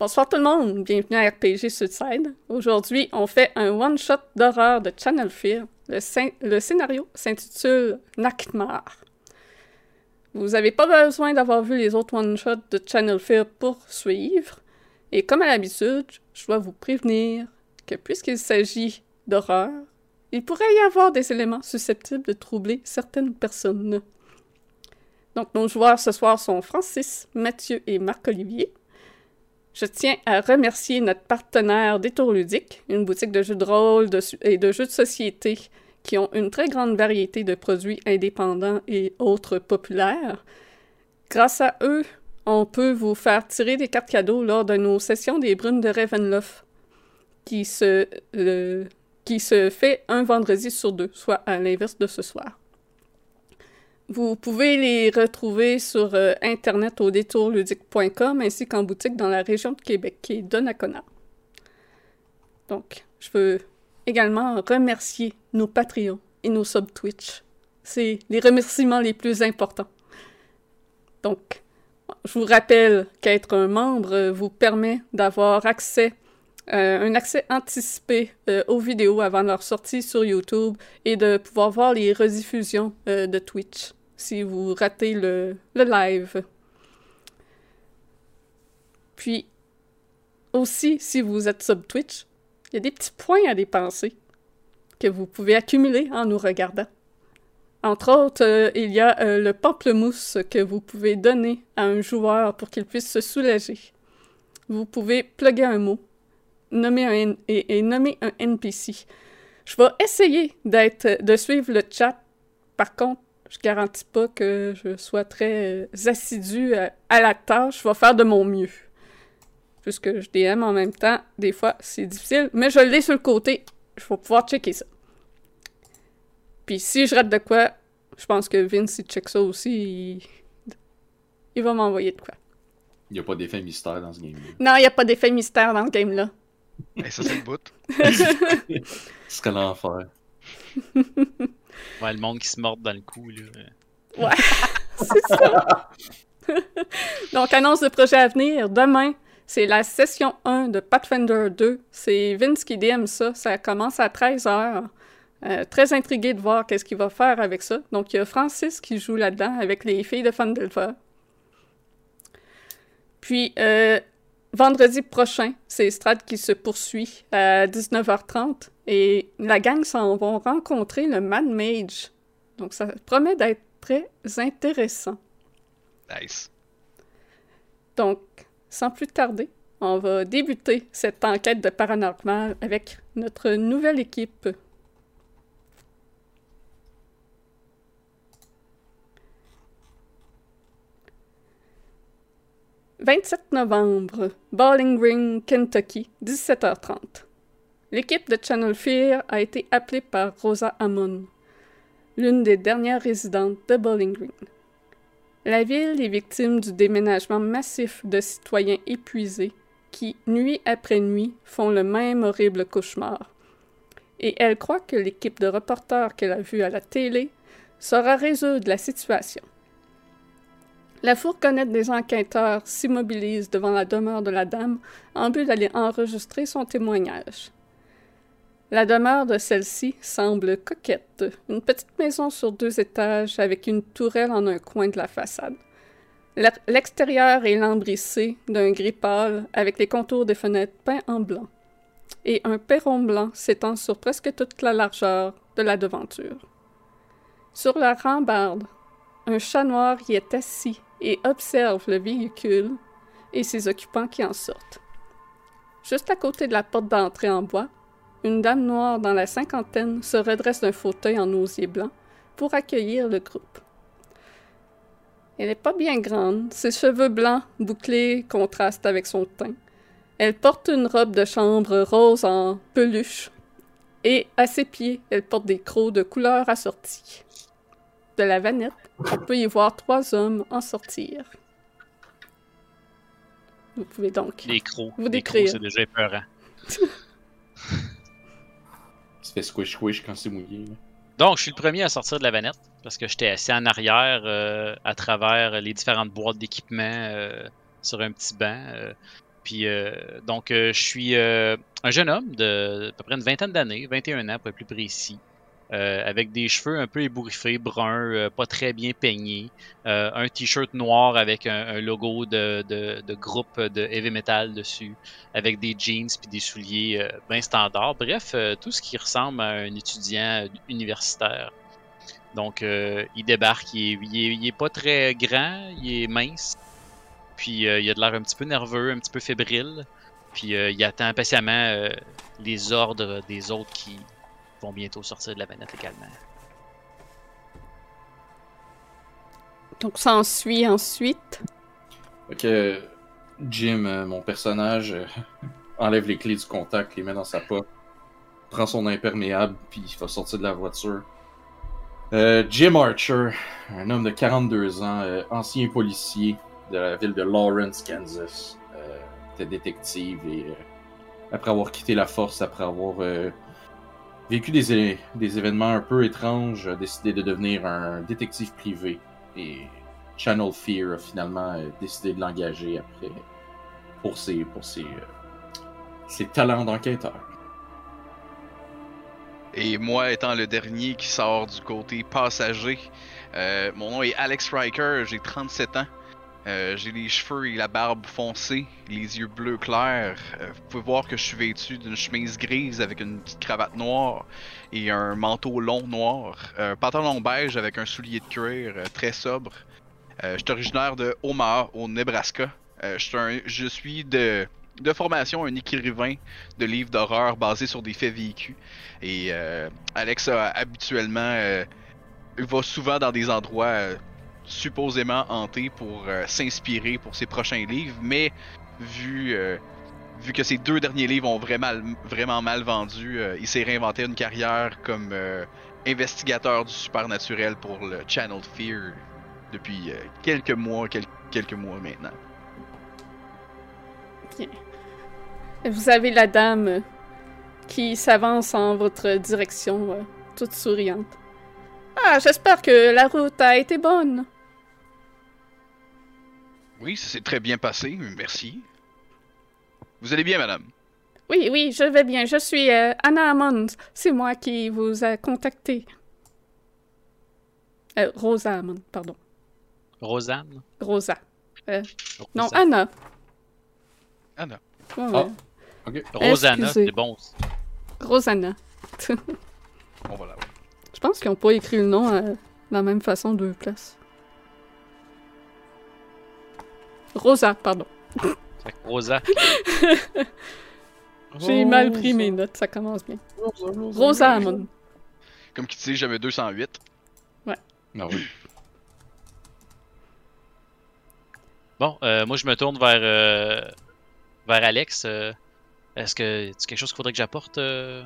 Bonsoir tout le monde, bienvenue à RPG Suicide. Aujourd'hui, on fait un one-shot d'horreur de Channel Fear. Le, scénario s'intitule Nightmare. Vous n'avez pas besoin d'avoir vu les autres one-shots de Channel Fear pour suivre. Et comme à l'habitude, je dois vous prévenir que puisqu'il s'agit d'horreur, il pourrait y avoir des éléments susceptibles de troubler certaines personnes. Donc, nos joueurs ce soir sont Francis, Mathieu et Marc-Olivier. Je tiens à remercier notre partenaire Détour Ludique, une boutique de jeux de rôle et de jeux de société qui ont une très grande variété de produits indépendants et autres populaires. Grâce à eux, on peut vous faire tirer des cartes cadeaux lors de nos sessions des Brunes de Ravenloft, qui se, qui se fait un vendredi sur deux, soit à l'inverse de ce soir. Vous pouvez les retrouver sur euh, Internet au détourludique.com ainsi qu'en boutique dans la région de Québec, qui est Donnacona. Donc, je veux également remercier nos Patreons et nos sub-Twitch. C'est les remerciements les plus importants. Donc, je vous rappelle qu'être un membre vous permet d'avoir accès, euh, un accès anticipé euh, aux vidéos avant leur sortie sur YouTube et de pouvoir voir les rediffusions de Twitch si vous ratez le, live. Puis, aussi, si vous êtes sub Twitch, il y a des petits points à dépenser que vous pouvez accumuler en nous regardant. Entre autres, euh, il y a euh, le pamplemousse que vous pouvez donner à un joueur pour qu'il puisse se soulager. Vous pouvez plugger un mot nommer un, et, et nommer un NPC. Je vais essayer d'être de suivre le chat. Par contre, je garantis pas que je sois très assidu à, la tâche. Je vais faire de mon mieux. Puisque je DM en même temps, des fois, c'est difficile. Mais je l'ai sur le côté. Je vais pouvoir checker ça. Puis si je rate de quoi, je pense que Vince, il check ça aussi. Il, va m'envoyer de quoi. Il n'y a pas d'effet mystère dans ce game-là. Non, il n'y a pas d'effet mystère dans ce game-là. Et ça, c'est le bout. Ce serait l'enfer. Ouais, le monde qui se morde dans le cou, là. Ouais, c'est ça. Donc, annonce de projet à venir. Demain, c'est la session 1 de Pathfinder 2. C'est Vince qui DM ça. Ça commence à 13h. Euh, très intrigué de voir qu'est-ce qu'il va faire avec ça. Donc, il y a Francis qui joue là-dedans avec les filles de Fandelver. Puis, euh, vendredi prochain, c'est Strad qui se poursuit à 19h30. Et la gang s'en vont rencontrer le Mad Mage. Donc ça promet d'être très intéressant. Nice. Donc, sans plus tarder, on va débuter cette enquête de paranormal avec notre nouvelle équipe. « 27 novembre, Bowling Green, Kentucky, 17h30. L'équipe de Channel Fear a été appelée par Rosa Amon, l'une des dernières résidentes de Bowling Green. La ville est victime du déménagement massif de citoyens épuisés qui, nuit après nuit, font le même horrible cauchemar. Et elle croit que l'équipe de reporters qu'elle a vue à la télé saura résoudre la situation. La fourgonnette des enquêteurs s'immobilise devant la demeure de la dame en but d'aller enregistrer son témoignage. La demeure de celle-ci semble coquette, une petite maison sur deux étages avec une tourelle en un coin de la façade. L'extérieur est lambrissé d'un gris pâle avec les contours des fenêtres peints en blanc. Et un perron blanc s'étend sur presque toute la largeur de la devanture. Sur la rambarde, un chat noir y est assis et observe le véhicule et ses occupants qui en sortent. Juste à côté de la porte d'entrée en bois, une dame noire dans la cinquantaine se redresse d'un fauteuil en osier blanc pour accueillir le groupe. Elle n'est pas bien grande, ses cheveux blancs bouclés contrastent avec son teint. Elle porte une robe de chambre rose en peluche et à ses pieds, elle porte des crocs de couleur assorties. De la vanette, on peut y voir trois hommes en sortir. Vous pouvez donc les crocs, vous décrire. c'est déjà épeurant. Ça fait squish squish quand c'est mouillé. Donc, je suis le premier à sortir de la vanette parce que j'étais assis en arrière euh, à travers les différentes boîtes d'équipement euh, sur un petit banc. Euh. Puis, euh, donc, euh, je suis euh, un jeune homme de à peu près une vingtaine d'années, 21 ans pour être plus précis, euh, avec des cheveux un peu ébouriffés, bruns, euh, pas très bien peignés, euh, un t-shirt noir avec un, logo de, groupe de heavy metal dessus, avec des jeans puis des souliers bien standards. Bref, tout ce qui ressemble à un étudiant universitaire. Donc, il débarque, il est, il, est, pas très grand, il est mince, puis il a de l'air un petit peu nerveux, un petit peu fébrile, puis il attend patiemment les ordres des autres qui vont bientôt sortir de la planète également. Donc, s'ensuit ensuite. Fait que Jim, euh, mon personnage, euh, enlève les clés du contact, les met dans sa poche, prend son imperméable, puis il va sortir de la voiture. Euh, Jim Archer, un homme de 42 ans, euh, ancien policier de la ville de Lawrence, Kansas, euh, était détective et euh, après avoir quitté la force, après avoir euh, vécu des, événements un peu étranges, a décidé de devenir un détective privé et Channel Fear a finalement euh, décidé de l'engager après pour euh, ses talents d'enquêteur. Et moi, étant le dernier qui sort du côté passager, euh, mon nom est Alex Riker, j'ai 37 ans. Euh, j'ai les cheveux et la barbe foncée, les yeux bleus clairs. Euh, vous pouvez voir que je suis vêtu d'une chemise grise avec une petite cravate noire et un manteau long noir. Un pantalon beige avec un soulier de cuir euh, très sobre. Euh, je suis originaire de Omaha, au Nebraska. Euh, je suis de, formation un écrivain de livres d'horreur basés sur des faits vécus. Et euh, Alex habituellement euh, va souvent dans des endroits euh, supposément hantés pour euh, s'inspirer pour ses prochains livres, mais vu euh, vu que ses deux derniers livres ont vraiment vraiment mal vendu, euh, il s'est réinventé une carrière comme investigateur du supernaturel pour le Channel Fear depuis quelques mois, quel- quelques mois maintenant. Et Vous avez la dame qui s'avance en votre direction, toute souriante. Ah, j'espère que la route a été bonne. Oui, ça s'est très bien passé, merci. Vous allez bien, madame? Oui, oui, je vais bien. Je suis euh, Anna Ammons. C'est moi qui vous a contacté. Euh, Rosa Ammons, pardon. Rosanne? Rosa. Non, Rosa- Anna. Anna. Ouais, Ah. ouais. Rosanna, excusez. c'est bon. Rosanna. Bon, voilà. ouais. Je pense qu'ils n'ont pas écrit le nom euh, de la même façon deux places. Rosa, pardon. Rosa. J'ai mal pris mes notes, ça commence bien. Rosa Ammon. Comme qui dit, j'avais 208. Ah oui. Bon, euh, moi je me tourne vers, euh, vers Alex. euh, Est-ce que c'est quelque chose qu'il faudrait que j'apporte euh,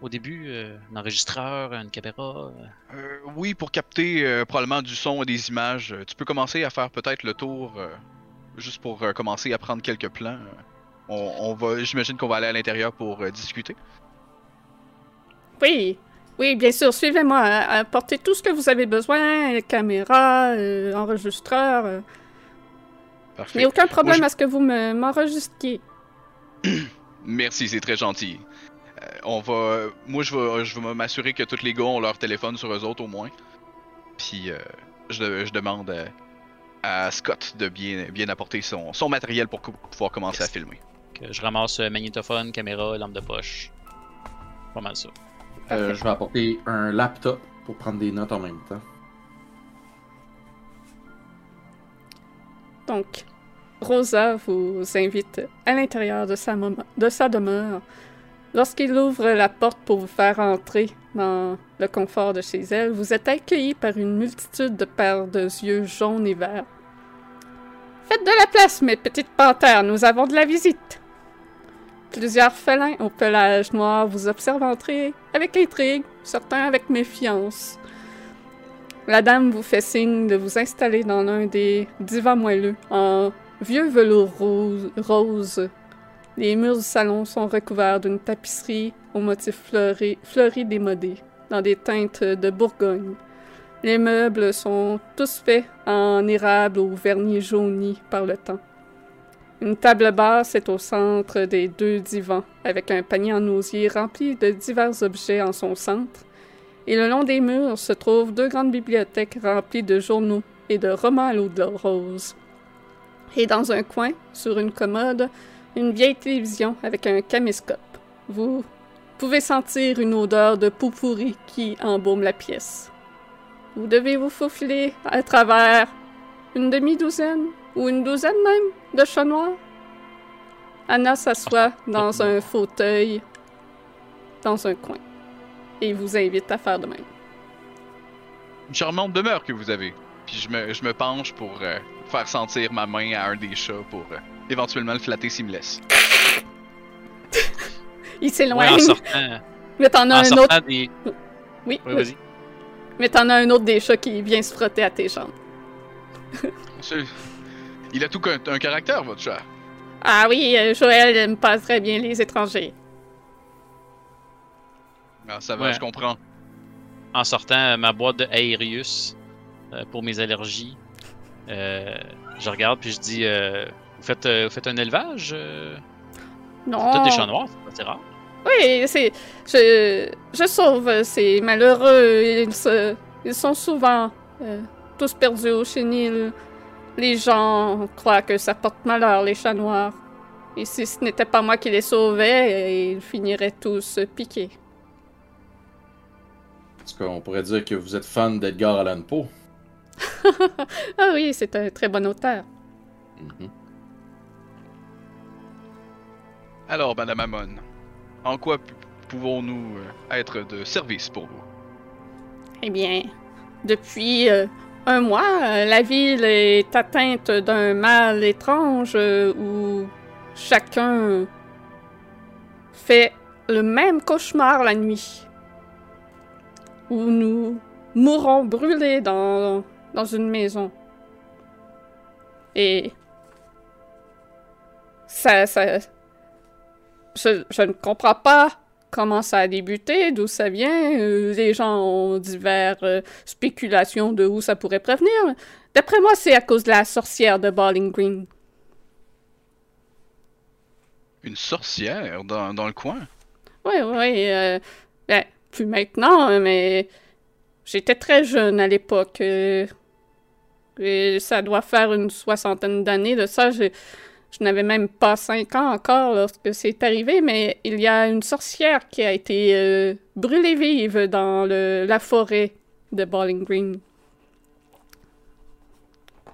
au début? euh, un enregistreur, une caméra? euh? Euh, oui, pour capter euh, probablement du son et des images, tu peux commencer à faire peut-être le tour, euh, juste pour euh, commencer à prendre quelques plans. euh. On, on va, j'imagine qu'on va aller à l'intérieur pour euh, discuter. Oui, oui, bien sûr, suivez-moi. Apportez tout ce que vous avez besoin, caméra, euh, enregistreur. euh. Je Parfait. n'ai aucun problème Moi, à ce que vous me- m'enregistriez. Merci, c'est très gentil. Euh, on va, moi je vais, je vais m'assurer que tous les gars ont leur téléphone sur eux autres au moins. Puis je, je demande à Scott de bien, bien apporter son, son matériel pour co- pouvoir commencer à filmer. Que je ramasse euh, magnétophone, caméra, lampe de poche. Pas mal ça. Euh, je vais apporter un laptop pour prendre des notes en même temps. Donc, Rosa vous invite à l'intérieur de sa demeure. Lorsqu'il ouvre la porte pour vous faire entrer dans le confort de chez elle, vous êtes accueilli par une multitude de paires de yeux jaunes et verts. Faites de la place, mes petites panthères, nous avons de la visite. Plusieurs félins au pelage noir vous observent entrer avec intrigue, certains avec méfiance. La dame vous fait signe de vous installer dans l'un des divans moelleux en vieux velours rose. Les murs du salon sont recouverts d'une tapisserie aux motifs fleuri, fleuris démodés, dans des teintes de Bourgogne. Les meubles sont tous faits en érable ou vernis jauni par le temps. Une table basse est au centre des deux divans, avec un panier en osier rempli de divers objets en son centre. Et le long des murs se trouvent deux grandes bibliothèques remplies de journaux et de romans à l'eau de rose. Et dans un coin, sur une commode, une vieille télévision avec un caméscope. Vous pouvez sentir une odeur de peau pourrie qui embaume la pièce. Vous devez vous faufiler à travers une demi-douzaine ou une douzaine même de chats noirs. Anna s'assoit dans un fauteuil dans un coin et vous invite à faire de même. Une charmante demeure que vous avez. Puis je me, je me penche pour euh, faire sentir ma main à un des chats pour euh, éventuellement le flatter s'il me laisse. Il Ouais, s'éloigne, en sortant, mais t'en as en un sortant autre. des. Oui, Ouais, vas-y. mais t'en as un autre des chats qui vient se frotter à tes jambes. Il a tout un caractère, votre chat. Ah oui, euh, Joël aime pas très bien les étrangers. Ah, ça va, Ouais. je comprends. En sortant euh, ma boîte de Aerius euh, pour mes allergies. Euh, je regarde puis je dis euh, vous, faites, euh, vous faites un élevage euh, Non. Toutes des chats noirs, c'est rare. Oui, c'est. Je, je sauve ces malheureux. Ils, se, ils sont souvent euh, tous perdus au chenil. Les gens croient que ça porte malheur, les chats noirs. Et si ce n'était pas moi qui les sauvais, euh, ils finiraient tous piqués. Est-ce qu'on pourrait dire que vous êtes fan d'Edgar Allan Poe? Ah oui, c'est un très bon auteur. Mhm. Alors, Madame Amon, en quoi pouvons-nous euh, être de service pour vous? Eh bien, depuis euh, un mois, euh, la ville est atteinte d'un mal étrange où chacun fait le même cauchemar la nuit. Où nous mourrons brûlés dans, dans une maison. Et ça, ça, je, je ne comprends pas comment ça a débuté, d'où ça vient. Euh, les gens ont diverses euh, spéculations de où ça pourrait prévenir. D'après moi, c'est à cause de la sorcière de Bowling Green. Une sorcière dans, dans le coin? Oui, oui. euh, ben, plus maintenant, mais j'étais très jeune à l'époque. euh, et ça doit faire une soixantaine d'années de ça. Je n'avais même pas cinq ans encore lorsque c'est arrivé, mais il y a une sorcière qui a été euh, brûlée vive dans le, la forêt de Bowling Green.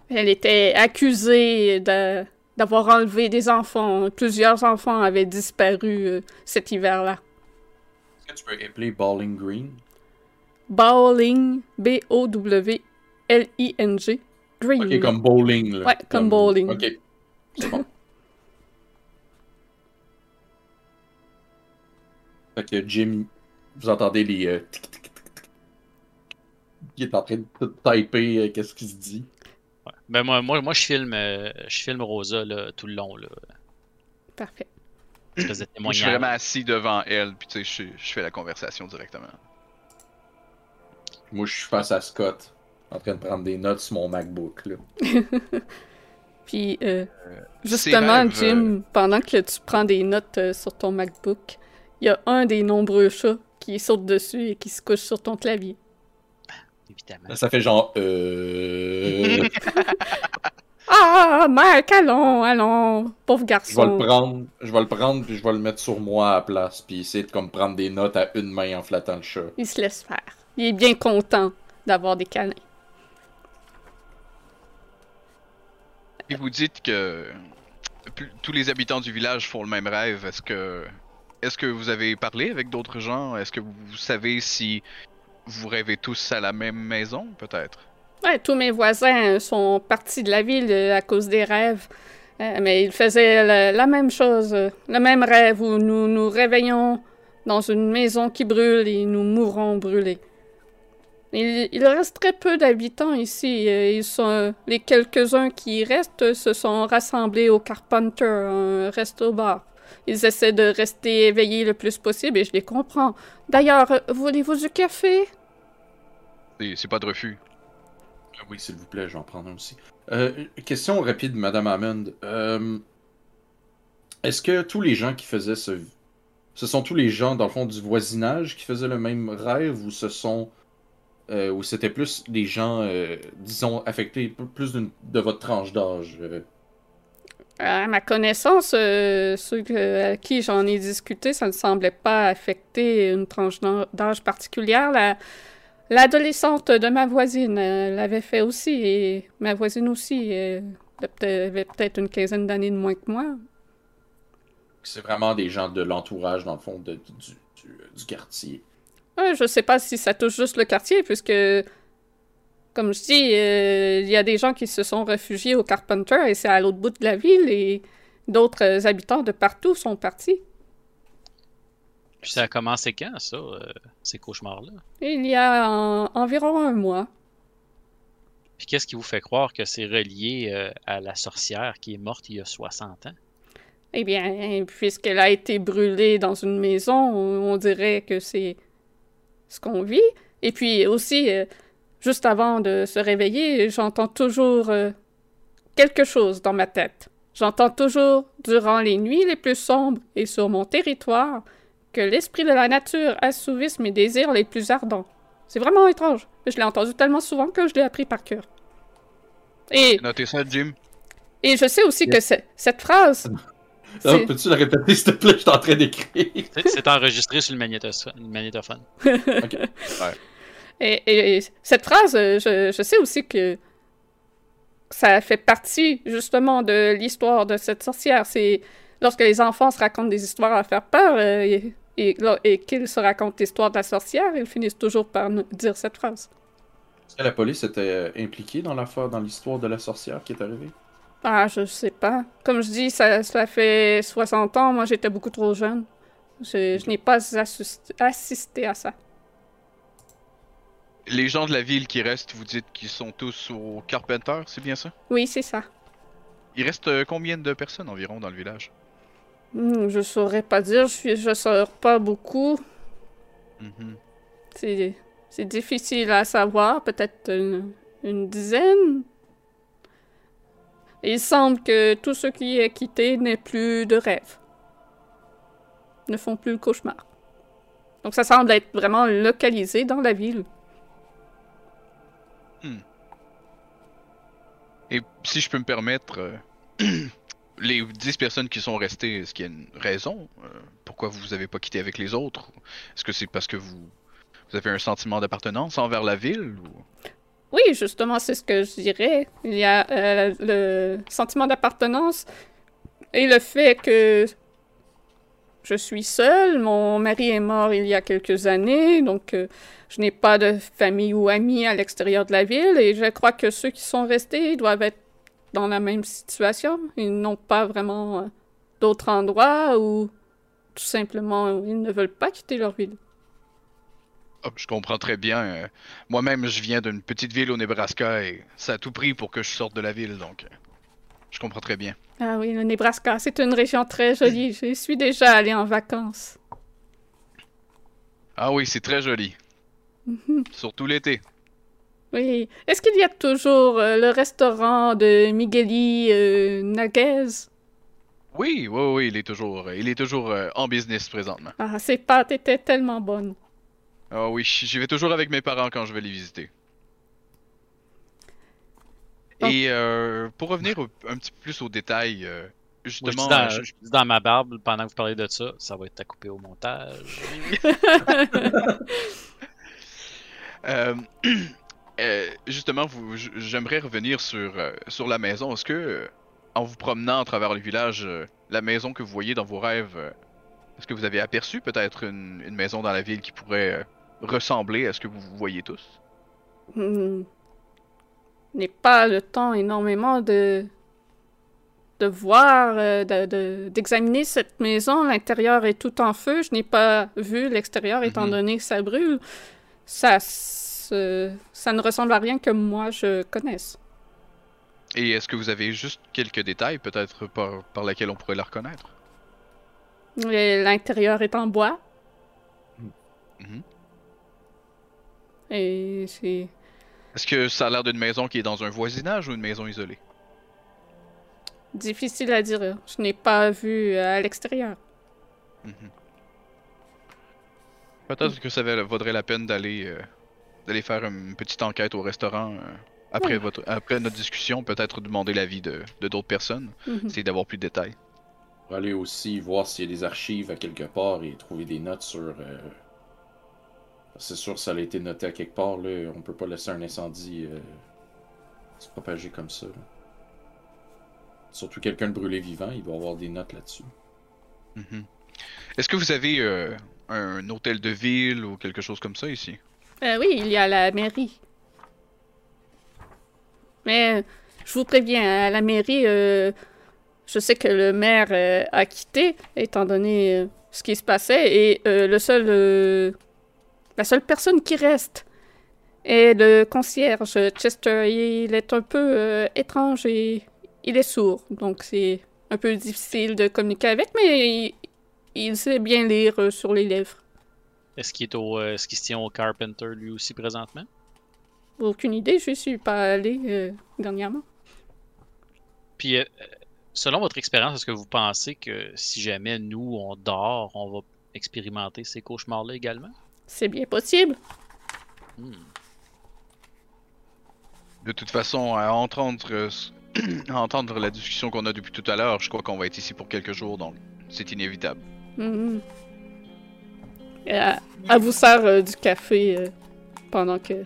Elle était accusée de- d'avoir enlevé des enfants. Plusieurs enfants avaient disparu euh, cet hiver-là. Est-ce que tu peux appeler Bowling Green? Bowling, B-O-W-L-I-N-G, Green. Ok, comme bowling, là. Ouais, comme bowling. Ok, c'est bon. fait que Jim, vous entendez les euh, tic, tic, tic, tic. Il est en train de tout typer euh, qu'est-ce qu'il se dit. Ouais. Ben moi, moi, moi je filme euh, je filme Rosa là, tout le long, là. Parfait. Je suis témoignage. vraiment assis devant elle, puis tu sais, je, je fais la conversation directement. Moi, je suis face à Scott, en train de prendre des notes sur mon MacBook, là. Puis, euh, Ces justement, rêves, Jim, pendant que tu prends des notes euh, sur ton MacBook, il y a un des nombreux chats qui saute dessus et qui se couche sur ton clavier. Évidemment. Là, ça fait genre, euh... Ah, Mike, allons, allons, pauvre je vais garçon. le prendre, je vais le prendre, puis je vais le mettre sur moi à la place, puis essayer de comme prendre des notes à une main en flattant le chat. Il se laisse faire. Il est bien content d'avoir des câlins. Et vous dites que tous les habitants du village font le même rêve. Est-ce que est-ce que vous avez parlé avec d'autres gens? Est-ce que vous savez si vous rêvez tous à la même maison, peut-être? Ouais, tous mes voisins sont partis de la ville euh, à cause des rêves. Euh, mais ils faisaient la, même chose, euh, le même rêve où nous nous réveillons dans une maison qui brûle et nous mourrons brûlés. Il, il reste très peu d'habitants ici. Ils sont, les quelques-uns qui restent se sont rassemblés au Carpenter, un resto-bar. Ils essaient de rester éveillés le plus possible et je les comprends. D'ailleurs, voulez-vous du café? C'est- pas de refus. Ah Oui, s'il vous plaît, je vais en prendre un aussi. Euh, question rapide, Madame Hammond. Euh, Est-ce que tous les gens qui faisaient ce... Ce sont tous les gens, dans le fond, du voisinage qui faisaient le même rêve ou ce sont... euh, ou c'était plus des gens, euh, disons, affectés plus de votre tranche d'âge? euh? À ma connaissance, euh, ceux que- à qui j'en ai discuté, ça ne semblait pas affecter une tranche d'â- d'âge particulière. La- L'adolescente de ma voisine l'avait fait aussi, et ma voisine aussi avait peut-être une quinzaine d'années de moins que moi. C'est vraiment des gens de l'entourage, dans le fond, de- du, du, du quartier. Ouais, je sais pas si ça touche juste le quartier, puisque, comme je dis, euh, il y a des gens qui se sont réfugiés au Carpenter, et c'est à l'autre bout de la ville, et d'autres euh, habitants de partout sont partis. Puis ça a commencé quand, ça, euh, ces cauchemars-là? Il y a en- environ un mois. Puis qu'est-ce qui vous fait croire que c'est relié euh, à la sorcière qui est morte il y a 60 ans? Eh bien, puisqu'elle a été brûlée dans une maison, on, on dirait que c'est ce qu'on vit. Et puis aussi, euh, juste avant de se réveiller, j'entends toujours euh, quelque chose dans ma tête. J'entends toujours, durant les nuits les plus sombres et sur mon territoire, que l'esprit de la nature assouvisse mes désirs les plus ardents. C'est vraiment étrange. Je l'ai entendu tellement souvent que je l'ai appris par cœur. Et, Notez ça, Jim. et je sais aussi que c'est- cette phrase... C'est- Peux-tu le répéter, s'il te plaît? Je suis en train d'écrire. C'est- enregistré sur le magnétophone. Et, et- et cette phrase, euh, je, je sais aussi que ça fait partie justement de l'histoire de cette sorcière. C'est lorsque les enfants se racontent des histoires à faire peur euh, et, et, et qu'ils se racontent l'histoire de la sorcière, ils finissent toujours par nous dire cette phrase. Est-ce que la police était euh, impliquée dans l'affaire, dans l'histoire de la sorcière qui est arrivée? Ah, je sais pas. Comme je dis, ça, cela fait 60 ans. Moi, j'étais beaucoup trop jeune. Je, je n'ai pas assist- assisté à ça. Les gens de la ville qui restent, vous dites qu'ils sont tous au Carpenter, c'est bien ça? Oui, c'est ça. Il reste euh, combien de personnes environ dans le village? Hmm, je saurais pas dire. Je, suis- je sors pas beaucoup. Mhm. C'est, c'est difficile à savoir, peut-être une, une dizaine. Il semble que tout ce qui est quitté n'est plus de rêve. Ne font plus le cauchemar. Donc ça semble être vraiment localisé dans la ville. Et si je peux me permettre, euh, les 10 personnes qui sont restées, est-ce qu'il y a une raison? euh, pourquoi vous avez pas quitté avec les autres? Est-ce que c'est parce que vous, avez un sentiment d'appartenance envers la ville? Oui, justement, c'est ce que je dirais. Il y a euh, le sentiment d'appartenance et le fait que je suis seule. Mon mari est mort il y a quelques années, donc euh, je n'ai pas de famille ou amis à l'extérieur de la ville et je crois que ceux qui sont restés doivent être dans la même situation. Ils n'ont pas vraiment euh, d'autre endroit ou tout simplement ils ne veulent pas quitter leur ville. Ah, je comprends très bien. euh, Moi-même, je viens d'une petite ville au Nebraska et ça a tout pris pour que je sorte de la ville, donc euh, je comprends très bien. Ah oui, le Nebraska, c'est une région très jolie. Je suis déjà allée en vacances. Ah oui, c'est très joli. Mhm. Surtout l'été. Oui. Est-ce qu'il y a toujours euh, le restaurant de Migueli euh, Naguez? Oui, oui, oui, il est toujours, il est toujours euh, en business présentement. Ah, ses pâtes étaient tellement bonnes. Ah oui, j'y vais toujours avec mes parents quand je vais les visiter. Bon. Et euh, pour revenir au- un petit peu plus aux détails, euh, justement, dis dans, je- je dans ma barbe, pendant que vous parlez de ça, ça va être à couper au montage. euh, euh, justement, j'aimerais revenir sur, euh, sur la maison. Est-ce que, euh, en vous promenant à travers le village, euh, la maison que vous voyez dans vos rêves, euh, est-ce que vous avez aperçu peut-être une, une maison dans la ville qui pourrait euh, ressembler à ce que vous voyez tous? Je n'ai pas le temps énormément de de voir, euh, de- de- d'examiner cette maison. L'intérieur est tout en feu. Je n'ai pas vu l'extérieur étant Mhm. donné que ça brûle. Ça, ça ne ressemble à rien que moi je connaisse. Et est-ce que vous avez juste quelques détails peut-être par, par lesquels on pourrait la reconnaître? L'intérieur est en bois. Mhm. Et c'est... Est-ce que ça a l'air d'une maison qui est dans un voisinage ou une maison isolée? Difficile à dire. Je n'ai pas vu à l'extérieur. Mhm. Peut-être que ça va- vaudrait la peine d'aller euh, d'aller faire une petite enquête au restaurant euh, après, Ouais. votre, après notre discussion. Peut-être demander l'avis de de d'autres personnes. Mhm. Essayer d'avoir plus de détails. Pour aller aussi voir s'il y a des archives à quelque part et trouver des notes sur. euh, C'est sûr, ça a été noté à quelque part, là. On peut pas laisser un incendie euh, se propager comme ça. là. Surtout quelqu'un de brûlé vivant, il doit avoir des notes là-dessus. Mhm. Est-ce que vous avez euh, un hôtel de ville ou quelque chose comme ça ici? Euh, oui, il y a la mairie. Mais je vous préviens, à la mairie, euh, je sais que le maire euh, a quitté, étant donné euh, ce qui se passait, et euh, le seul, euh, la seule personne qui reste est le concierge Chester. Il est un peu euh, étrange et il est sourd, donc c'est un peu difficile de communiquer avec, mais il, il sait bien lire euh, sur les lèvres. Est-ce qu'il est au, euh, est-ce qu'il se tient au Carpenter lui aussi présentement? Aucune idée, je suis pas allé euh, dernièrement. Puis, euh, selon votre expérience, est-ce que vous pensez que si jamais nous on dort, on va expérimenter ces cauchemars-là également? C'est bien possible. Hmm. De toute façon, à entendre, euh, à la discussion qu'on a depuis tout à l'heure, je crois qu'on va être ici pour quelques jours, donc c'est inévitable. Elle, elle vous sert euh, du café euh, pendant que,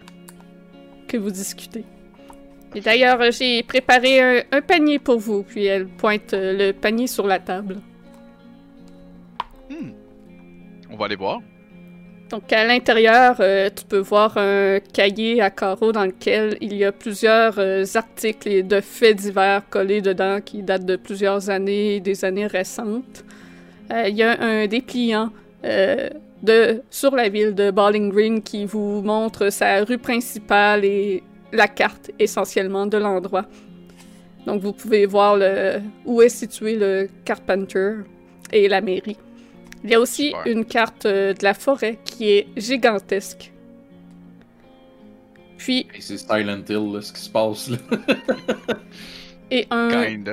que vous discutez. Et d'ailleurs, euh, j'ai préparé un, un panier pour vous, puis elle pointe le panier sur la table. Hmm. On va aller voir. Donc, à l'intérieur, euh, tu peux voir un cahier à carreaux dans lequel il y a plusieurs euh, articles et de faits divers collés dedans qui datent de plusieurs années, des années récentes. Euh, il y a un dépliant de, sur la ville de Bowling Green qui vous montre sa rue principale et la carte essentiellement de l'endroit. Donc, vous pouvez voir le, où est situé le Carpenter et la mairie. Il y a aussi Super. une carte euh, de la forêt qui est gigantesque. Puis, Et c'est Silent Hill, là, ce qui se passe là. et un, Kinda.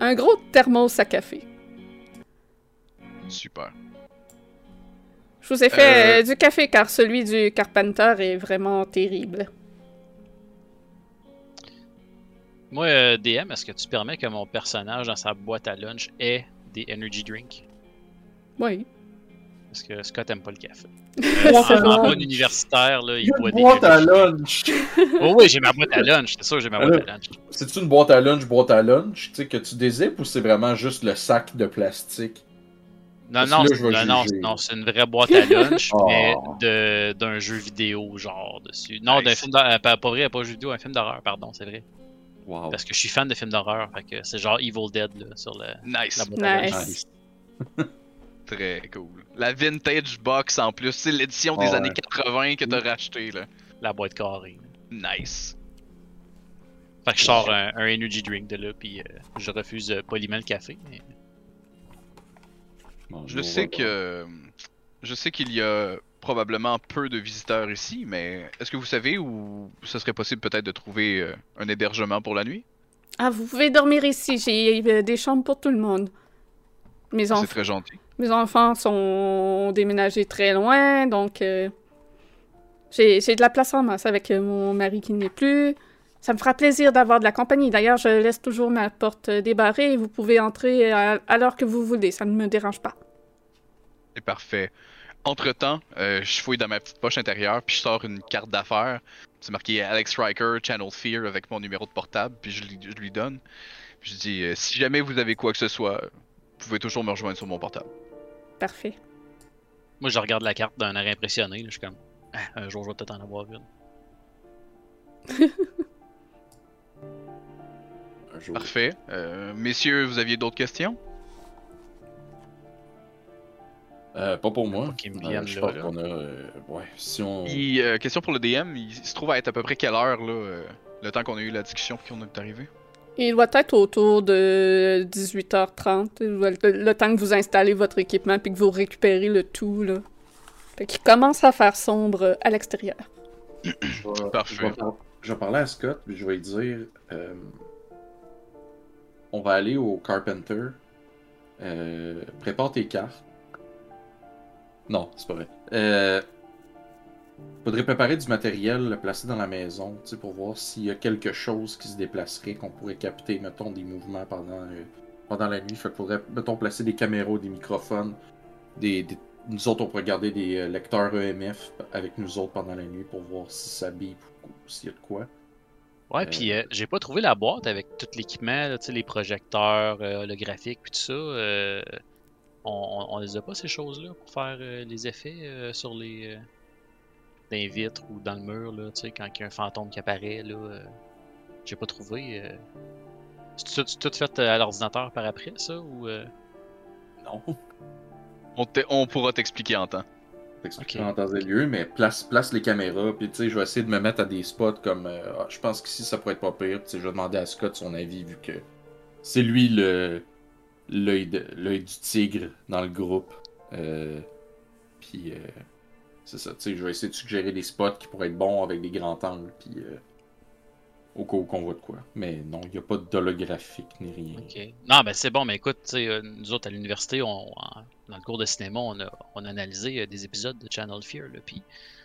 un gros thermos à café. Super. Je vous ai fait Euh, euh, du café car celui du Carpenter est vraiment terrible. Moi, DM, est-ce que tu permets que mon personnage dans sa boîte à lunch ait des energy drinks? Oui. Parce que Scott aime pas le café. C'est En bon. universitaire, là, il boit une des boîte à lunch! Oh oui, j'ai ma boîte à lunch, c'est sûr, j'ai ma boîte Alors- à lunch. C'est-tu une boîte à lunch, boîte à lunch, tu sais, que tu dézippes ou c'est vraiment juste le sac de plastique? Non, non, là, non, non, c'est une vraie boîte à lunch, Oh. mais de- d'un jeu vidéo, genre, dessus. Non, d'un Nice. film d'horreur, pas, pas vrai, pas jeu vidéo, un film d'horreur, pardon, c'est vrai. Wow. Parce que je suis fan de films d'horreur, fait que c'est genre Evil Dead, là, sur le, Nice. la boîte à lunch. Nice. Très cool. La vintage box en plus, c'est l'édition des Ouais. années 80 que t'as racheté là. La boîte carrée. Nice. Fait que je sors un, un energy drink de là, puis euh, je refuse euh, poliment le café. mais- Je sais que je sais qu'il y a probablement peu de visiteurs ici, mais est-ce que vous savez où ce serait possible peut-être de trouver euh, un hébergement pour la nuit? Ah, vous pouvez dormir ici. J'ai euh, des chambres pour tout le monde. Mes, C'est très gentil. Mes enfants sont déménagés très loin, donc euh, j'ai de la place en masse avec euh, mon mari qui n'est plus. Ça me fera plaisir d'avoir de la compagnie. D'ailleurs, je laisse toujours ma porte euh, débarrée et vous pouvez entrer à, à l'heure que vous voulez. Ça ne me dérange pas. C'est parfait. Entre-temps, euh, je fouille dans ma petite poche intérieure, puis je sors une carte d'affaires. C'est marqué Alex Riker, Channel Fear, avec mon numéro de portable, puis je, je lui donne. Je dis, euh, si jamais vous avez quoi que ce soit, vous pouvez toujours me rejoindre sur mon portable. Parfait. Moi, je regarde la carte d'un air impressionné, là, je suis comme, Ah, un jour, je vais peut-être en avoir une. Un jour. Parfait. Euh, messieurs, vous aviez d'autres questions? Euh, pas pour moi. Pas me Euh, je pense qu'on a. euh, ouais, si on. Puis, question pour le DM, il se trouve à être à peu près quelle heure, là, euh, le temps qu'on a eu la discussion puis qu'on est arrivé? Il doit être autour de 18h30, le, le temps que vous installez votre équipement puis que vous récupérez le tout. Là. Fait qu'il commence à faire sombre à l'extérieur. Je vais, Parfait. je vais par- je vais parler à Scott, puis je vais lui dire. euh, on va aller au Carpenter. Euh, prépare tes cartes. Non, c'est pas vrai. Euh, faudrait préparer du matériel, le placer dans la maison, pour voir s'il y a quelque chose qui se déplacerait, qu'on pourrait capter, mettons, des mouvements pendant, euh, pendant la nuit. Fait faudrait, mettons, placer des caméras, des microphones. Des, des- Nous autres, on pourrait garder des euh, lecteurs EMF avec nous autres pendant la nuit pour voir si ça bip ou s'il y a de quoi. Ouais, Euh, puis euh, j'ai pas trouvé la boîte avec tout l'équipement, les projecteurs, le graphique, puis tout ça. on, on, les a pas ces choses-là pour faire les effets sur les. Dans les vitres ou dans le mur, là, tu sais, quand il y a un fantôme qui apparaît, là. euh, j'ai pas trouvé. euh, C'est tout, tout fait euh, à l'ordinateur par après, ça, ou. euh, Non. On, te- on pourra t'expliquer en temps. T'expliquer en temps et lieu, mais place, place les caméras, puis tu sais, je vais essayer de me mettre à des spots comme. euh, ah, je pense qu'ici ça pourrait être pas pire, puis tu sais, je vais demander à Scott son avis vu que c'est lui le l'œil de- l'œil du tigre dans le groupe. Euh, puis euh, c'est ça, tu sais, je vais essayer de suggérer des spots qui pourraient être bons avec des grands angles, puis euh, au cas où qu'on voit de quoi. Mais non, il n'y a pas d'holographique ni rien. Ok. Non, ben c'est bon, mais écoute, euh, nous autres à l'université, on, en- dans le cours de cinéma, on a, on a analysé euh, des épisodes de Channel Fear, puis, tu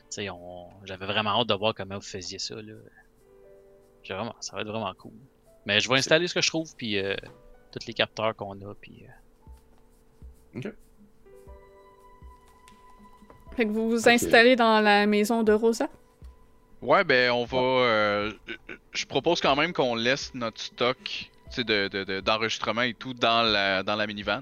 sais, on, j'avais vraiment hâte de voir comment vous faisiez ça, là. Vraiment, ça va être vraiment cool. Mais je vais installer ce que je trouve, puis tous les capteurs qu'on a, puis. euh, Fait que vous vous installez dans la maison de Rosa? Ouais, ben on va. euh, je propose quand même qu'on laisse notre stock tu sais, de, de- de- d'enregistrement et tout dans la, dans la minivan.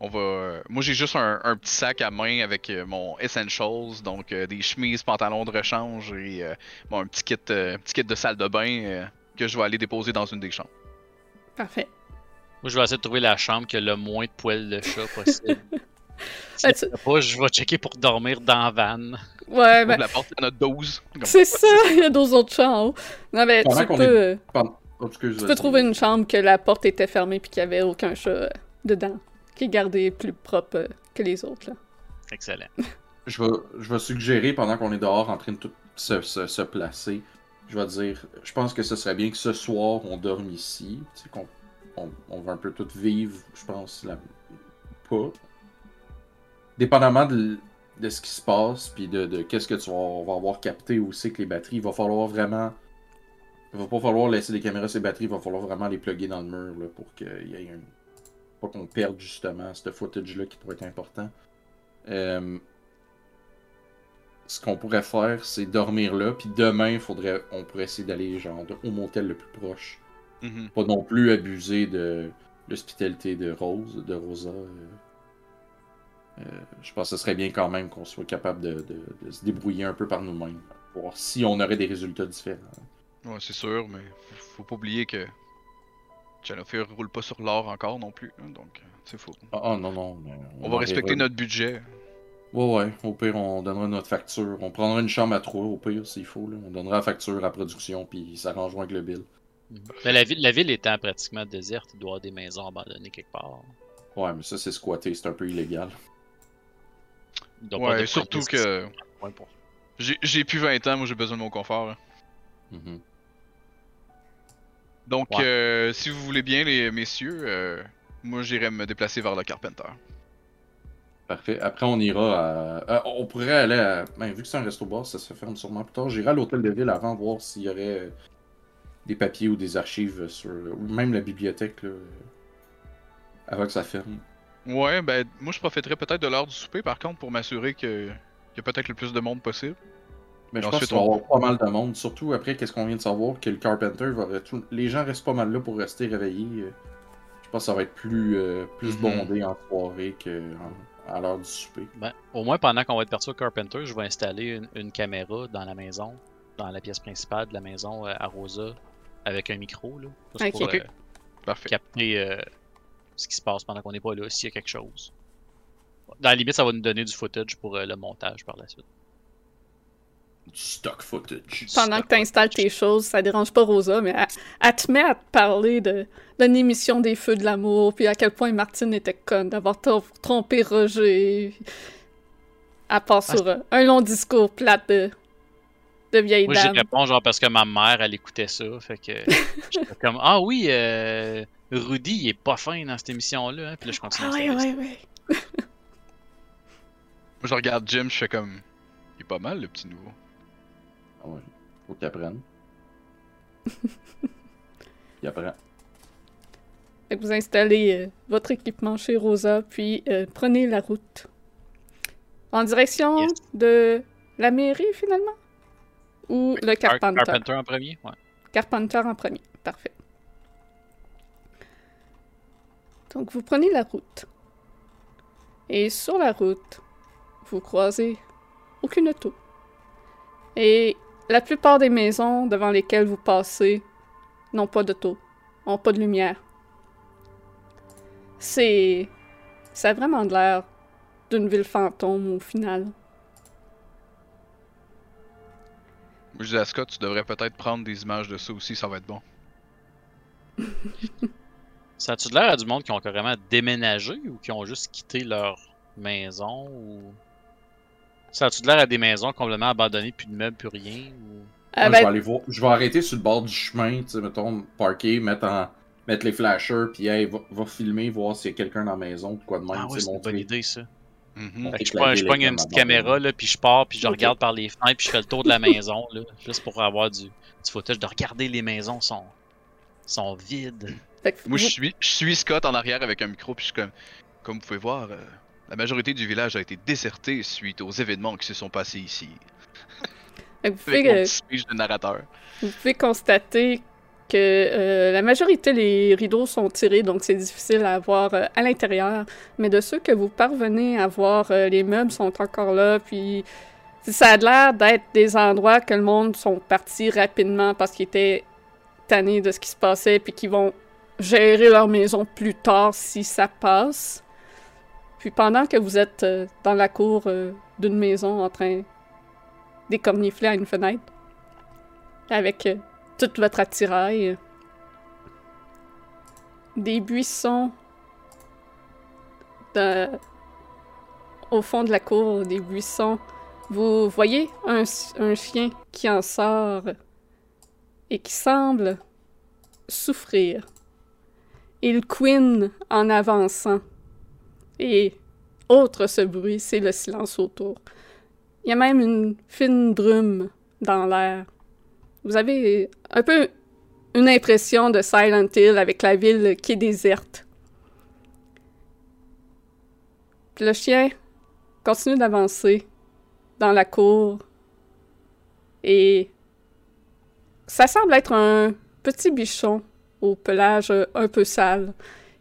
On va. euh, moi j'ai juste un, un petit sac à main avec euh, mon Essentials, donc euh, des chemises, pantalons de rechange et euh, bon, un petit kit, euh, petit kit de salle de bain euh, que je vais aller déposer dans une des chambres. Parfait. Moi, je vais essayer de trouver la chambre qui a le moins de poils de chat possible. Si Ah, tu- pas, je vais checker pour dormir dans la van. Ouais, ben, la porte, il y en a 12. Comme- c'est ça, il y a deux autres chambres en haut. Non, ben, Pendant tu qu'on peux, est- Pardon. Oh, excuse, tu peux trouver une chambre que la porte était fermée puis qu'il n'y avait aucun chat euh, dedans, qui est gardé plus propre euh, que les autres, là. Excellent. Je vais, je vais suggérer pendant qu'on est dehors en train de tout se, se- se placer. Je vais dire, je pense que ce serait bien que ce soir on dorme ici. Tu sais, qu'on on, on va un peu tout vivre, je pense, la, pas. Dépendamment de, de ce qui se passe, puis de, de qu'est-ce que tu vas, on va avoir capté aussi que les batteries, il va falloir vraiment. Il va pas falloir laisser les caméras ces batteries, il va falloir vraiment les plugger dans le mur là, pour qu'il y ait un. Pas qu'on perde justement ce footage-là qui pourrait être important. Euh, ce qu'on pourrait faire, c'est dormir là, puis demain, faudrait, on pourrait essayer d'aller genre au motel le plus proche. Mhm. Pas non plus abuser de l'hospitalité de Rose, de Rosa. euh. Euh, je pense que ce serait bien quand même qu'on soit capable de, de- de se débrouiller un peu par nous-mêmes, voir si on aurait des résultats différents. Ouais, c'est sûr, mais faut, faut pas oublier que Channel Fear roule pas sur l'or encore non plus, hein, donc euh, c'est faux. Ah ah, non, non. mais On va respecter notre budget. Ouais, ouais. Au pire, on donnera notre facture. On prendra une chambre à trois, au pire, s'il faut. Là. On donnera la facture à la production, puis ils s'arrangeront avec le bill. Mais la, ville, la ville étant pratiquement déserte, il doit y avoir des maisons abandonnées quelque part. Ouais, mais ça, c'est squatté, c'est un peu illégal. Ouais, de surtout que j'ai plus 20 ans, moi j'ai besoin de mon confort. hein. Mhm. Donc, Ouais. euh, si vous voulez bien, les messieurs, euh, moi j'irai me déplacer vers le Carpenter. Parfait. Après, on ira à. ah, on pourrait aller à. Ben, vu que c'est un resto-bar, ça se ferme sûrement plus tard. J'irai à l'hôtel de ville avant voir s'il y aurait euh, des papiers ou des archives sur. Ou même la bibliothèque, là. euh, Avant que ça ferme. Ouais, ben moi je profiterai peut-être de l'heure du souper par contre pour m'assurer que qu'il y a peut-être le plus de monde possible. Mais je Et pense ensuite, qu'il va avoir pas mal de monde. Surtout après, qu'est-ce qu'on vient de savoir Que le Carpenter va. Les gens restent pas mal là pour rester réveillés. euh. Je pense que ça va être plus, euh, plus Mhm. bondé en soirée qu'à l'heure du souper. Ben, au moins, pendant qu'on va être parti au Carpenter, je vais installer une, une caméra dans la maison, dans la pièce principale de la maison euh, à Rosa, avec un micro, là, juste Ok. pour Ok. euh, Parfait. capter euh, ce qui se passe pendant qu'on n'est pas là, s'il y a quelque chose. Dans la limite, ça va nous donner du footage pour euh, le montage par la suite. Du stock footage. Pendant que tu installes tes choses, ça dérange pas Rosa, mais elle, elle te met à te parler de d'une émission des Feux de l'amour, puis à quel point Martine était conne d'avoir tro- trompé Roger. Passe Ah, sur euh, un long discours plate de, de vieille Moi, j'y dame. réponds genre parce que ma mère, elle écoutait ça, fait que j'étais comme ah oui, euh, Rudy, il est pas fin dans cette émission-là. Hein? Puis là, je continue. Ah à ouais, ouais, ouais. Moi, je regarde Jim, je fais comme. Il est pas mal, le petit nouveau. Ah ouais. Faut qu'il apprenne. Il apprend. Fait que vous installez euh, votre équipement chez Rosa, puis euh, prenez la route. En direction Yes. de la mairie, finalement? Ou le Car- Carpenter? Carpenter en premier, ouais. Carpenter en premier. Parfait. Donc, vous prenez la route. Et sur la route, vous croisez aucune auto. Et la plupart des maisons devant lesquelles vous passez n'ont pas d'auto, n'ont pas de lumière. C'est. Ça a vraiment de l'air d'une ville fantôme au final. Je dis à Scott, tu devrais peut-être prendre des images de ça aussi, ça va être bon. Ça a-tu de l'air à du monde qui ont carrément déménagé ou qui ont juste quitté leur maison ou. Ça a-tu de l'air à des maisons complètement abandonnées, plus de meubles, plus rien ou... Ah Moi, ben, je vais aller voir. Je vais arrêter sur le bord du chemin, tu sais, mettons, parker, mettre en. Mettre les flashers, puis hey, va, va filmer, voir s'il y a quelqu'un dans la maison, ou quoi de même, Ah ouais, c'est une bonne idée ça. Mhm. Fait que je, pogne- je une petite caméra, là, puis je pars, puis je regarde par les fenêtres, puis je fais le tour de la maison, là, juste pour avoir du, du footage de regarder les maisons sont, sont vides. Que Moi, je suis, je suis Scott en arrière avec un micro, puis je suis comme. Comme vous pouvez voir, euh, la majorité du village a été désertée suite aux événements qui se sont passés ici. vous pouvez, mon euh, de narrateur. Vous pouvez constater que euh, la majorité des rideaux sont tirés, donc c'est difficile à voir euh, à l'intérieur. Mais de ceux que vous parvenez à voir, euh, les meubles sont encore là, puis ça a l'air d'être des endroits que le monde sont partis rapidement parce qu'ils étaient tannés de ce qui se passait, puis qu'ils vont gérer leur maison plus tard si ça passe. Puis pendant que vous êtes euh, dans la cour euh, d'une maison en train d'écornifler à une fenêtre, avec euh, tout votre attirail. Des buissons au fond de la cour, des buissons. Vous voyez un chien qui en sort et qui semble souffrir. Il couine en avançant. Et autre ce bruit, c'est le silence autour. Il y a même une fine brume dans l'air. Vous avez un peu une impression de Silent Hill avec la ville qui est déserte. Puis le chien continue d'avancer dans la cour et ça semble être un petit bichon au pelage euh, un peu sale.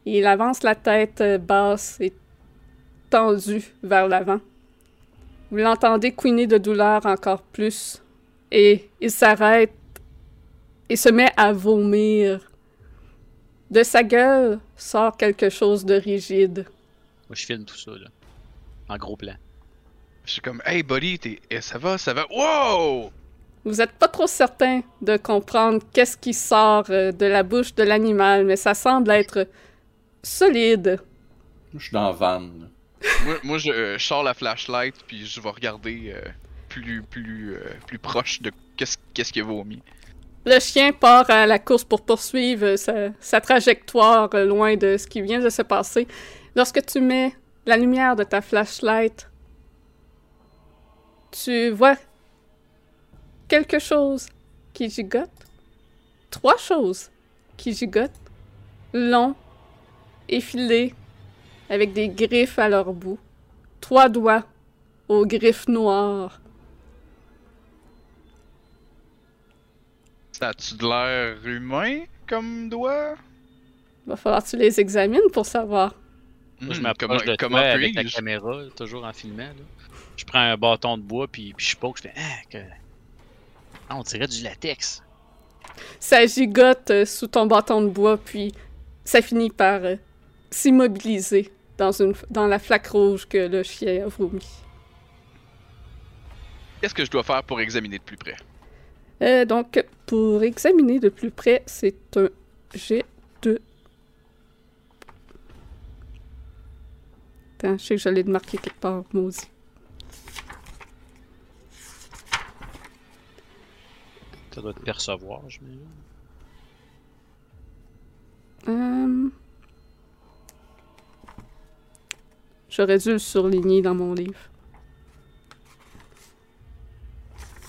Il avance la tête euh, basse et tendue vers l'avant. Vous l'entendez couiner de douleur encore plus et il s'arrête et se met à vomir. De sa gueule sort quelque chose de rigide. Moi, je filme tout ça, là. En gros plan. Je suis comme, hey buddy, t'es... eh, ça va, ça va. Wow! Vous êtes pas trop certain de comprendre qu'est-ce qui sort euh, de la bouche de l'animal, mais ça semble être solide. Je suis dans la van. là. moi, moi, je, euh, je sors la flashlight, puis je vais regarder euh, plus, plus, euh, plus proche de qu'est-ce, qu'est-ce qu'il a vomi. Le chien part à la course pour poursuivre sa, sa trajectoire loin de ce qui vient de se passer. Lorsque tu mets la lumière de ta flashlight, tu vois quelque chose qui gigote. Trois choses qui gigotent. Long, effilé, avec des griffes à leur bout. Trois doigts aux griffes noires. Ça a-tu de l'air humain comme doigt? Va falloir que tu les examines pour savoir. Moi, je Hmm, m'approche comment- de comment toi avec la caméra, toujours en filmant. Là. Je prends un bâton de bois, puis, puis je poke, je fais Ah, que. Ah, on dirait du latex. Ça gigote euh, sous ton bâton de bois, puis ça finit par euh, s'immobiliser dans, une, dans la flaque rouge que le chien a vomi. Qu'est-ce que je dois faire pour examiner de plus près? Euh, donc, pour examiner de plus près, c'est un jet de... Attends, je sais que je l'ai marqué quelque part, maudit. Ça doit te percevoir, j'imagine. Euh... J'aurais dû le surligner dans mon livre.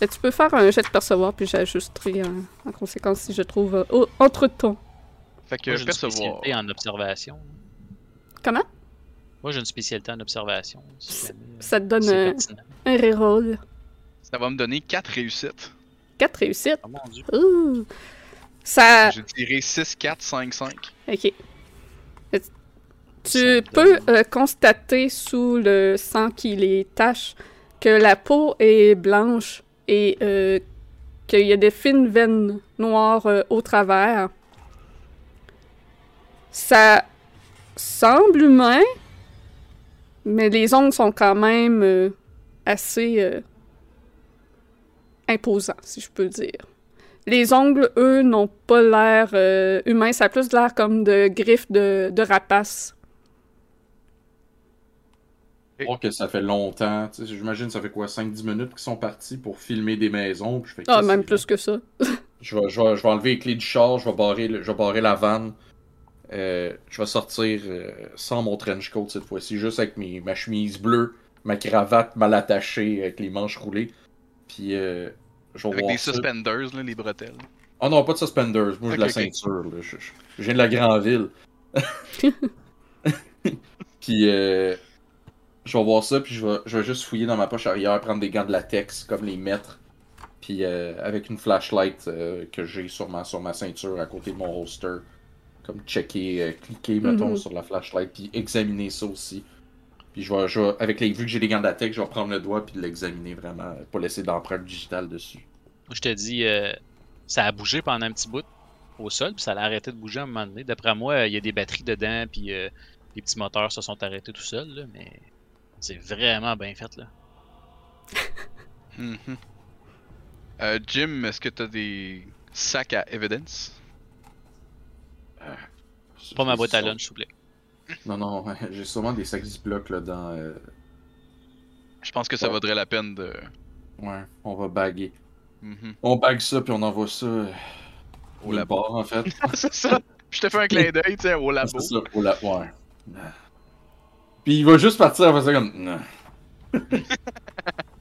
Et tu peux faire un jet de percevoir, puis j'ajusterai en conséquence si je trouve euh, entre-temps. Fait que Moi, une percevoir. Spécialité en observation. Comment? Moi, j'ai une spécialité en observation. Ça, te donne un, un reroll. Ça va me donner 4 réussites. 4 réussites. Oh mon dieu. Ouh! Ça. J'ai tiré 6, 4, 5, 5. Ok. Tu Ça peux euh, constater sous le sang qui les tache que la peau est blanche et euh, qu'il y a des fines veines noires euh, au travers. Ça semble humain, mais les ongles sont quand même euh, assez imposants, si je peux dire. Les ongles, eux, n'ont pas l'air euh, humain, ça a plus l'air comme de griffes de, de rapace. Je crois que ça fait longtemps. J'imagine que ça fait quoi, 5-10 minutes qu'ils sont partis pour filmer des maisons. puis je fais, Ah, même plus que ça. Je vais, je, vais, je vais enlever les clés du char, je vais barrer, le- je vais barrer la vanne. Euh, je vais sortir euh, sans mon trench coat cette fois-ci, juste avec mes, ma chemise bleue, ma cravate mal attachée avec les manches roulées. Puis euh, je vais Avec voir des ça. suspenders, là, les bretelles. Oh non, pas de suspenders, moi j'ai de la ceinture. Là. Je, je- je viens de la grande ville. puis euh, je vais voir ça, puis je vais, je vais juste fouiller dans ma poche arrière, prendre des gants de latex comme les maîtres. Puis euh, avec une flashlight euh, que j'ai sur ma, sur ma ceinture à côté de mon holster. Comme checker, euh, cliquer, mettons, Mhm. sur la flashlight, puis examiner ça aussi. Puis je vais, je vais- avec les, vu que j'ai des gants de latex, je vais prendre le doigt puis l'examiner vraiment, euh, pas laisser d'empreinte digitale dessus. Je te dis, euh, ça a bougé pendant un petit bout au sol, puis ça a arrêté de bouger à un moment donné. D'après moi, euh, il y a des batteries dedans, puis euh, les petits moteurs se sont arrêtés tout seuls, là, mais c'est vraiment bien fait, là. Mhm. Euh, Jim, est-ce que t'as des sacs à evidence? Pas ma boîte à lunch, s'il vous plaît. Non, non, j'ai sûrement des sacs Ziploc là dans. euh, Je pense que ça Ouais. vaudrait la peine de. Ouais, on va baguer. Mhm. On bague ça puis on envoie ça euh, Au labo. en fait. c'est ça! Je te fais un clin d'œil, tu sais, au labo. C'est ça, au labo. Ouais. Puis il va juste partir après ça comme. Non.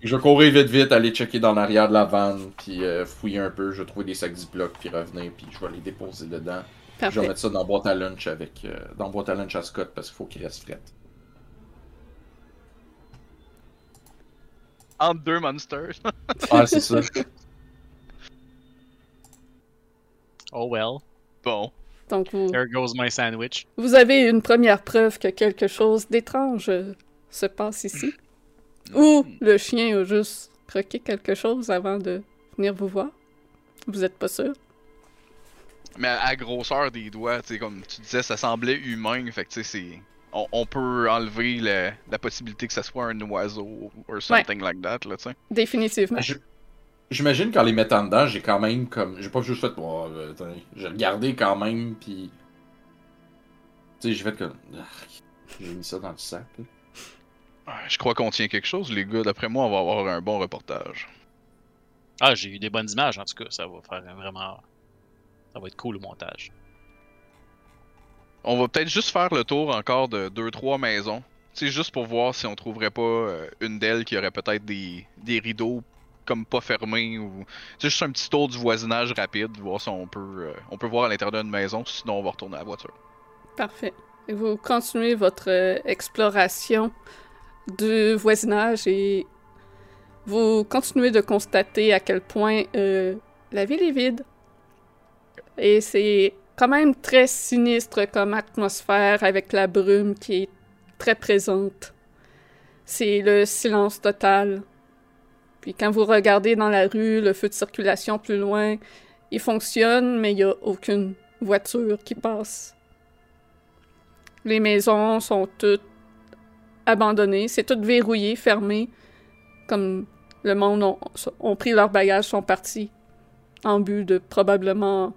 je vais courir vite vite, aller checker dans l'arrière de la vanne, puis euh, fouiller un peu. Je vais trouver des sacs Ziploc, puis revenir, puis je vais les déposer dedans. Je vais mettre ça dans la boîte à lunch avec. euh, dans la boîte à lunch à Scott parce qu'il faut qu'il reste fret. Entre deux monsters. Ah, c'est ça. Oh well, bon. Donc, vous, there goes my sandwich. vous avez une première preuve que quelque chose d'étrange euh, se passe ici. Ou le chien a juste croqué quelque chose avant de venir vous voir. Vous êtes pas sûr? Mais à la grosseur des doigts, tu sais, comme tu disais, ça semblait humain, fait que tu sais, c'est. On, on peut enlever le- la possibilité que ça soit un oiseau or something like that, là, tu sais. Définitivement. Je- J'imagine qu'en les mettant dedans, j'ai quand même comme. J'ai pas juste fait. Oh, euh, attends, j'ai regardé quand même, puis. Tu sais, j'ai fait comme. Ah, J'ai mis ça dans le sac. là. Ouais, Je crois qu'on tient quelque chose, les gars. D'après moi, on va avoir un bon reportage. Ah, j'ai eu des bonnes images, en tout cas. Ça va faire un vraiment. Ça va être cool, le montage. On va peut-être juste faire le tour encore de 2-3 maisons. Tu sais, juste pour voir si on trouverait pas euh, une d'elles qui aurait peut-être des, des rideaux comme pas fermés ou. Tu sais, juste un petit tour du voisinage rapide, voir si on peut, euh, on peut voir à l'intérieur d'une maison, sinon on va retourner à la voiture. Parfait. Et vous continuez votre euh, exploration du voisinage et vous continuez de constater à quel point euh, la ville est vide. Et c'est quand même très sinistre comme atmosphère avec la brume qui est très présente. C'est le silence total. Puis quand vous regardez dans la rue, le feu de circulation plus loin, il fonctionne, mais il n'y a aucune voiture qui passe. Les maisons sont toutes abandonnées, c'est tout verrouillé, fermé, comme le monde ont, pris leurs bagages, sont partis en but de probablement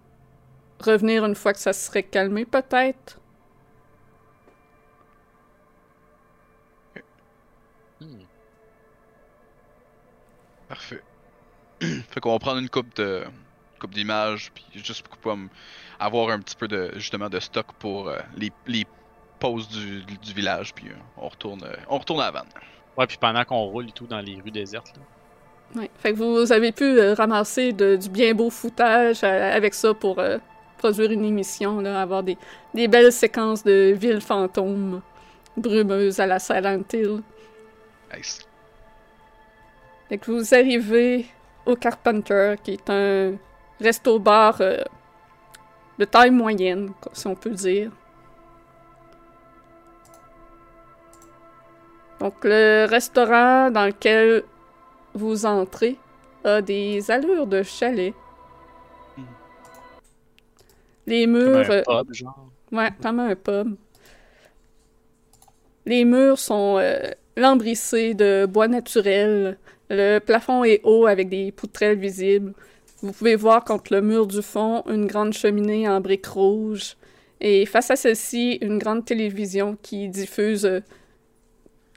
revenir une fois que ça serait calmé, peut-être? Hmm. Parfait. fait qu'on va prendre une coupe de coupe d'images, puis juste pour avoir un petit peu de justement de stock pour euh, les, les pause du, du village, puis euh, on retourne, euh, on retourne à la vanne. Ouais, puis pendant qu'on roule et tout dans les rues désertes, là. Ouais. Fait que vous avez pu euh, ramasser de- du bien beau foutage euh, avec ça pour euh, produire une émission, là, avoir des, des belles séquences de villes fantômes brumeuses à la Silent Hill. Nice. Fait que vous arrivez au Carpenter, qui est un resto-bar euh, de taille moyenne, si on peut dire. Donc, le restaurant dans lequel vous entrez a des allures de chalet. Les Comme murs. un pub, genre. Ouais, comme un pub. Les murs sont euh, lambrissés de bois naturel. Le plafond est haut avec des poutrelles visibles. Vous pouvez voir contre le mur du fond une grande cheminée en briques rouges. Et face à celle-ci, une grande télévision qui diffuse euh,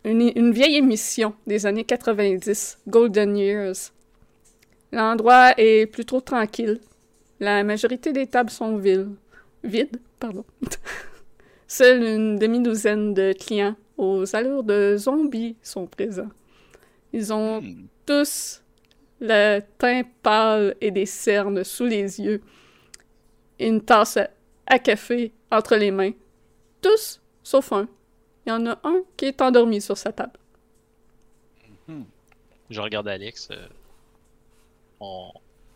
une, une vieille émission des années 90, Golden Years. L'endroit est plutôt tranquille. La majorité des tables sont vides. Vides, pardon. Seule une demi-douzaine de clients aux allures de zombies sont présents. Ils ont Hmm. tous le teint pâle et des cernes sous les yeux. Et une tasse à café entre les mains. Tous, sauf un. Il y en a un qui est endormi sur sa table. Je regarde Alex. euh, on,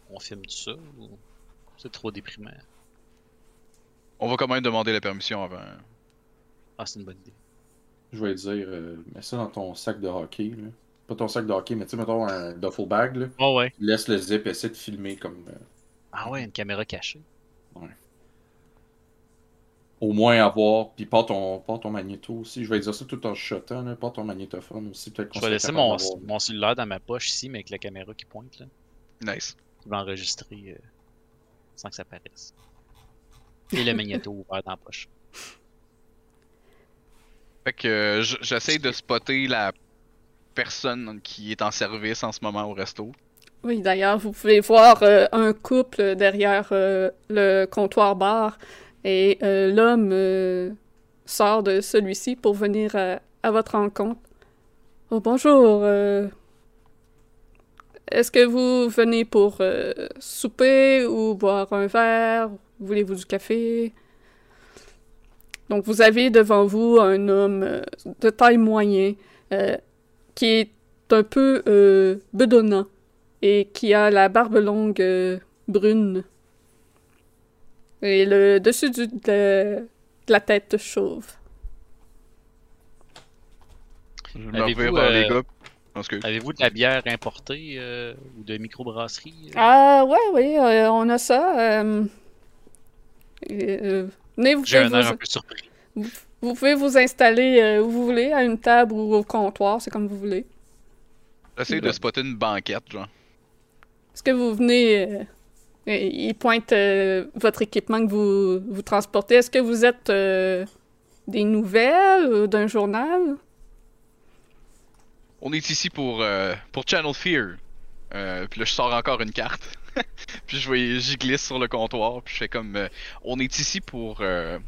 on filme tout ça ou c'est trop déprimant? On va quand même demander la permission avant. Ah, c'est une bonne idée. Je vais dire, euh, mets ça dans ton sac de hockey. Là. Pas ton sac de hockey, mais tu sais, mettons un duffel bag. Là. Oh ouais. Laisse le zip, essaie de filmer comme. euh, Ah ouais, une caméra cachée. au moins avoir. Puis pas ton, pas ton magnéto aussi. Je vais dire ça tout en chuchotant. Là. Pas ton magnétophone aussi. Peut-être qu'on Je vais laisser mon, mon cellulaire dans ma poche ici, mais avec la caméra qui pointe, là. Nice. Qui va enregistrer euh, sans que ça paraisse. Et le magnéto ouvert dans la poche. Fait que euh, j- j'essaie de spotter la personne qui est en service en ce moment au resto. Oui, d'ailleurs, vous pouvez voir euh, un couple derrière euh, le comptoir bar et euh, l'homme euh, sort de celui-ci pour venir à, à votre rencontre. Oh, bonjour. Est-ce que vous venez pour euh, souper ou boire un verre? Voulez-vous du café? Donc, vous avez devant vous un homme euh, de taille moyenne euh, qui est un peu euh, bedonnant et qui a la barbe longue euh, brune. Et le dessus du, de, de la tête chauve. Je me Avez-vous, revire vers les gars. Avez-vous de la bière importée euh, ou de microbrasserie? euh? Ah, ouais, oui, euh, on a ça. euh, euh, venez, vous J'ai pouvez, un air vous, un peu surpris. vous pouvez vous installer euh, où vous voulez, à une table ou au comptoir, c'est comme vous voulez. j'essaie de spotter une banquette, genre. Est-ce que vous venez... euh, il pointe euh, votre équipement que vous, vous transportez. Est-ce que vous êtes euh, des nouvelles ou d'un journal? On est ici pour, euh, pour Channel Fear. Euh, puis là, je sors encore une carte. puis je vais, j'y glisse sur le comptoir. Puis je fais comme. euh, on est ici pour euh,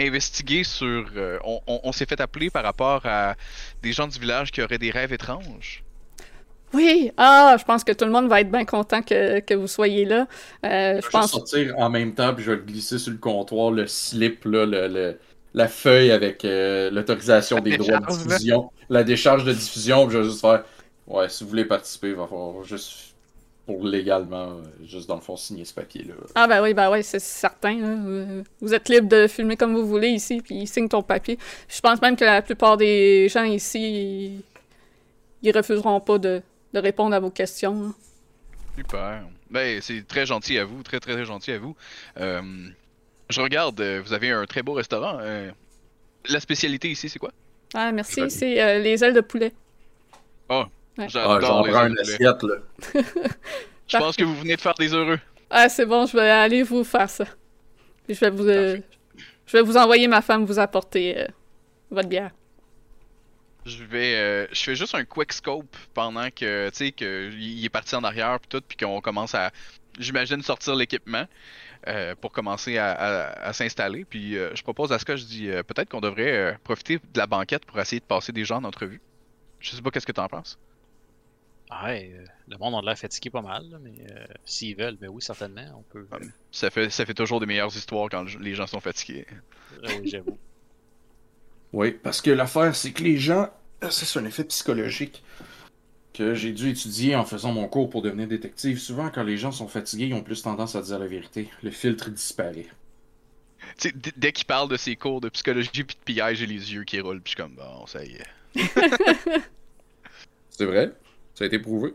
investiguer sur. euh, on on- on s'est fait appeler par rapport à des gens du village qui auraient des rêves étranges. Oui! Ah, je pense que tout le monde va être bien content que, que vous soyez là. Euh, Je je vais pense... juste sortir en même temps, puis je vais le glisser sur le comptoir, le slip, là, le, le- la feuille avec euh, l'autorisation La des droits de là. diffusion, la décharge de diffusion, puis je vais juste faire Ouais, si vous voulez participer, il va falloir juste pour légalement, euh, juste dans le fond, signer ce papier-là. Ah ben oui, ben oui, c'est certain. là. Vous- êtes libre de filmer comme vous voulez ici, puis il signe ton papier. Je pense même que la plupart des gens ici, ils, ils refuseront pas de, de répondre à vos questions. hein. Super. Ben, c'est très gentil à vous, très très, très gentil à vous. Euh, je regarde, euh, vous avez un très beau restaurant. euh, la spécialité ici, c'est quoi? Ah, merci, c'est euh, les ailes de poulet. Ouais. Ah, J'adore j'en les prends ailes une de poulet. assiette, là. Je pense que vous venez de faire des heureux. Ah, c'est bon, je vais aller vous faire ça. Puis je vais vous, euh, je vais vous envoyer ma femme vous apporter euh, votre bière. Je vais, euh, je fais juste un quick scope pendant que, tu sais, que il est parti en arrière puis tout, puis qu'on commence à, j'imagine, sortir l'équipement euh, pour commencer à, à- à s'installer. Puis euh, je propose à ce que je dis euh, peut-être qu'on devrait euh, profiter de la banquette pour essayer de passer des gens en entrevue. Je sais pas qu'est-ce que t'en penses. Ah Ouais, euh, le monde a l'air fatigué pas mal, là, mais euh, s'ils veulent, ben oui, certainement, on peut. Ça fait, ça fait toujours des meilleures histoires quand les gens sont fatigués. euh, oui, j'avoue. Oui, parce que l'affaire, c'est que les gens. Ça, c'est un effet psychologique que j'ai dû étudier en faisant mon cours pour devenir détective. Souvent, quand les gens sont fatigués, ils ont plus tendance à dire la vérité. Le filtre disparaît. Tu sais, d- dès qu'il parle de ses cours de psychologie puis de pillage, j'ai les yeux qui roulent. Puis je suis comme, bon, ça y est. C'est vrai? Ça a été prouvé?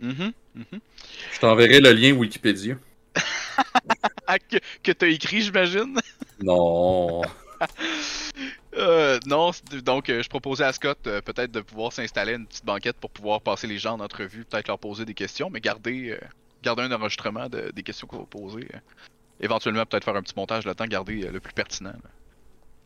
Mhm, mhm. Je t'enverrai le lien Wikipédia. Ah, que, que t'as écrit, j'imagine? Non. Euh, non, donc euh, je proposais à Scott euh, peut-être de pouvoir s'installer une petite banquette pour pouvoir passer les gens en entrevue, peut-être leur poser des questions, mais garder, euh, garder un enregistrement de- des questions qu'on va poser. euh. Éventuellement, peut-être faire un petit montage là-dedans, garder euh, le plus pertinent. là.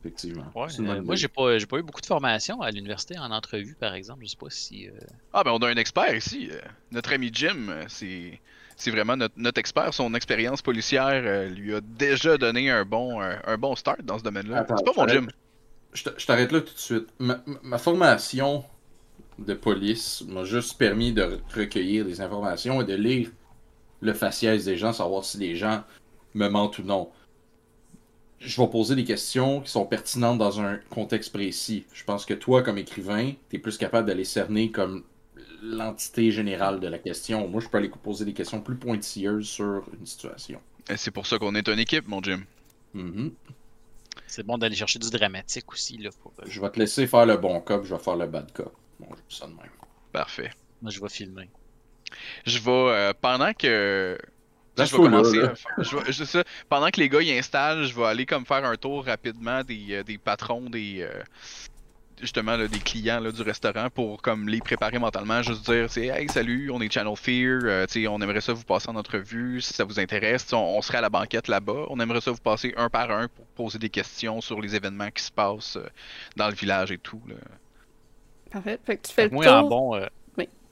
Effectivement. Ouais, euh, moi, j'ai pas, j'ai pas eu beaucoup de formation à l'université en entrevue, par exemple. Je sais pas si. euh, Ah, ben on a un expert ici. notre ami Jim, c'est. C'est vraiment notre, notre expert. Son expérience policière euh, lui a déjà donné un bon, un, un bon start dans ce domaine-là. C'est pas mon Jim. Je t'arrête là tout de suite. Ma, ma- ma formation de police m'a juste permis de re- recueillir des informations et de lire le faciès des gens, savoir si les gens me mentent ou non. Je vais poser des questions qui sont pertinentes dans un contexte précis. Je pense que toi, comme écrivain, tu es plus capable de les cerner comme l'entité générale de la question. Moi, je peux aller poser des questions plus pointilleuses sur une situation. C'est pour ça qu'on est une équipe, mon Jim. Mhm. C'est bon d'aller chercher du dramatique aussi, là. Pour, euh, Je vais te laisser faire le bon cop, je vais faire le bad cop. Bon, je ça de même. Parfait. Moi, je vais filmer. Je vais, euh, pendant que. Là, je vais là, commencer. là. à faire- je vais- je sais ça, pendant que les gars y installent, je vais aller comme faire un tour rapidement des, euh, des patrons, des. euh, justement, là, des clients là, du restaurant pour comme les préparer mentalement. Juste dire, c'est hey, salut, on est Channel Fear, euh, on aimerait ça vous passer en entrevue si ça vous intéresse. On, on serait à la banquette là-bas. On aimerait ça vous passer un par un pour poser des questions sur les événements qui se passent euh, dans le village et tout. Là. Parfait. Fait que tu fais le Moi, tour. en bon.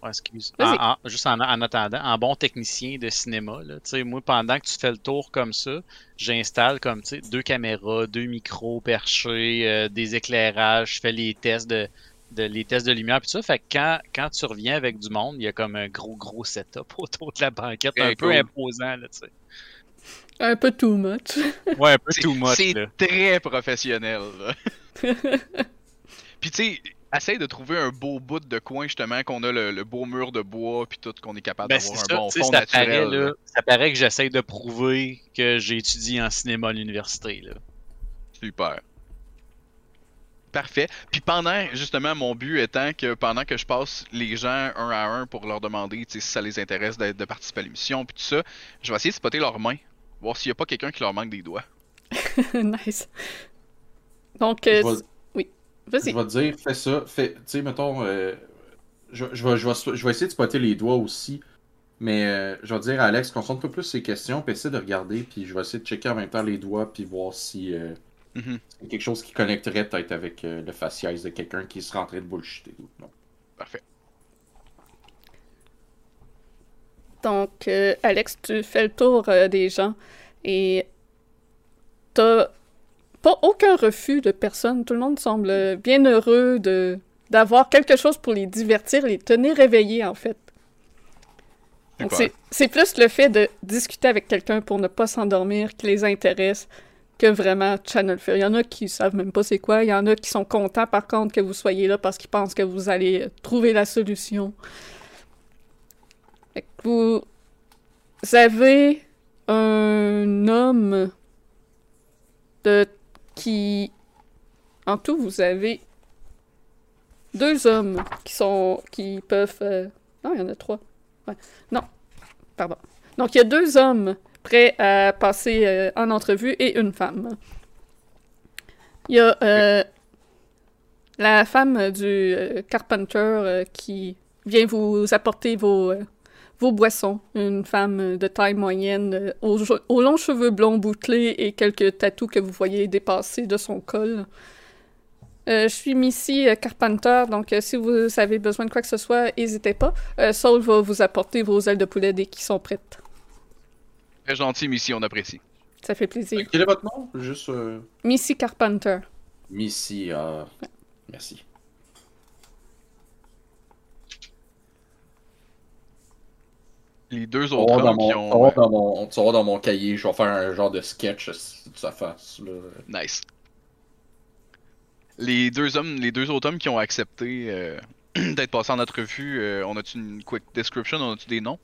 Excuse. Vas-y. En- en- juste en, en attendant, en bon technicien de cinéma, là, tu sais, moi, pendant que tu fais le tour comme ça, j'installe comme, tu sais, deux caméras, deux micros perchés, euh, des éclairages, je fais les tests de, de- les tests de lumière, puis tout ça. Fait que quand, quand tu reviens avec du monde, il y a comme un gros, gros setup autour de la banquette, un peu imposant, là, tu sais. Un peu too much. Ouais, un peu too much, C'est très professionnel. là. Puis tu sais, essaye de trouver un beau bout de coin justement qu'on a le, le beau mur de bois puis tout qu'on est capable Ben, d'avoir un ça, bon fond ça naturel. paraît, là, ça paraît que j'essaye de prouver que j'ai étudié en cinéma à l'université, là. Super. Parfait. Puis pendant, justement, mon but étant que pendant que je passe les gens un à un pour leur demander tu sais, si ça les intéresse d'être- de participer à l'émission, puis tout ça, je vais essayer de spotter leurs mains, voir s'il n'y a pas quelqu'un qui leur manque des doigts. nice. Donc, euh, Je vais-. Je te dire, fais ça. Fais, tu sais, mettons, euh, je, je vais, je, vais, je vais essayer de spotter les doigts aussi. Mais euh, je vais dire à Alex, concentre un peu plus ses questions, puis essaie de regarder, puis je vais essayer de checker en même temps les doigts, puis voir si euh, Mhm. c'est quelque chose qui connecterait peut-être avec euh, le faciès de quelqu'un qui serait en train de bullshiter. Non. Parfait. Donc, euh, Alex, tu fais le tour euh, des gens et t'as pas aucun refus de personne. Tout le monde semble bien heureux de d'avoir quelque chose pour les divertir, les tenir réveillés, en fait. C'est plus le fait de discuter avec quelqu'un pour ne pas s'endormir qui les intéresse que vraiment Channel Fear. Il y en a qui savent même pas c'est quoi. Il y en a qui sont contents, par contre, que vous soyez là parce qu'ils pensent que vous allez euh, trouver la solution. Fait que vous avez un homme de qui en tout vous avez deux hommes qui sont qui peuvent euh, non il y en a trois. Non pardon. Donc il y a deux hommes prêts à passer euh, en entrevue et une femme. Il y a euh, la femme du carpenter qui vient vous apporter vos euh, vos boissons. Une femme de taille moyenne, euh, aux, longs cheveux blonds bouclés et quelques tatous que vous voyez dépasser de son col. Euh, je suis Missy euh, Carpenter, donc euh, si vous avez besoin de quoi que ce soit, n'hésitez pas. Euh, Saul va vous apporter vos ailes de poulet dès qu'ils sont prêtes. Très gentil, Missy, on apprécie. Ça fait plaisir. Quel est votre nom? Juste euh, Missy Carpenter. Missy. ah, Merci. Les deux vas autres hommes mon, qui tu vas ont. voir dans mon- tu vas voir dans mon cahier, je vais faire un genre de sketch de sa face. Là. Nice. Les deux hommes, les deux autres hommes qui ont accepté euh, d'être passés en entrevue, euh, on a-tu une quick description, on a-tu des noms?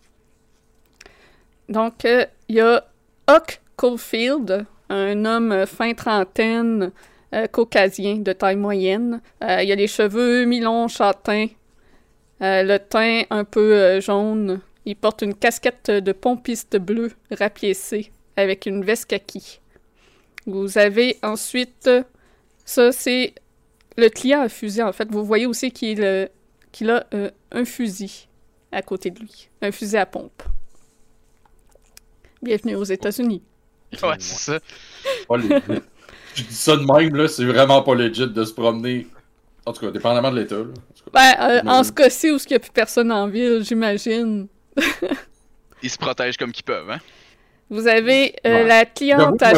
Donc, euh, il y a Huck Caulfield, un homme euh, fin trentaine, euh, caucasien, de taille moyenne. Euh, il a les cheveux mi-longs, châtains, euh, le teint un peu euh, jaune. Il porte une casquette de pompiste bleu rapiécée avec une veste kaki. Vous avez ensuite, ça c'est le client à fusil en fait. Vous voyez aussi qu'il euh, a euh, un fusil à côté de lui, un fusil à pompe. Bienvenue aux États-Unis. Ouais, c'est ça. Pas legit. je dis ça de même, là, c'est vraiment pas legit de se promener. En tout cas, dépendamment de l'état. Ben, euh, en ce cas-ci où il n'y a plus personne en ville, j'imagine. Ils se protègent comme qu'ils peuvent, hein? Vous avez euh, Ouais. la cliente à...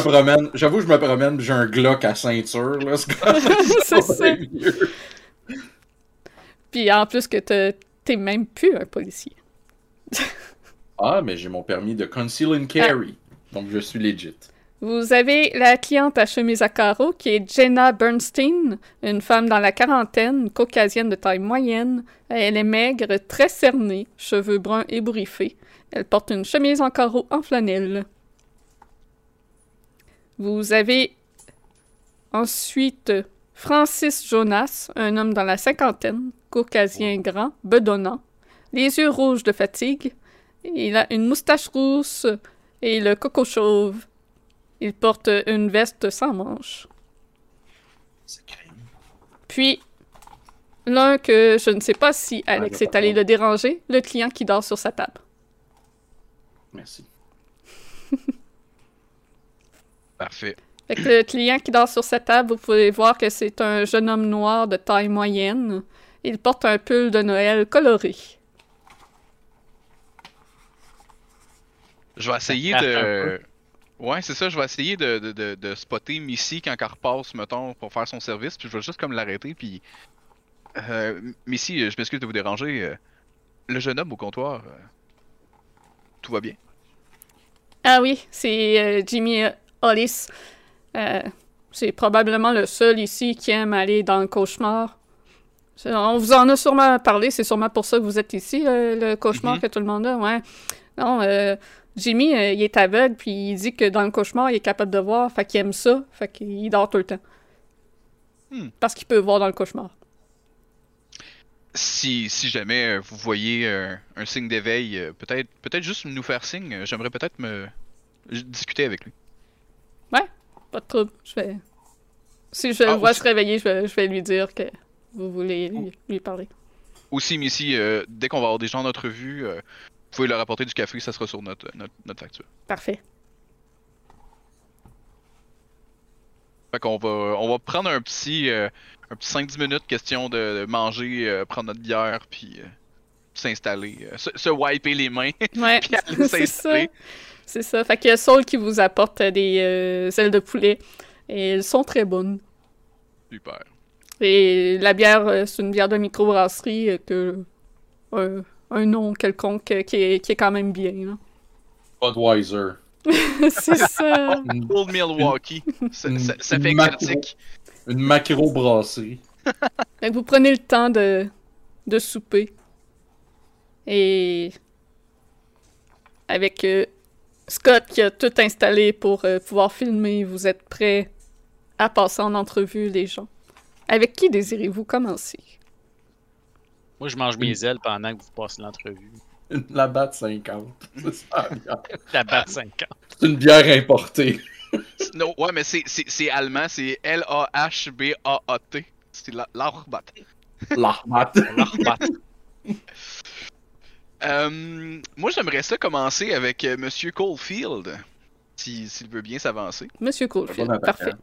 j'avoue je me promène, j'ai un Glock à ceinture, là. C'est ça. mieux. Puis en plus que t'es- t'es même plus un policier. Ah, mais j'ai mon permis de conceal and carry. Donc je suis legit. Vous avez la cliente à chemise à carreaux qui est Jenna Bernstein, une femme dans la quarantaine, caucasienne de taille moyenne. Elle est maigre, très cernée, cheveux bruns ébouriffés. Elle porte une chemise en carreaux en flanelle. Vous avez ensuite Francis Jonas, un homme dans la cinquantaine, caucasien grand, bedonnant, les yeux rouges de fatigue. Il a une moustache rousse et le coco chauve. Il porte une veste sans manches. Puis, l'un que je ne sais pas si Alex le est allé le déranger, le client qui dort sur sa table. Merci. Parfait. Fait que le client qui dort sur sa table, vous pouvez voir que c'est un jeune homme noir de taille moyenne. Il porte un pull de Noël coloré. Je vais essayer de. Ouais, c'est ça, je vais essayer de, de, de, de spotter Missy quand elle repasse, mettons, pour faire son service, puis je vais juste comme l'arrêter, puis. Euh, Missy, je m'excuse de vous déranger. euh, le jeune homme au comptoir, euh, tout va bien? Ah oui, c'est euh, Jimmy Hollis. C'est probablement le seul ici qui aime aller dans le cauchemar. On vous en a sûrement parlé, c'est sûrement pour ça que vous êtes ici, le cauchemar Mhm. que tout le monde a, ouais. Non, euh, Jimmy, euh, il est aveugle, puis il dit que dans le cauchemar, il est capable de voir, fait qu'il aime ça, fait qu'il dort tout le temps. Hmm. Parce qu'il peut voir dans le cauchemar. Si, si jamais euh, vous voyez euh, un signe d'éveil, peut-être peut-être juste nous faire signe, j'aimerais peut-être me discuter avec lui. Pas de trouble, je vais... Si je le Ah, vois aussi- se réveiller, je vais, je vais lui dire que vous voulez lui, lui parler. Aussi, Missy, euh, dès qu'on va avoir des gens en entrevue, vous pouvez leur apporter du café, ça sera sur notre, notre, notre facture. Parfait. Fait qu'on va, on va prendre un petit, euh, un petit 5-10 minutes, question de, de manger, euh, prendre notre bière, puis euh, s'installer, se, se wiper les mains, Ouais, puis aller c'est ça. C'est ça. Fait a Saul qui vous apporte des ailes de poulet. Et elles sont très bonnes. Super. Et la bière, c'est une bière de microbrasserie que... Un, nom quelconque qui est, qui est quand même bien. là. Budweiser. c'est ça. Une, Old Milwaukee, ça, une- ça- fait macro. exotique. une macro-brasserie. Fait que vous prenez le temps de, de souper. Et avec euh, Scott qui a tout installé pour euh, pouvoir filmer, vous êtes prêts à passer en entrevue les gens. Avec qui désirez-vous commencer? Moi, je mange mes ailes pendant que vous passez l'entrevue. La batte 50. C'est ça, la batte 50. C'est une bière importée. Non, ouais, mais c'est- c'est c'est allemand, c'est L-A-H-B-A-A-T. C'est la- l'Arbat. La batte. L'arbat. Euh, moi, j'aimerais ça commencer avec euh, Monsieur Caulfield, si- s'il veut bien s'avancer. Monsieur Un Caulfield, bon attaquant. parfait.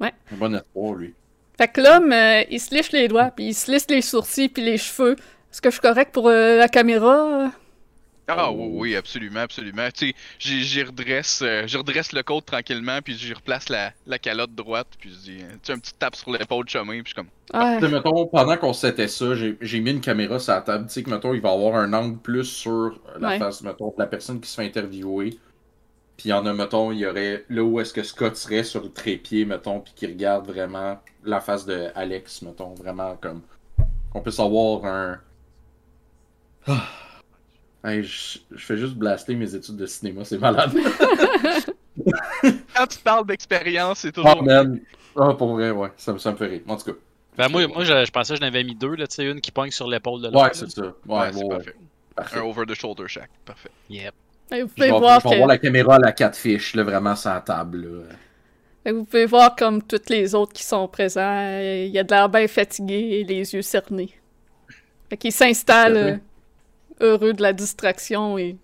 Ouais. Un bon espoir, lui. Fait que l'homme, euh, il se liche les doigts, puis il se lisse les sourcils, puis les cheveux. Est-ce que je suis correct pour euh, la caméra? Ah oui, oui, absolument, absolument. Tu sais, j'y j'y redresse, euh, j'y redresse le côte tranquillement, puis j'y replace la, la calotte droite, puis je dis, euh, tu sais, un petit tape sur l'épaule de chemin, puis je suis comme, Ouais. Tu sais, mettons, pendant qu'on s'était ça, j'ai j'ai mis une caméra sur la table. Tu sais que, mettons, il va avoir un angle plus sur la Ouais. face, mettons, de la personne qui se fait interviewer. Puis il y en a, mettons, il y aurait là où est-ce que Scott serait sur le trépied, mettons, puis qui regarde vraiment la face de Alex, mettons, vraiment comme. Qu'on puisse avoir un. Ah. Hey, je, je fais juste blaster mes études de cinéma, c'est malade. quand tu parles d'expérience, c'est oh toujours. man! Ah, pour vrai, ouais, ça, me- ça me fait rire. En tout cas. Ben, moi, moi je, je pensais que j'en avais mis deux, là, tu sais, une qui pogne sur l'épaule de l'autre. Ouais, c'est ça. Ouais, Ouais, c'est ouais, parfait. parfait. Un over the shoulder shack, parfait. Yep. Et vous Je pouvez vais, voir je vais que voir la caméra à la catfish, là, vraiment sur la table. Là. Vous pouvez voir comme tous les autres qui sont présents, euh, il y a de l'air bien fatigué et les yeux cernés. Fait qu'il s'installe euh, heureux de la distraction et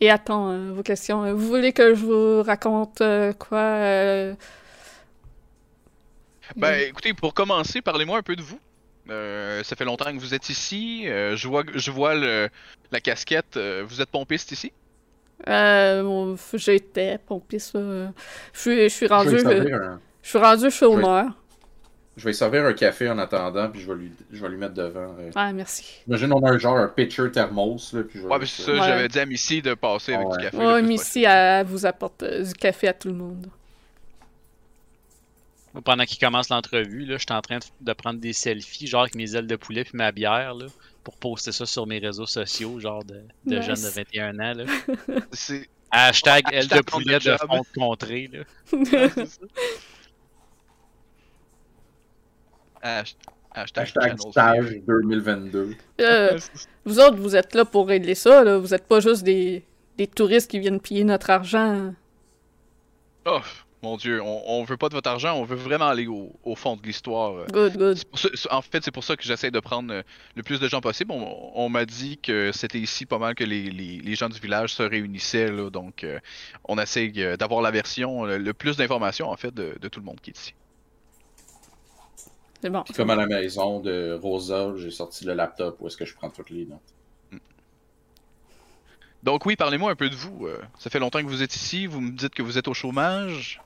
et attend euh, vos questions. Vous voulez que je vous raconte euh, quoi euh, Ben, écoutez, pour commencer, parlez-moi un peu de vous. Euh, ça fait longtemps que vous êtes ici. euh, je vois, je vois le, la casquette. euh, vous êtes pompiste ici? euh, J'étais pompiste. Je suis, je suis Je rendu, euh, un, je suis rendu chômeur. je vais lui servir un café en attendant, puis je vais lui, je vais lui mettre devant. euh. Ah, merci. Imagine, on a un genre un pitcher thermos, là, puis je vais Ouais, lui- mais c'est ça, Ouais. j'avais dit à Missy de passer avec Ah du café. Ouais, Missy, elle vous apporte euh, du café à tout le monde. Pendant qu'il commence l'entrevue, là, je suis en train de, prendre des selfies, genre avec mes ailes de poulet puis ma bière, là, pour poster ça sur mes réseaux sociaux, genre de, de Nice. jeunes de 21 ans. Là. C'est Hashtag Hashtag aile de poulet de fond de contrée. Là. Hashtag, stage fear. 2022. Euh, ça. Vous autres, vous êtes là pour régler ça, là. Vous êtes pas juste des, des touristes qui viennent piller notre argent. Oh, mon dieu, on, on veut pas de votre argent, on veut vraiment aller au, au fond de l'histoire. Good, good. Ça- en fait, c'est pour ça que j'essaie de prendre euh, le plus de gens possible. On, on m'a dit que c'était ici pas mal que les, les- les gens du village se réunissaient, là, donc euh, on essaie euh, d'avoir la version, le, le plus d'informations en fait de, de tout le monde qui est ici. C'est bon. Puis comme à la maison de Rosa, j'ai sorti le laptop où est-ce que je prends toutes les notes. Donc oui, parlez-moi un peu de vous. ça fait longtemps que vous êtes ici, vous me dites que vous êtes au chômage.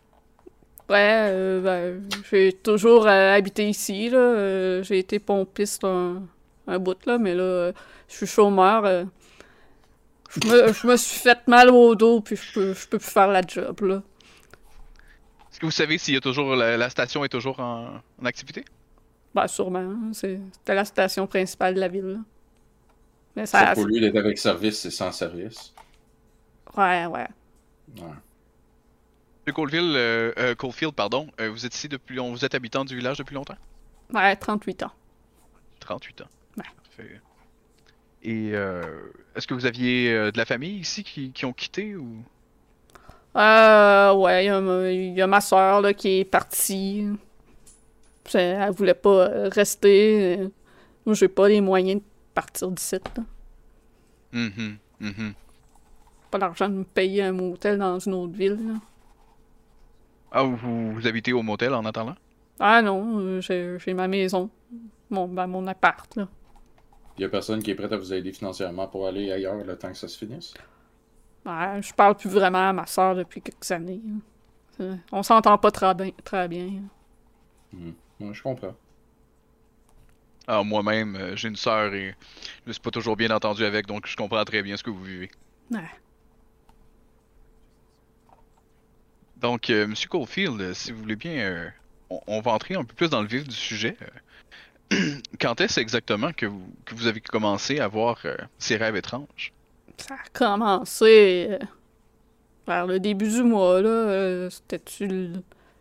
Ouais, euh, ben, j'ai toujours euh, habité ici, là. Euh, j'ai été pompiste un, un bout, là, mais là, euh, je suis chômeur. euh. je, me, je me suis fait mal au dos, puis je peux, je peux plus faire la job, là. Est-ce que vous savez s'il y a toujours la, la station est toujours en, en activité? Ben, sûrement. hein, c'est- C'était la station principale de la ville, là. Mais Ça, d'être avec service, c'est sans service. Ouais, ouais. Ouais. Monsieur Coalfield, euh, euh, Caulfield, pardon, euh, vous êtes ici depuis, on vous êtes habitant du village depuis longtemps? Ouais, 38 ans. 38 ans. Ouais. Parfait. Et euh, est-ce que vous aviez de la famille ici qui, qui ont quitté ou? Euh, ouais, il y, a ma- il y a ma soeur, là, qui est partie. Elle voulait pas rester. Moi, j'ai pas les moyens de partir d'ici, là. Mhm, mhm. Pas l'argent de me payer un motel dans une autre ville, là. Ah, vous, vous habitez au motel en attendant? Ah non, euh, j'ai ma maison. Mon, ben, mon appart, là. Il y a personne qui est prêt à vous aider financièrement pour aller ailleurs le temps que ça se finisse? Ouais, je parle plus vraiment à ma soeur depuis quelques années. Euh, On s'entend pas très bien. Très bien. Ouais, je comprends. Ah, moi-même, euh, j'ai une sœur et je me suis pas toujours bien entendu avec, donc je comprends très bien ce que vous vivez. Ouais. Donc, euh, Monsieur Caulfield, euh, si vous voulez bien, euh, on, on va entrer un peu plus dans le vif du sujet. Euh, Quand est-ce exactement que vous, que vous avez commencé à avoir euh, ces rêves étranges? Ça a commencé vers le début du mois, là. C'était-tu le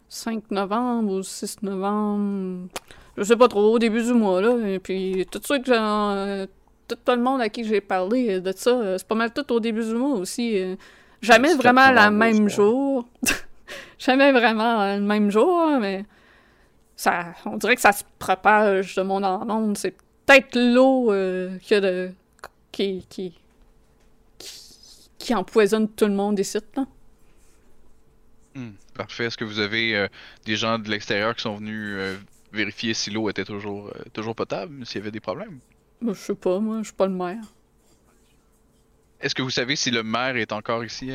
5 novembre ou le 6 novembre? Je sais pas trop, au début du mois, là. Et puis, tout tout, tout le monde à qui j'ai parlé de ça, c'est pas mal tout au début du mois aussi. Jamais vraiment 4 la même jour. Jamais vraiment le même jour, mais... Ça, on dirait que ça se propage de monde en monde. C'est peut-être l'eau euh, de... qui... qui qui empoisonne tout le monde ici, là. Hmm, Parfait. Est-ce que vous avez euh, des gens de l'extérieur qui sont venus euh, vérifier si l'eau était toujours, toujours potable, s'il y avait des problèmes? Je sais pas, moi, je suis pas le maire. Est-ce que vous savez si le maire est encore ici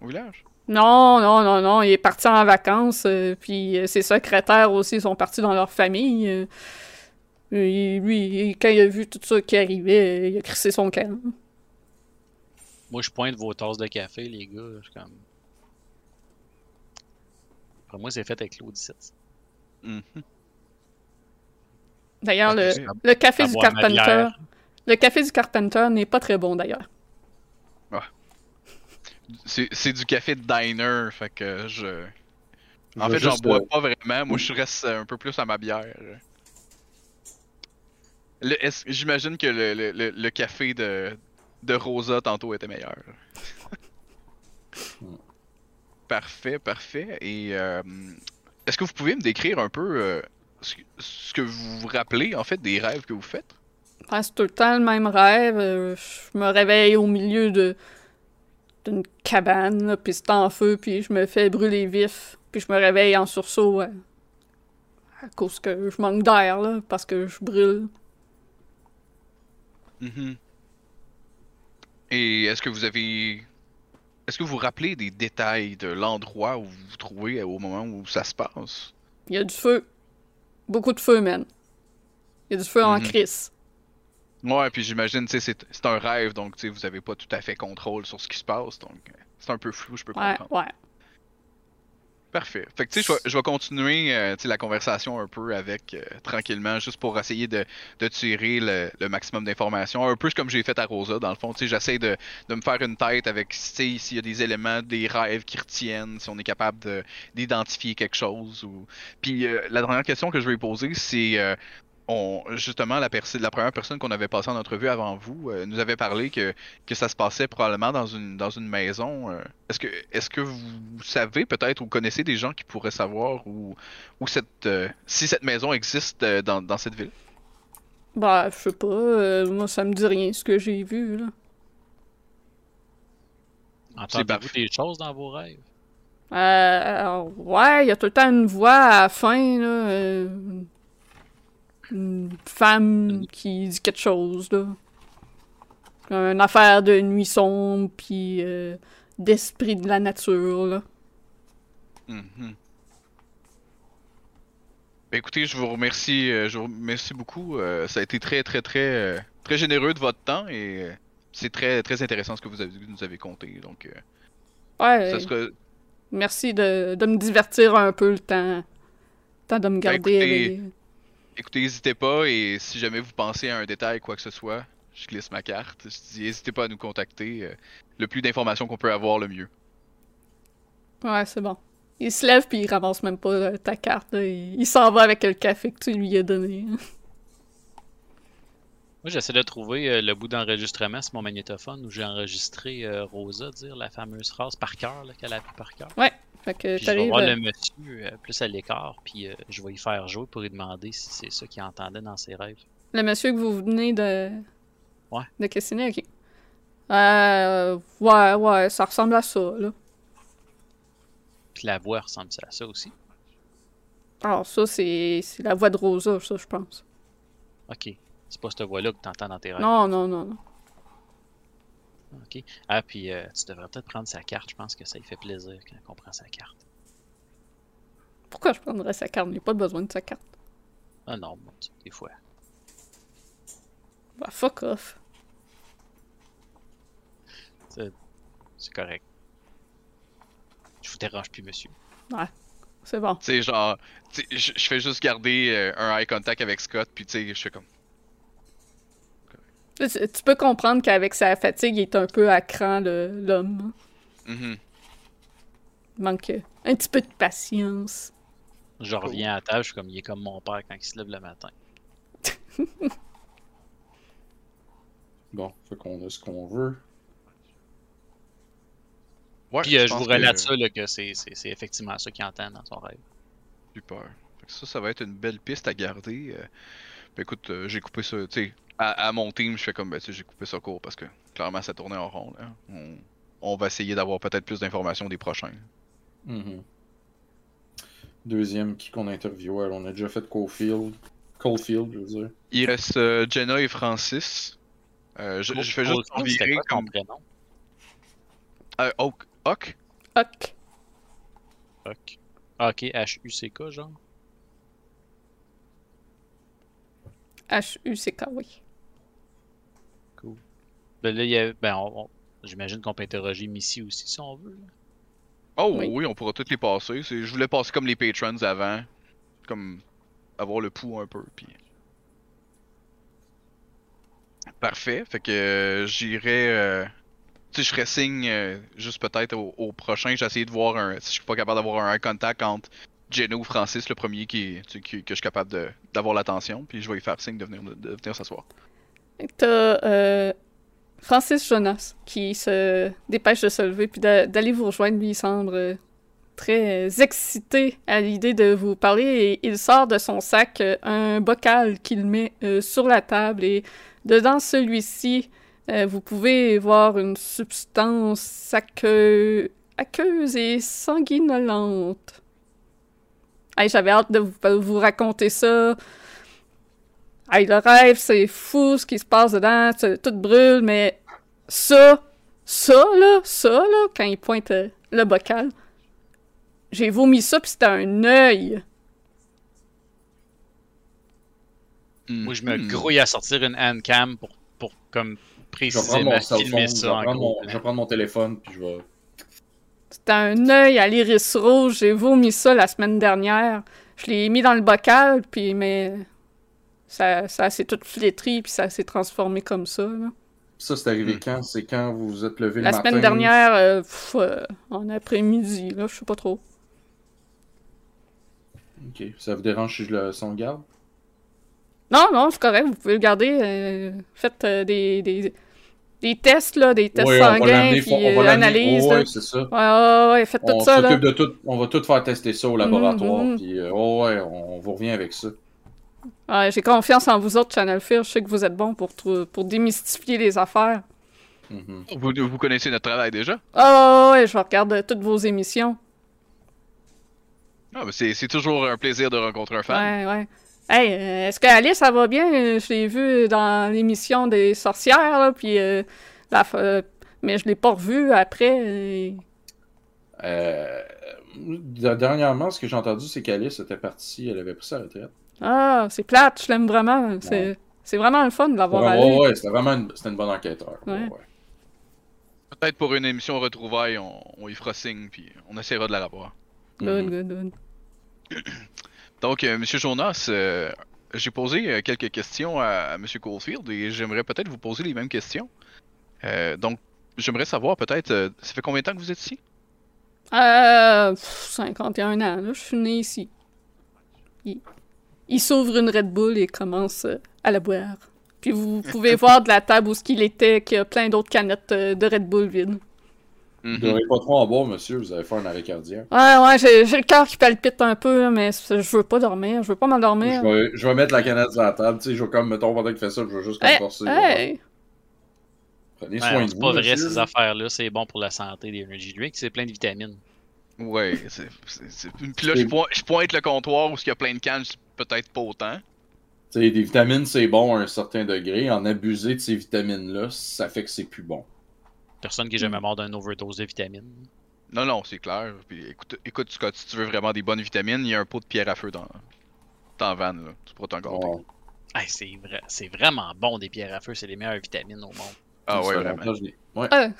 au village? Non, non, non, non, il est parti en vacances, euh, puis euh, ses secrétaires aussi sont partis dans leur famille. euh, et lui, quand il a vu tout ça qui arrivait, il a crissé son camp. Moi, je pointe vos tasses de café, les gars. Je suis comme. Après moi, c'est fait avec l'eau d'ici. D'ailleurs, le, Ok. le café du Carpenter, le café du Carpenter n'est pas très bon d'ailleurs. C'est c'est du café de diner, fait que je. En Je fait, j'en bois euh, pas vraiment. Moi, je reste euh, un peu plus à ma bière. J'imagine que le, le- le- le café de, de Rosa tantôt était meilleur. Hmm. parfait, parfait. Et euh, est-ce que vous pouvez me décrire un peu euh, ce, que- ce que vous vous rappelez en fait des rêves que vous faites? Ouais, c'est tout le temps le même rêve. Je me réveille au milieu de d'une cabane, là, puis c'est en feu, puis je me fais brûler vif, puis je me réveille en sursaut euh, à cause que je manque d'air, là, parce que je brûle. Mhm. Et est-ce que vous avez. Est-ce que vous vous rappelez des détails de l'endroit où vous vous trouvez au moment où ça se passe? Il y a du feu. Beaucoup de feu, man. Il y a du feu en Mhm. crise. Ouais, puis j'imagine, c'est c'est un rêve, donc tu sais, vous avez pas tout à fait contrôle sur ce qui se passe, donc c'est un peu flou, je peux Ouais, comprendre. ouais. Parfait. Fait que tu sais, je vais- continuer euh, la conversation un peu avec, euh, tranquillement, juste pour essayer de, de tirer le, le maximum d'informations. Un peu comme j'ai fait à Rosa, dans le fond. Tu sais, j'essaie de, de me faire une tête avec, tu sais, s'il y a des éléments, des rêves qui retiennent, si on est capable de- d'identifier quelque chose. Ou... Puis euh, la dernière question que je vais poser, c'est... on, justement, la, première personne qu'on avait passée en entrevue avant vous euh, nous avait parlé que, que ça se passait probablement dans une, dans une maison. euh. Est-ce que, est que vous savez peut-être ou connaissez des gens qui pourraient savoir où, où cette, euh, si cette maison existe euh, dans, dans cette ville? Bah, je sais pas. euh, moi, ça me dit rien, ce que j'ai vu, là. Entendez-vous des choses dans vos rêves? Euh, alors, ouais, il y a tout le temps une voix à la fin, là. Une femme qui dit quelque chose, là. Une affaire de nuit sombre, puis euh, d'esprit de la nature, là. Mhm. Ben, écoutez, je vous remercie, euh, je vous remercie beaucoup. euh, ça a été très, très, très, très généreux de votre temps et c'est très, très intéressant ce que vous avez, nous avez conté. Donc, Ouais, ça sera, merci de, de me divertir un peu le temps. Le temps de me garder écoutez, éveillé. Écoutez, n'hésitez pas et si jamais vous pensez à un détail, quoi que ce soit, je glisse ma carte. Je dis, n'hésitez pas à nous contacter. euh, le plus d'informations qu'on peut avoir, le mieux. Ouais, c'est bon. Il se lève puis il ramasse même pas euh, ta carte. là. Il, il s'en va avec le café que tu lui as donné. Moi, j'essaie de trouver euh, le bout d'enregistrement sur mon magnétophone où j'ai enregistré euh, Rosa dire la fameuse phrase par cœur qu'elle a appris par cœur. Fait que Puis je vais voir le monsieur euh, plus à l'écart, puis euh, je vais y faire jouer pour lui demander si c'est ça qu'il entendait dans ses rêves. Le monsieur que vous venez de. Ouais. De questionner, ok. Euh. Ouais, ouais, ça ressemble à ça, là. Puis la voix ressemble à ça aussi? Alors, ça, c'est c'est la voix de Rosa, ça, je pense. Ok. C'est pas cette voix-là que tu entends dans tes rêves. Non, non, non, non. Ok. Ah, puis euh, tu devrais peut-être prendre sa carte. Je pense que ça lui fait plaisir quand on prend sa carte. Pourquoi je prendrais sa carte? Il a pas besoin de sa carte. Ah non, bon, tu- des fois. Bah, fuck off. C'est c'est correct. Je vous dérange plus, monsieur. C'est bon. Tu sais, genre, je fais juste garder euh, un eye contact avec Scott, puis tu sais, je fais comme. Tu peux comprendre qu'avec sa fatigue, il est un peu à cran, le- l'homme. Mhm. Il manque un petit peu de patience. Je reviens à table, je suis comme il est comme mon père quand il se lève le matin. Bon, fait qu'on a ce qu'on veut. Ouais, Puis euh, je, vous que- relate ça, là, que c'est c'est- c'est effectivement ça qu'il entend dans son rêve. Super. Fait que ça, ça va être une belle piste à garder. euh. Ben écoute, euh, j'ai coupé ça, tu sais, à, à mon team, je fais comme, ben tu sais, j'ai coupé ça court parce que clairement ça tournait en rond. Là. On, on va essayer d'avoir peut-être plus d'informations des prochains. Mhm. Deuxième, qui qu'on? Alors, on a déjà fait Cofield. Coalfield, je veux dire. Il reste euh, Jenna et Francis. Euh, je, je fais juste Cold Field, c'était virer quoi ton comme prénom? Euh, Oak. Oak? Huck. Ok. Ah, ok, H-U-C-K, genre. H-U-C-K, oui. Ben là, il y a, ben, on- on- j'imagine qu'on peut interroger Missy aussi, si on veut. là. Oh Oui. oui. on pourra toutes les passer. C'est- Je voulais passer comme les patrons avant. Comme avoir le pouls un peu. Puis... Parfait. Fait que euh, j'irai. euh, Tu sais, je ferais signe euh, juste peut-être au, au prochain. J'ai essayé de voir un. Si je suis pas capable d'avoir un contact entre Jenno ou Francis, le premier qui, que je suis capable d'avoir l'attention. Puis je vais lui faire signe de venir, s'asseoir. T'as euh, Francis Jonas qui se dépêche de se lever puis d'a- d'aller vous rejoindre. Lui, il semble euh, très excité à l'idée de vous parler et il sort de son sac euh, un bocal qu'il met sur la table et dedans celui-ci, vous pouvez voir une substance aqueuse et sanguinolente. Hey, J'avais hâte de vous, vous raconter ça. Hey, le rêve, c'est fou ce qui se passe dedans, tout brûle, mais ça, ça, là, ça, là, quand il pointe euh, le bocal, j'ai vomi ça, puis c'était un œil. Moi, je me Hmm. grouille à sortir une handcam pour, pour comme précisément filmer je vais ça en prendre gros mon, je vais prendre mon téléphone, puis je vais... C'était un œil à l'iris rouge, j'ai vomi ça la semaine dernière. Je l'ai mis dans le bocal, puis, mais ça, ça s'est tout flétri, puis ça s'est transformé comme ça, là. Ça, c'est arrivé Hmm. quand? C'est quand vous vous êtes levé La le matin? semaine dernière, euh, pff, euh, en après-midi, là, je sais pas trop. Ok. Ça vous dérange si je le sauvegarde? Non, non, c'est correct, vous pouvez le garder. euh, faites euh, des, des, des tests, là, des tests Ouais, sanguins, puis on va euh, l'amener. analyse. Ouais, là. ouais, c'est ça. Ouais, ouais, ouais, faites tout On ça, là. de tout, on va tout faire tester ça au laboratoire, Mhm. puis euh, oh ouais, on, vous revient avec ça. Ouais, J'ai confiance en vous autres, Channel Fear. Je sais que vous êtes bons pour, pour démystifier les affaires. Mhm. Vous, vous connaissez notre travail déjà? Ah, ouais, je regarde euh, toutes vos émissions. Ah, mais c'est c'est toujours un plaisir de rencontrer un fan. Ouais, ouais. Hey, euh, est-ce que Alice, ça va bien? Je l'ai vue dans l'émission des sorcières, là, puis... euh, la euh, mais je l'ai pas revue après. dernièrement, ce que j'ai entendu, c'est qu'Alice était partie, elle avait pris sa retraite. Ah, c'est plate, je l'aime vraiment. C'est c'est vraiment le fun de l'avoir Ouais, allé. ouais, ouais, c'était vraiment une, c'était une bonne enquêteur. Ouais. Ouais. ouais. Peut-être pour une émission retrouvailles, on, on y fera signe, puis on essaiera de la revoir. Good, Mhm. good, good. Donc, euh, Monsieur Jonas, euh, j'ai posé euh, quelques questions à, à Monsieur Caulfield et j'aimerais peut-être vous poser les mêmes questions. Euh, donc, j'aimerais savoir peut-être, ça fait combien de temps que vous êtes ici? Euh, pff, 51 ans, là, je suis né ici. Il, il s'ouvre une Red Bull et commence à la boire. Puis vous pouvez voir de la table où ce qu'il était, qu'il y a plein d'autres canettes de Red Bull vides. Mhm. Vous n'aurez pas trop en boire, monsieur, vous allez faire un arrêt cardiaque. Ouais, ouais, j'ai le cœur qui palpite un peu, mais c'est- je veux pas dormir, je veux pas m'endormir. Je vais, je vais mettre la canette sur la table, tu sais, je vais comme, mettons, pendant qu'il fait ça, je vais juste comme Hey, forcer. hey! Prenez Ouais, soin de c'est vous, pas vrai, monsieur. ces affaires-là. C'est bon pour la santé des energy drinks. C'est plein de vitamines. Ouais, c'est. c'est- c'est- Puis là, je pointe, je pointe le comptoir où il y a plein de cannes, c'est peut-être pas autant. Tu sais, des vitamines, c'est bon à un certain degré. En abuser de ces vitamines-là, ça fait que c'est plus bon. Personne qui est jamais mort d'une overdose de vitamines. Non, non, c'est clair. Puis écoute, écoute, Scott, si tu veux vraiment des bonnes vitamines, il y a un pot de pierre à feu dans, dans van, là. Tu pourras t'en garder. Hey, c'est vrai, c'est vraiment bon des pierres à feu. C'est les meilleures vitamines au monde. Ah ouais, vraiment. Ouais. Ouais.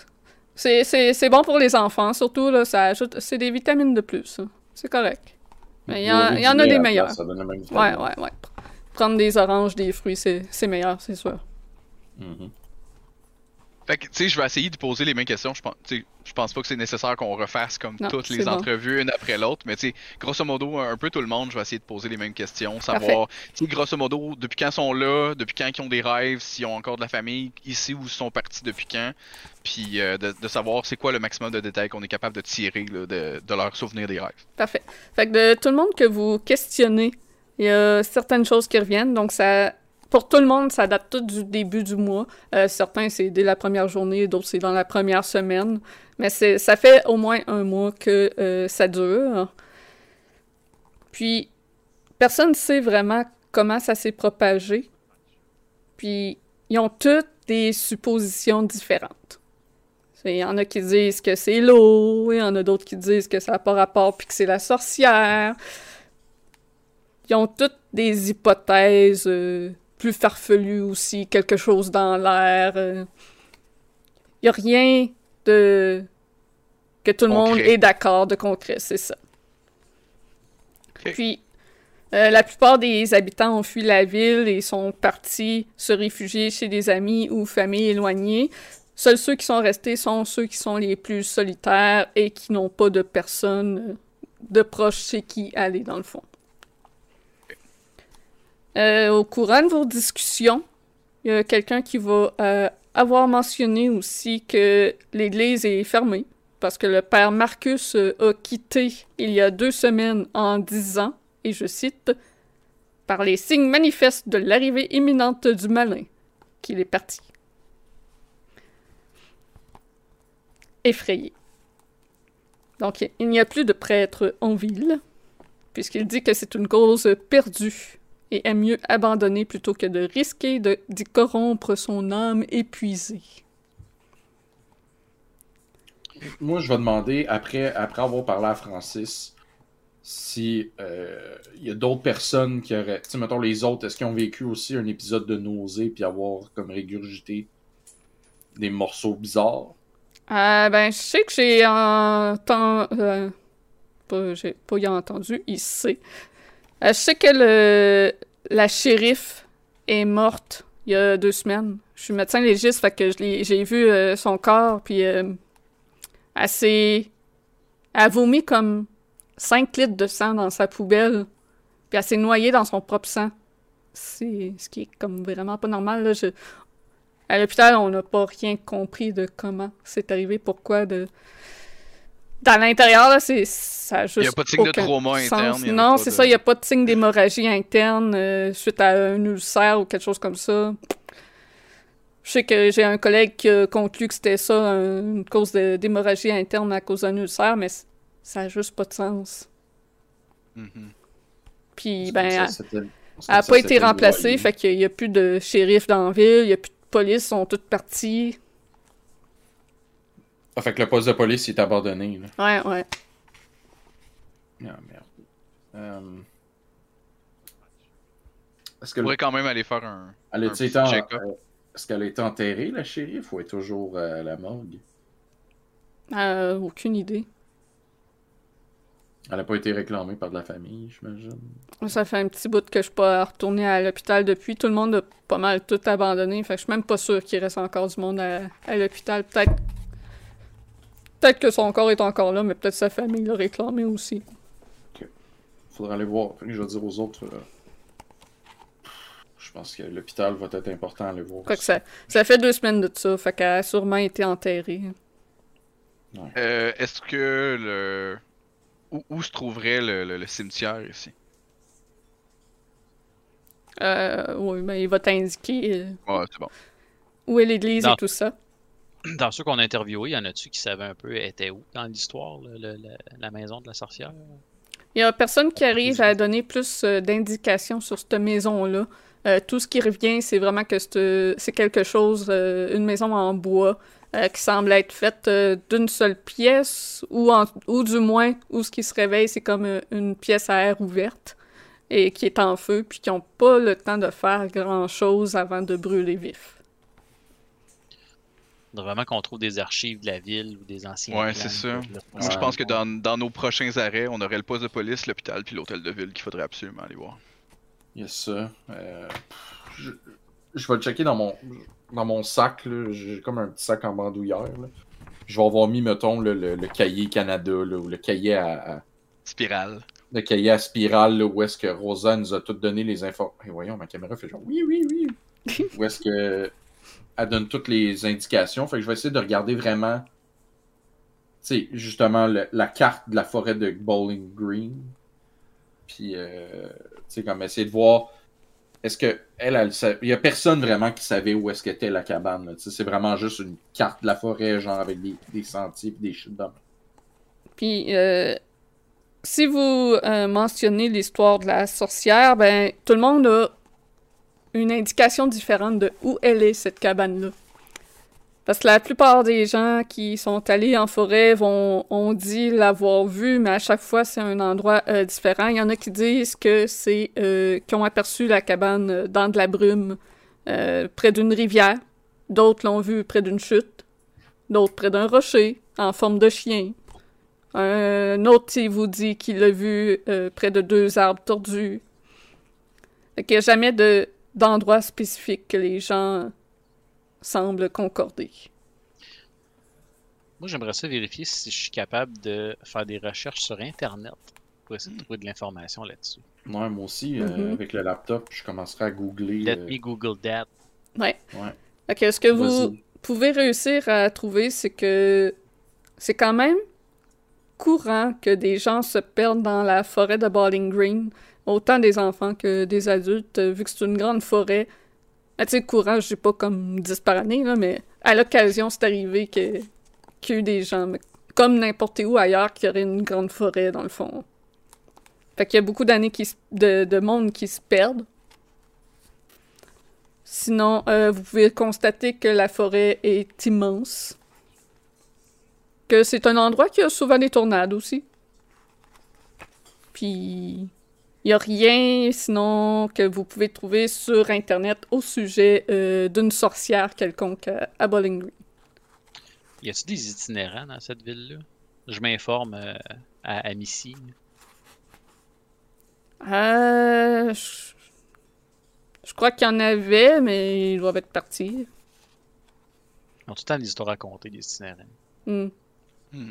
C'est- C'est c'est bon pour les enfants, surtout, là, ça ajoute... C'est des vitamines de plus. C'est correct. Mais il y, il y en a des meilleurs. place, Ça donne la même Ouais, ouais, ouais. Prendre des oranges, des fruits, c'est c'est meilleur, c'est sûr. Mhm. Fait que, tu sais, je vais essayer de poser les mêmes questions. Je pense, je pense pas que c'est nécessaire qu'on refasse comme Non, toutes les bon. entrevues une après l'autre, mais tu sais, grosso modo, un peu tout le monde, je vais essayer de poser les mêmes questions, savoir, tu sais, grosso modo, depuis quand ils sont là, depuis quand ils ont des rêves, s'ils ont encore de la famille ici ou ils sont partis depuis quand, puis euh, de, de savoir c'est quoi le maximum de détails qu'on est capable de tirer là, de, de leur souvenir des rêves. Parfait. Fait que de tout le monde que vous questionnez, il y a certaines choses qui reviennent. Donc, ça, pour tout le monde, ça date tout du début du mois. Euh, certains, c'est dès la première journée, d'autres, c'est dans la première semaine. Mais ça fait au moins un mois que euh, ça dure. Puis, personne ne sait vraiment comment ça s'est propagé. Puis, ils ont toutes des suppositions différentes. Il y en a qui disent que c'est l'eau, il y en a d'autres qui disent que ça n'a pas rapport puis que c'est la sorcière. Ils ont toutes des hypothèses euh, plus farfelues aussi, quelque chose dans l'air. Il n'y a rien de que tout le monde est d'accord de concret, c'est ça. Puis, euh, la plupart des habitants ont fui la ville et sont partis se réfugier chez des amis ou familles éloignées. Seuls ceux qui sont restés sont ceux qui sont les plus solitaires et qui n'ont pas de personne euh, de proche chez qui aller, dans le fond. Euh, au courant de vos discussions, il y a quelqu'un qui va euh, avoir mentionné aussi que l'église est fermée parce que le père Marcus euh, a quitté il y a deux semaines en disant, et je cite, par les signes manifestes de l'arrivée imminente du malin, qu'il est parti. Effrayé. Donc, il n'y a plus de prêtre en ville, puisqu'il dit que c'est une cause perdue et aime mieux abandonner plutôt que de risquer de- d'y corrompre son âme épuisée. Moi, je vais demander, après, après avoir parlé à Francis, si euh, il y a d'autres personnes qui auraient. Tu sais, mettons les autres, est-ce qu'ils ont vécu aussi un épisode de nausée puis avoir comme régurgité des morceaux bizarres? Euh, ben, je sais que j'ai entendu. Euh, pas, j'ai pas y entendu, il sait. Euh, je sais que le, la shérif est morte il y a deux semaines. Je suis médecin légiste, fait que j'ai vu euh, son corps, puis euh, elle s'est. Elle a vomi comme 5 litres de sang dans sa poubelle, puis elle s'est noyée dans son propre sang. C'est ce qui est comme vraiment pas normal, à l'hôpital, on n'a pas rien compris de comment c'est arrivé, pourquoi de. Dans l'intérieur, là, c'est ça a juste. Il y a pas de signe de aucun trauma sens. interne, Non, c'est de- ça, il n'y a pas de signe d'hémorragie interne euh, suite à un ulcère ou quelque chose comme ça. Je sais que j'ai un collègue qui a conclu que c'était ça, un- une cause de- d'hémorragie interne à cause d'un ulcère, mais ça n'a juste pas de sens. Mhm. Puis, ben, Ça, elle- n'a pas été remplacée, fait qu'il n'y a plus de shérif dans la ville, il n'y a plus de police, ils sont toutes parties. Ah, fait que le poste de police il est abandonné. Là. Ouais, ouais. Ah, merde. Euh, Est-ce que pourrait quand même aller faire un. elle un a petit été en- check-up. euh, Est-ce qu'elle a été enterrée, la shérif, ou elle est toujours euh, à la morgue? Euh, aucune idée. Elle n'a pas été réclamée par de la famille, j'imagine? Ça fait un petit bout que je suis pas retournée à l'hôpital depuis. Tout le monde a pas mal tout abandonné. Fait que je suis même pas sûre qu'il reste encore du monde à, à l'hôpital. Peut-être. Peut-être que son corps est encore là, mais peut-être sa famille l'a réclamé aussi. Faudra aller voir. Je vais dire aux autres. euh, Je pense que l'hôpital va être important à aller voir. Que ça, ça fait deux semaines de ça. Fait qu'elle a sûrement été enterrée. Euh, Est-ce que le. Où, où se trouverait le, le- le cimetière ici? Euh, oui, ben il va t'indiquer euh, Ouais, c'est bon. où est l'église et tout ça. Dans ceux qu'on a interviewés, y en a-tu qui savaient un peu était où dans l'histoire, la maison de la sorcière? Il y a personne qui arrive à donner plus euh, d'indications sur cette maison-là. Euh, tout ce qui revient, c'est vraiment que c'est quelque chose, euh, une maison en bois, euh, qui semble être faite d'une seule pièce, ou, en- ou du moins, où ce qui se réveille, c'est comme une pièce à air ouverte, et qui est en feu, puis qui n'ont pas le temps de faire grand-chose avant de brûler vif. Faudrait vraiment qu'on trouve des archives de la ville ou des anciens. Ouais, c'est ça. Moi, je pense que dans, dans nos prochains arrêts, on aurait le poste de police, l'hôpital, puis l'hôtel de ville qu'il faudrait absolument aller voir. Il y a ça. Euh, je, je vais le checker dans mon, dans mon sac. là. J'ai comme un petit sac en bandoulière. là. Je vais avoir mis, mettons, le, le, le cahier Canada là, ou le cahier à, à- Spirale. le cahier à spirale là, où est-ce que Rosa nous a toutes donné les infos. Et voyons, ma caméra fait genre oui, oui, oui. où est-ce que elle donne toutes les indications. Fait que je vais essayer de regarder vraiment, tu sais, justement la carte de la forêt de Bowling Green. Puis, euh, tu sais, comme essayer de voir. Est-ce que elle, elle sa- il y a personne vraiment qui savait où est-ce qu'était la cabane. C'est vraiment juste une carte de la forêt, genre avec des, des sentiers et des chutes d'hommes. Puis, euh, si vous euh, mentionnez l'histoire de la sorcière, ben, tout le monde a une indication différente de où elle est, cette cabane-là. Parce que la plupart des gens qui sont allés en forêt vont ont dit l'avoir vu, mais à chaque fois c'est un endroit euh, différent. Il y en a qui disent que c'est euh, qui ont aperçu la cabane euh, dans de la brume près d'une rivière. D'autres l'ont vu près d'une chute. D'autres près d'un rocher en forme de chien. Un autre vous dit qu'il l'a vu euh, près de deux arbres tordus. Qu'il n'y a jamais de d'endroit spécifique que les gens semblent concorder. Moi, j'aimerais ça vérifier si je suis capable de faire des recherches sur Internet pour essayer de trouver de l'information là-dessus. Ouais, moi aussi, euh, Mhm. avec le laptop, je commencerai à googler. Let euh, me Google that. Ouais. Ouais. Que ce que vous pouvez réussir à trouver, c'est que c'est quand même courant que des gens se perdent dans la forêt de Bowling Green, autant des enfants que des adultes, euh, vu que c'est une grande forêt. Ah, tu sais, courant, je pas comme 10 par année, mais à l'occasion, c'est arrivé qu'il y a eu des gens, comme n'importe où ailleurs, qu'il y aurait une grande forêt, dans le fond. Fait qu'il y a beaucoup d'années de, de monde qui se perdent. Sinon, euh, vous pouvez constater que la forêt est immense. Que c'est un endroit qui a souvent des tornades aussi. Puis, il n'y a rien sinon que vous pouvez trouver sur Internet au sujet euh, d'une sorcière quelconque à, à Bowling Green. Y a-t-il des itinérants dans cette ville-là? Je m'informe euh, à, à Missy. Euh, je... je crois qu'il y en avait, mais ils doivent être partis. Ils ont tout le temps des histoires à raconter, des itinérants. Hmm. Hmm.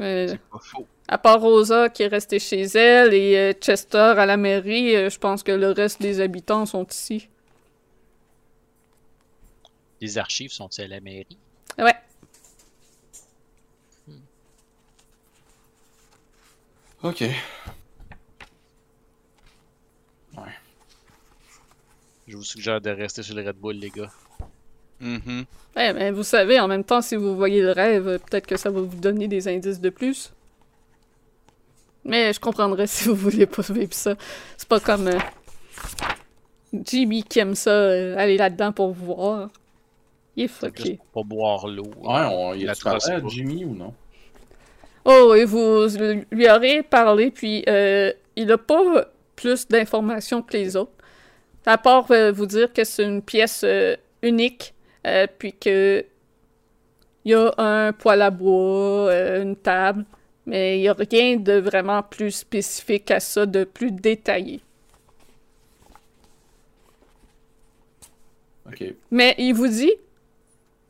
Euh, C'est pas faux. À part Rosa qui est restée chez elle et euh, Chester à la mairie, euh, je pense que le reste des habitants sont ici. Les archives sont-ils à la mairie? Ouais. Ok. Je vous suggère de rester sur le Red Bull, les gars. Mhm. Ouais, mais vous savez, en même temps, si vous voyez le rêve, peut-être que ça va vous donner des indices de plus. Mais je comprendrais si vous voulez pas vivre ça. C'est pas comme euh, Jimmy qui aime ça, euh, aller là-dedans pour voir. Il est fucké. pour pas boire l'eau. Ouais, on y a à. Jimmy ou non? Oh, et vous lui aurez parlé, puis euh, il a pas plus d'informations que les autres. À part euh, vous dire que c'est une pièce euh, unique, euh, puis que il y a un poêle à bois, euh, une table, mais il y a rien de vraiment plus spécifique à ça, de plus détaillé. Mais il vous dit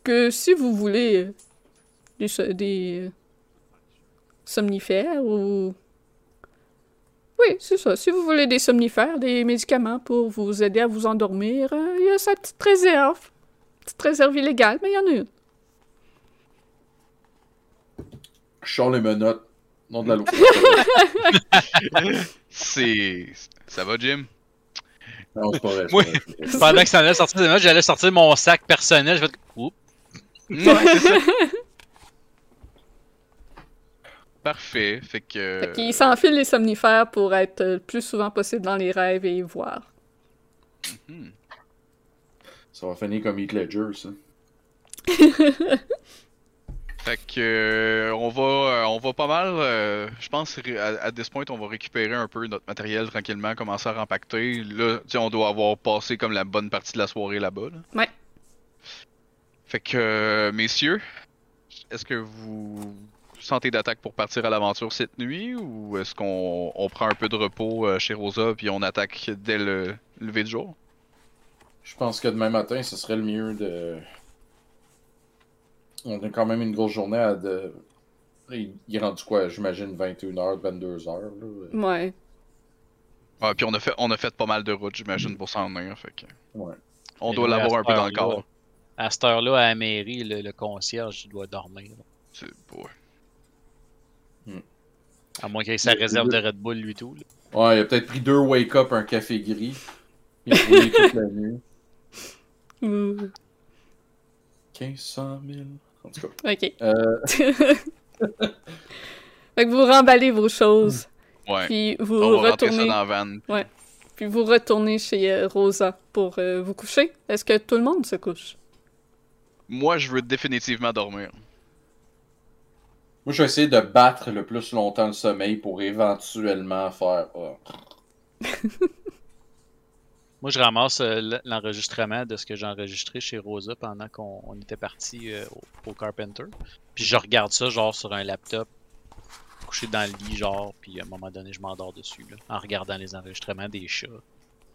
que si vous voulez euh, des, so- des somnifères ou... Oui, c'est ça. Si vous voulez des somnifères, des médicaments pour vous aider à vous endormir, euh, il y a sa petite réserve. Petite réserve illégale, mais il y en a une. Je sors les menottes. Nom de la loi. C'est. Ça va, Jim? non, c'est pas vrai. Oui. pas vrai. Pendant que ça allait sortir des notes, j'allais sortir mon sac personnel. Je vais Oups. Ouais, c'est ça. Parfait. Fait que. Fait qu'il s'enfile les somnifères pour être euh, le plus souvent possible dans les rêves et voir. Hmm. Ça va finir comme Heath Ledger, ça. Fait que euh, on va euh, on va pas mal euh, je pense à, à this point on va récupérer un peu notre matériel tranquillement, commencer à rempacter. Là, tu sais on doit avoir passé comme la bonne partie de la soirée là-bas. là. Ouais. Fait que euh, messieurs, est-ce que vous sentez d'attaque pour partir à l'aventure cette nuit ou est-ce qu'on on prend un peu de repos euh, chez Rosa puis on attaque dès le lever du jour? Je pense que demain matin, ce serait le mieux de. On a quand même une grosse journée à de. Il est rendu quoi, j'imagine 21h, 22h. Là. Ouais. Ouais, puis on a fait on a fait pas mal de routes, j'imagine pour s'en venir, fait que Ouais. on Et doit l'avoir un peu dans le corps. À cette heure-là, à la mairie, le, le concierge doit dormir. C'est ouais. À moins qu'il ait sa réserve de Red Bull, lui tout. là. Ouais, il a peut-être pris deux wake-up, un café gris. Il a roulé toute la nuit. Ouh. 1500 000. En tout cas. Ok. Euh, Fait que vous remballez vos choses, Ouais. puis vous On va rentrer ça retournez, dans la van. puis vous retournez chez euh, Rosa pour euh, vous coucher. Est-ce que tout le monde se couche? Moi, je veux définitivement dormir. Moi, je vais essayer de battre le plus longtemps le sommeil pour éventuellement faire. ah. Moi, je ramasse euh, l'enregistrement de ce que j'ai enregistré chez Rosa pendant qu'on on était parti euh, au, au Carpenter. Puis je regarde ça, genre, sur un laptop, couché dans le lit, genre, puis à un moment donné, je m'endors dessus, là, en regardant les enregistrements des chats.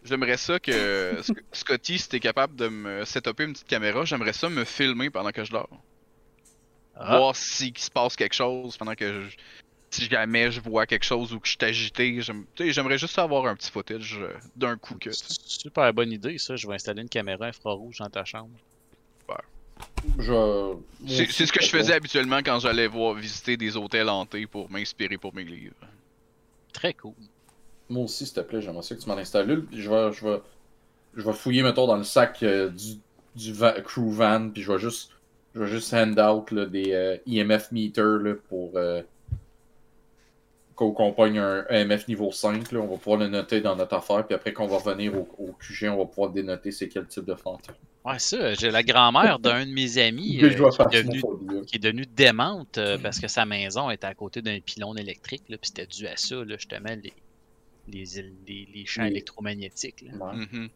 J'aimerais ça que Sc- Scotty, si t'es capable de me setuper une petite caméra, j'aimerais ça me filmer pendant que je dors. Ah, Voir si il se passe quelque chose pendant que je... Si jamais je vois quelque chose ou que je suis agité, j'aimerais juste avoir un petit footage euh, d'un coup que. super bonne idée, ça. Je vais installer une caméra infrarouge dans ta chambre. Je vais- C'est ce que je faisais habituellement quand j'allais voir visiter des hôtels hantés pour m'inspirer pour mes livres. Très cool. Moi aussi, s'il te plaît, j'aimerais ça que tu m'en installes une. puis Je vais, je vais, je vais fouiller, mettons, dans le sac euh, du, du va- crew van, puis je vais juste, je vais juste hand out là, des euh, EMF meters là, pour euh, qu'on qu'on pogne un EMF niveau 5. Là, on va pouvoir le noter dans notre affaire, puis après qu'on va revenir au, au QG, on va pouvoir dénoter c'est quel type de fantôme. Ouais, ça, j'ai la grand-mère d'un de mes amis euh, qui, est devenu, phobie, là. qui est devenue démente euh, parce que sa maison était à côté d'un pylône électrique, là, puis c'était dû à ça, là, justement, les, les, les, les champs électromagnétiques. Là. Ouais. Mhm.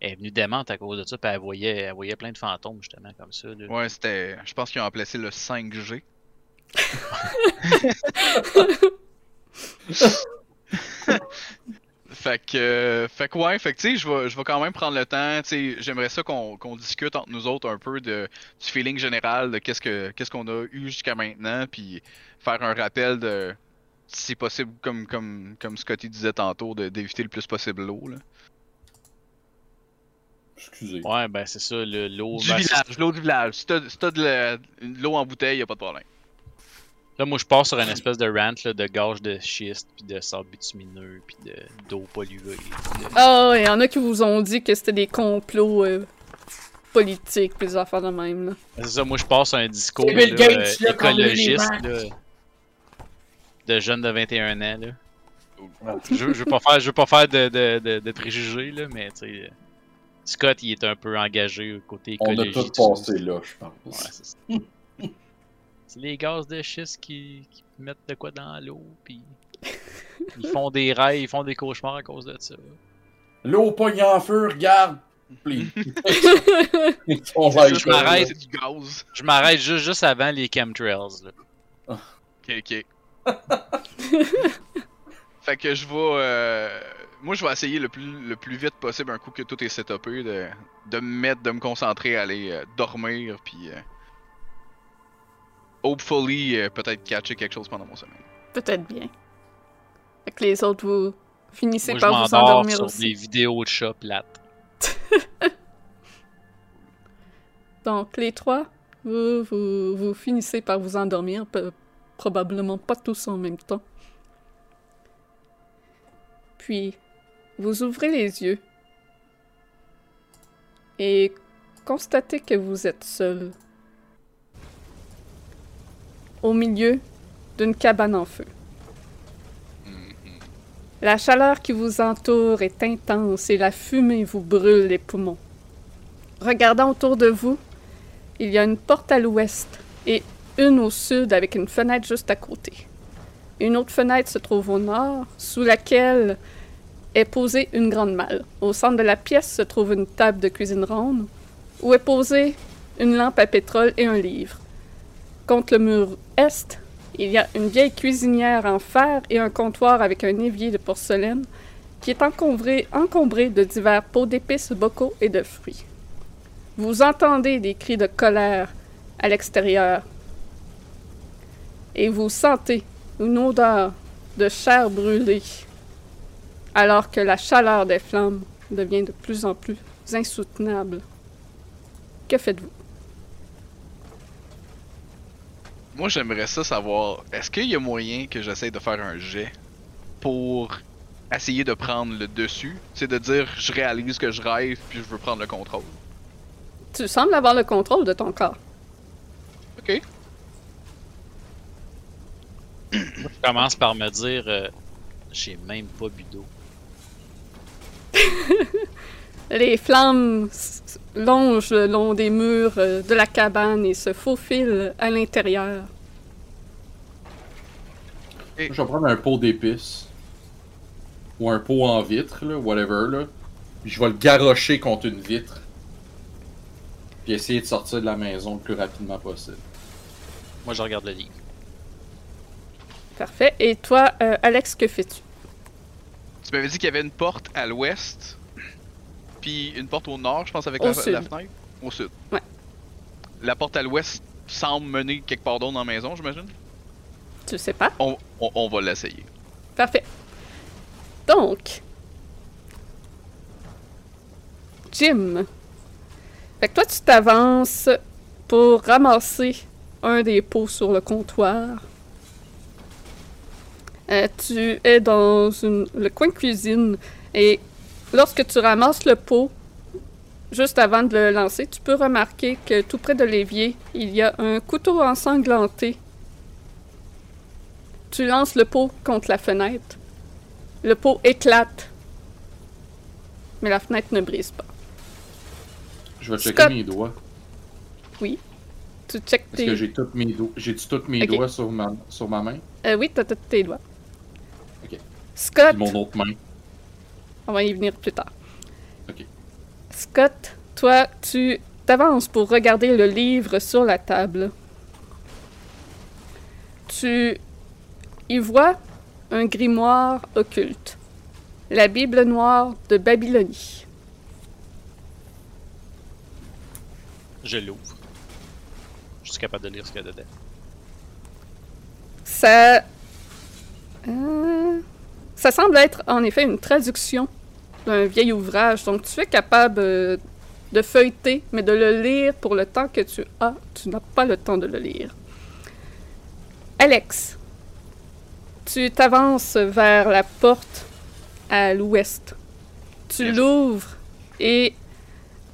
Elle est venue démente à cause de ça, puis elle voyait, elle voyait plein de fantômes, justement, comme ça. Là. Ouais, c'était. Je pense qu'ils ont remplacé le 5G. Fait que. euh, Fait que ouais, fait que tu sais, je vais, je vais quand même prendre le temps. Tu sais, j'aimerais ça qu'on qu'on discute entre nous autres un peu de, du feeling général de qu'est-ce que qu'est-ce qu'on a eu jusqu'à maintenant, puis faire un rappel de. Si possible, comme, comme, comme Scotty disait tantôt, de- d'éviter le plus possible l'eau. là. Excusez. Ouais, ben c'est ça, le- l'eau. Du ben, village, l'eau du village. Si t'as si de l'eau en bouteille, y a pas de problème. Là, moi, je pars sur une espèce de rant là, de gage de schiste, puis de sable bitumineux, puis de- d'eau polluée. de- Ah, il y en a qui vous ont dit que c'était des complots euh, politiques, puis des affaires de même, là. C'est ça, moi, je pars sur un discours là, Gates, euh, écologiste, de jeunes de 21 ans. Là. Ouais. Je, je veux pas faire, je veux pas faire de, de, de, de préjugés, là, mais tu sais, Scott, il est un peu engagé côté On a tout passé là, je Ouais, pense. c'est ça. C'est les gaz de schiste qui, qui mettent de quoi dans l'eau, puis ils font des rêves, ils font des cauchemars à cause de ça. L'eau pogne en feu, regarde! Je m'arrête. c'est du gaz. Je m'arrête juste, juste avant les chemtrails. Là. Ok, ok. fait que je vais. euh, Moi, je vais essayer le plus, le plus vite possible, un coup que tout est setupé, de, de me mettre, de me concentrer à aller euh, dormir, puis. euh, hopefully, euh, peut-être catcher quelque chose pendant mon sommeil. Peut-être bien. Fait que les autres, vous finissez Moi, je par vous m'endors endormir sur aussi. des vidéos de chats plates. Donc, les trois, vous, vous, vous finissez par vous endormir, probablement pas tous en même temps. Puis, vous ouvrez les yeux et constatez que vous êtes seul au milieu d'une cabane en feu. La chaleur qui vous entoure est intense et la fumée vous brûle les poumons. Regardant autour de vous, il y a une porte à l'ouest et une au sud avec une fenêtre juste à côté. Une autre fenêtre se trouve au nord, sous laquelle est posée une grande malle. Au centre de la pièce se trouve une table de cuisine ronde, où est posée une lampe à pétrole et un livre. Contre le mur est, il y a une vieille cuisinière en fer et un comptoir avec un évier de porcelaine qui est encombré, encombré de divers pots d'épices, bocaux et de fruits. Vous entendez des cris de colère à l'extérieur et vous sentez une odeur de chair brûlée alors que la chaleur des flammes devient de plus en plus insoutenable. Que faites-vous? Moi, j'aimerais ça savoir, est-ce qu'il y a moyen que j'essaye de faire un jet pour essayer de prendre le dessus? C'est de dire, je réalise que je rêve, puis je veux prendre le contrôle. Tu sembles avoir le contrôle de ton corps. Ok. Je commence par me dire, euh, j'ai même pas bu d'eau. Les flammes longent le long des murs euh, de la cabane et se faufilent à l'intérieur. Je vais prendre un pot d'épices. Ou un pot en vitre, là, whatever, là. Puis je vais le garrocher contre une vitre. Puis essayer de sortir de la maison le plus rapidement possible. Moi, je regarde le livre. Parfait. Et toi, euh, Alex, que fais-tu? Tu m'avais dit qu'il y avait une porte à l'ouest, puis une porte au nord, je pense, avec la, la fenêtre. Au sud. Ouais. La porte à l'ouest semble mener quelque part d'autre dans la maison, j'imagine? Tu sais pas? On, on, on va l'essayer. Parfait. Donc, Jim. Fait que toi, tu t'avances pour ramasser un des pots sur le comptoir. Euh, tu es dans une- le coin cuisine et lorsque tu ramasses le pot, juste avant de le lancer, tu peux remarquer que tout près de l'évier, il y a un couteau ensanglanté. Tu lances le pot contre la fenêtre. Le pot éclate. Mais la fenêtre ne brise pas. Je vais checker Scott. mes doigts. Tu checkes Est-ce tes... que j'ai tous mes doigts? J'ai-tu tous mes doigts sur ma, sur ma main? Euh, oui, t'as tous tes doigts. Ok. Scott, mon autre main. On va y venir plus tard. Ok. Scott, toi, tu t'avances pour regarder le livre sur la table. Tu y vois un grimoire occulte. La Bible noire de Babylonie. Je l'ouvre. Je suis capable de lire ce qu'il y a dedans. Ça. euh, ça semble être en effet une traduction d'un vieil ouvrage. Donc tu es capable euh, de feuilleter, mais de le lire pour le temps que tu as. Tu n'as pas le temps de le lire. Alex, tu t'avances vers la porte à l'ouest. Tu Yes. l'ouvres et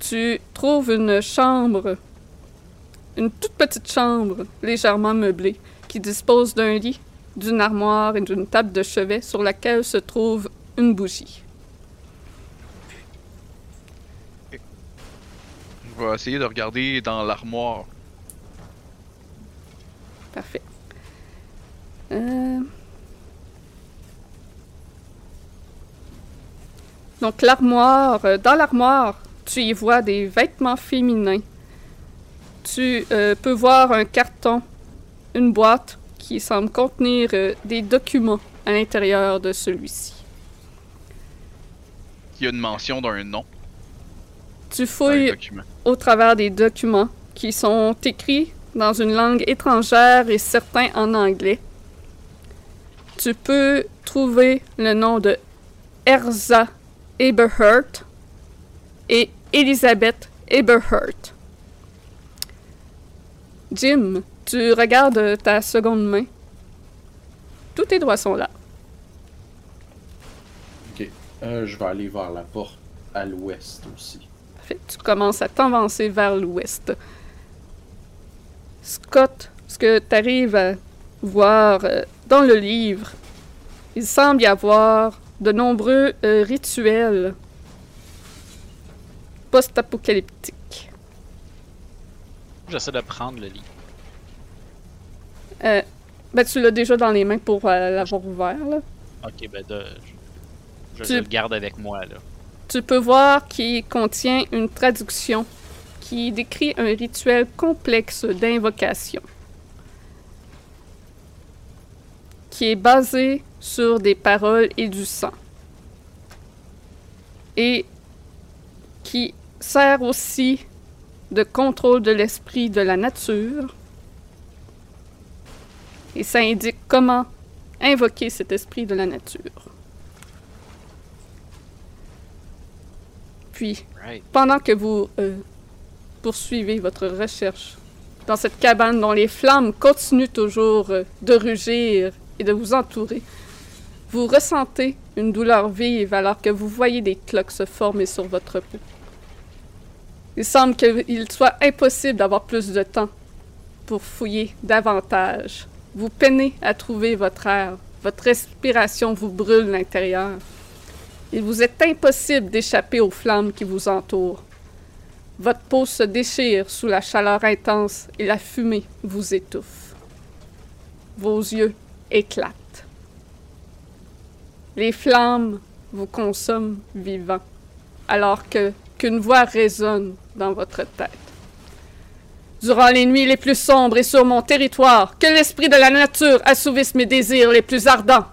tu trouves une chambre, une toute petite chambre légèrement meublée qui dispose d'un lit, d'une armoire et d'une table de chevet sur laquelle se trouve une bougie. Je vais essayer de regarder dans l'armoire. Parfait. Euh, Donc l'armoire, euh, dans l'armoire, tu y vois des vêtements féminins. Tu euh, peux voir un carton, une boîte qui semble contenir euh, des documents à l'intérieur de celui-ci. Il y a une mention d'un nom Tu fouilles au travers des documents qui sont écrits dans une langue étrangère et certains en anglais. Tu peux trouver le nom de Erza Eberhardt et Elizabeth Eberhardt. Jim, tu regardes ta seconde main. Tous tes doigts sont là. Ok. Euh, je vais aller vers la porte à l'ouest aussi. Parfait. Tu commences à t'avancer vers l'ouest. Scott, ce que tu arrives à voir euh, dans le livre, il semble y avoir de nombreux euh, rituels post-apocalyptiques. J'essaie de prendre le livre. Euh, ben, tu l'as déjà dans les mains pour euh, l'avoir ouvert. Là. Ok, ben de, je, je le garde avec moi là. Tu peux voir qu'il contient une traduction qui décrit un rituel complexe d'invocation qui est basé sur des paroles et du sang et qui sert aussi de contrôle de l'esprit de la nature et ça indique comment invoquer cet esprit de la nature. Puis, pendant que vous euh, poursuivez votre recherche dans cette cabane dont les flammes continuent toujours euh, de rugir et de vous entourer, vous ressentez une douleur vive alors que vous voyez des cloques se former sur votre peau. Il semble qu'il soit impossible d'avoir plus de temps pour fouiller davantage. Vous peinez à trouver votre air, votre respiration vous brûle l'intérieur. Il vous est impossible d'échapper aux flammes qui vous entourent. Votre peau se déchire sous la chaleur intense et la fumée vous étouffe. Vos yeux éclatent. Les flammes vous consomment vivant, alors qu'une voix résonne dans votre tête. Durant les nuits les plus sombres et sur mon territoire, que l'esprit de la nature assouvisse mes désirs les plus ardents.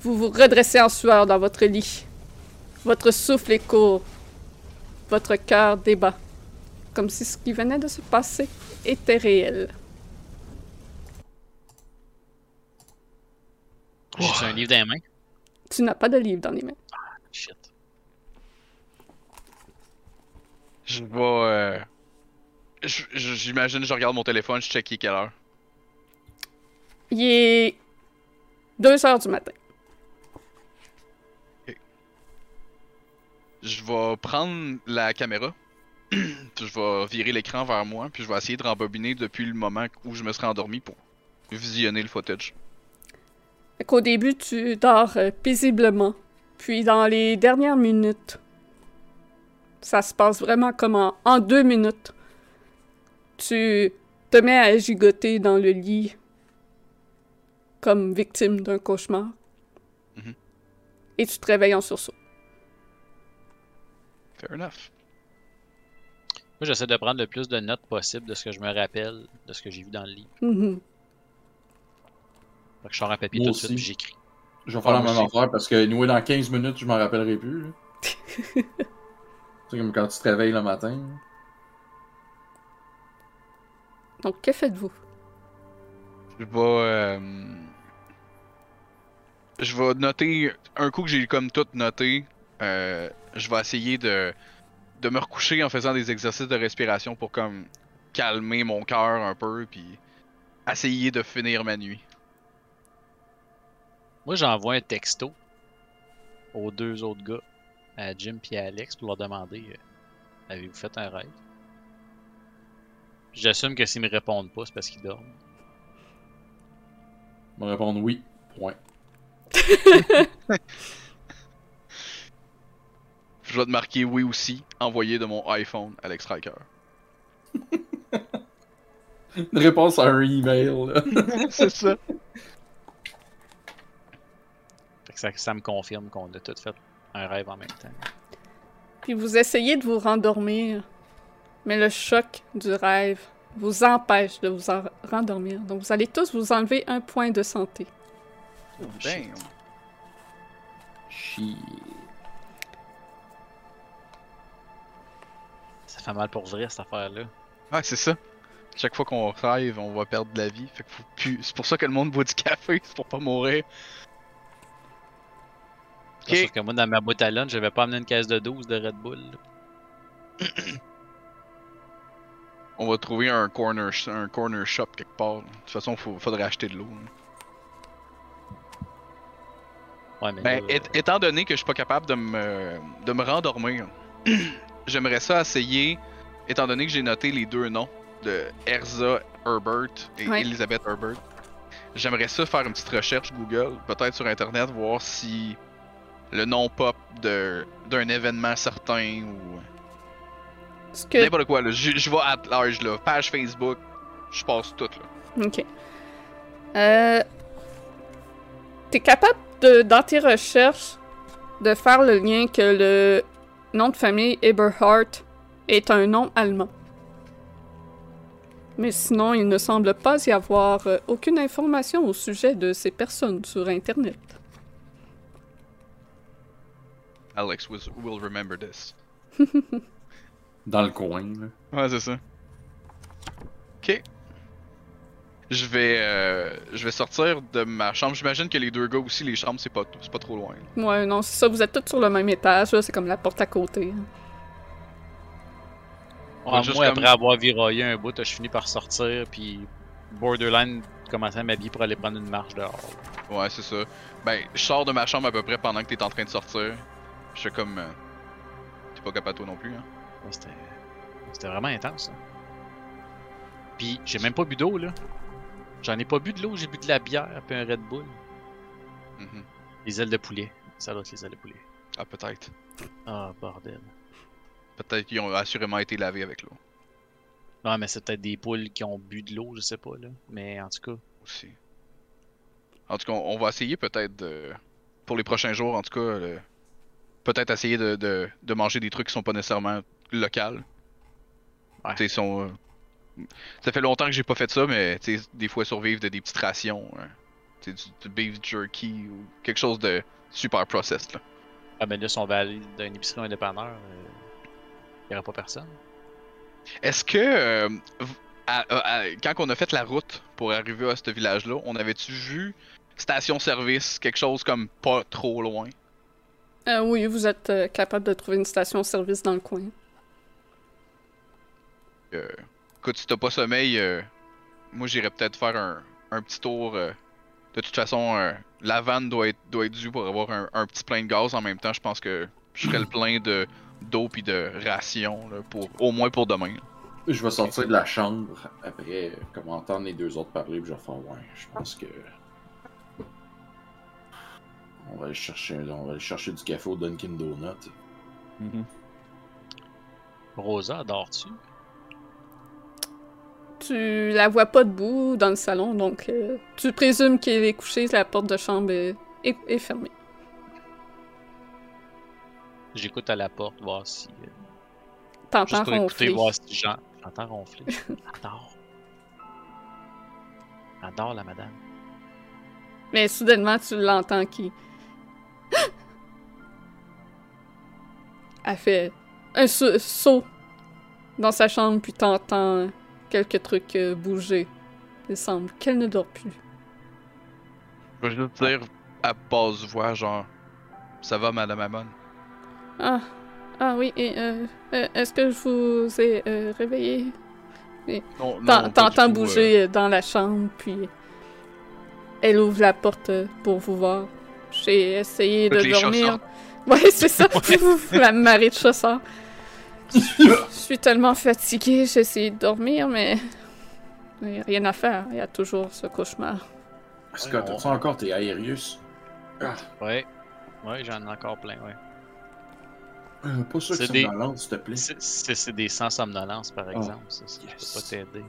Vous vous redressez en sueur dans votre lit. Votre souffle est court. Votre cœur débat, comme si ce qui venait de se passer était réel. J'ai un livre dans les mains. Tu n'as pas de livre dans les mains. Shit. Je vais. euh, J'imagine, je regarde mon téléphone, je check quelle heure. Il est 2 heures du matin. Je vais prendre la caméra, puis je vais virer l'écran vers moi, puis je vais essayer de rembobiner depuis le moment où je me serais endormi pour visionner le footage. Qu'au début, tu dors euh, paisiblement. Puis dans les dernières minutes, ça se passe vraiment comme en, en deux minutes. Tu te mets à gigoter dans le lit comme victime d'un cauchemar. Mhm. Et tu te réveilles en sursaut. Fair enough. Moi, j'essaie de prendre le plus de notes possible de ce que je me rappelle, de ce que j'ai vu dans le. Mhm. Fait que je sors un papier Moi tout de suite, aussi. puis j'écris. Je vais faire la Ah, même aussi. affaire parce que, nous, dans 15 minutes, je m'en rappellerai plus. C'est comme quand tu te réveilles le matin. Donc, que faites-vous? Je vais. euh, Je vais noter. Un coup que j'ai comme tout noté, euh, je vais essayer de, de me recoucher en faisant des exercices de respiration pour comme calmer mon cœur un peu, puis essayer de finir ma nuit. Moi, j'envoie un texto aux deux autres gars, à Jim et à Alex, pour leur demander euh, Avez-vous fait un rêve J'assume que s'ils me répondent pas, c'est parce qu'ils dorment. Ils vont répondre oui. Point. Je vais te marquer oui aussi, envoyé de mon iPhone, Alex Riker. Une réponse à un email. là. C'est ça. Fait que ça, ça me confirme qu'on a tous fait un rêve en même temps. Puis vous essayez de vous rendormir, mais le choc du rêve vous empêche de vous en rendormir. Donc vous allez tous vous enlever un point de santé. Damn. Shit. Ça fait mal pour vrai, cette affaire-là. Ouais, c'est ça. Chaque fois qu'on rêve, on va perdre de la vie. Fait que faut plus... C'est pour ça que le monde boit du café, c'est pour pas mourir. C'est Ok. Sauf que moi, dans ma boîte à lunch, j'avais pas amené une caisse de 12 de Red Bull. On va trouver un corner, un corner shop quelque part. là. De toute façon, faut, faudrait acheter de l'eau. Ouais, mais Ben, là, étant donné que je suis pas capable de me, de me rendormir, j'aimerais ça essayer, étant donné que j'ai noté les deux noms de Erza Herbert et Ouais. Elizabeth Herbert, j'aimerais ça faire une petite recherche Google, peut-être sur internet, voir si le nom pop de d'un événement certain ou que... n'importe quoi. là. Je, je vais à large, là. page Facebook, je passe tout. Là. Ok. Euh... T'es capable de, dans tes recherches, de faire le lien que le nom de famille Eberhardt est un nom allemand. Mais sinon, il ne semble pas y avoir euh, aucune information au sujet de ces personnes sur Internet. Alex was, will remember this. Dans le coin. là. Ouais, c'est ça. Ok. Je vais, euh, je vais sortir de ma chambre. J'imagine que les deux gars aussi, les chambres, c'est pas, c'est pas trop loin. là. Ouais, non, c'est ça, vous êtes tous sur le même étage, là, c'est comme la porte à côté. Ouais, juste moi, comme- après avoir viraillé un bout, je finis par sortir, puis borderline commencer à m'habiller pour aller prendre une marche dehors. Ouais, c'est ça. Ben, je sors de ma chambre à peu près pendant que t'es en train de sortir. Je suis comme. euh, T'es pas capable toi non plus, hein. C'était c'était vraiment intense. ça. Puis j'ai même pas bu d'eau là. J'en ai pas bu de l'eau, j'ai bu de la bière puis un Red Bull. Mhm. Les ailes de poulet. Ça doit être les ailes de poulet. Ah, peut-être. Ah, bordel. Peut-être qu'ils ont assurément été lavés avec l'eau Ouais, mais c'est peut-être des poules qui ont bu de l'eau, je sais pas, là. Mais en tout cas, aussi. En tout cas, on on va essayer peut-être de. Pour les prochains jours, en tout cas, le- peut-être essayer de, de, de manger des trucs qui sont pas nécessairement Ouais. Sont. euh, Ça fait longtemps que j'ai pas fait ça, mais tu sais, des fois survivre de des petites rations. hein. Du, du beef jerky ou quelque chose de super processed là. ah, ben là, si on va aller d'un épicerie un dépanneur, il y aura pas personne. Est-ce que euh, v- à- à- à- quand on a fait la route pour arriver à ce village-là, on avait-tu vu station-service, quelque chose comme pas trop loin? Euh, oui, vous êtes euh, capable de trouver une station-service dans le coin. Euh, écoute, si t'as pas sommeil, euh, moi j'irais peut-être faire un, un petit tour. euh, de toute façon, euh, la vanne doit être, doit être due pour avoir un, un petit plein de gaz en même temps. Je pense que je ferais le plein de d'eau puis de rations là, pour au moins pour demain. là. Je vais sortir de la chambre après, comme entendre les deux autres parler, puis je vais faire ouais. Je pense que. On va aller chercher, on va aller chercher du café au Dunkin' Donut. Rosa, dors-tu? Tu la vois pas debout dans le salon, donc euh, tu présumes qu'elle est couchée, la porte de chambre est, est- est fermée. J'écoute à la porte, voir si. euh, T'entends ronfler. voir si j'en- j'entends ronfler. Adore. Adore la madame. Mais soudainement, tu l'entends qui. Elle fait un sa- saut dans sa chambre, puis t'entends quelques trucs euh, bouger. Il semble qu'elle ne dort plus. Je vais juste dire à basse voix, genre, ça va, Madame Amon? Ah, ah oui, et euh, euh, est-ce que je vous ai euh, réveillé? T'entends bouger euh, dans la chambre, puis elle ouvre la porte pour vous voir. J'ai essayé de dormir. sortent. Ouais, c'est ça. la marée de chats sort. Je suis tellement fatiguée, j'ai essayé de dormir, mais il n'y a rien à faire. Il y a toujours ce cauchemar. Scott, Ouais, as-tu encore tes Aerius? Ah, Ouais. Ouais, j'en ai encore plein, ouais. euh, pas sûr que C'est ça des- me lance, s'il te plaît. C'est- des sans somnolence, par Oh, exemple. Ça, ça, je yes. peux pas t'aider.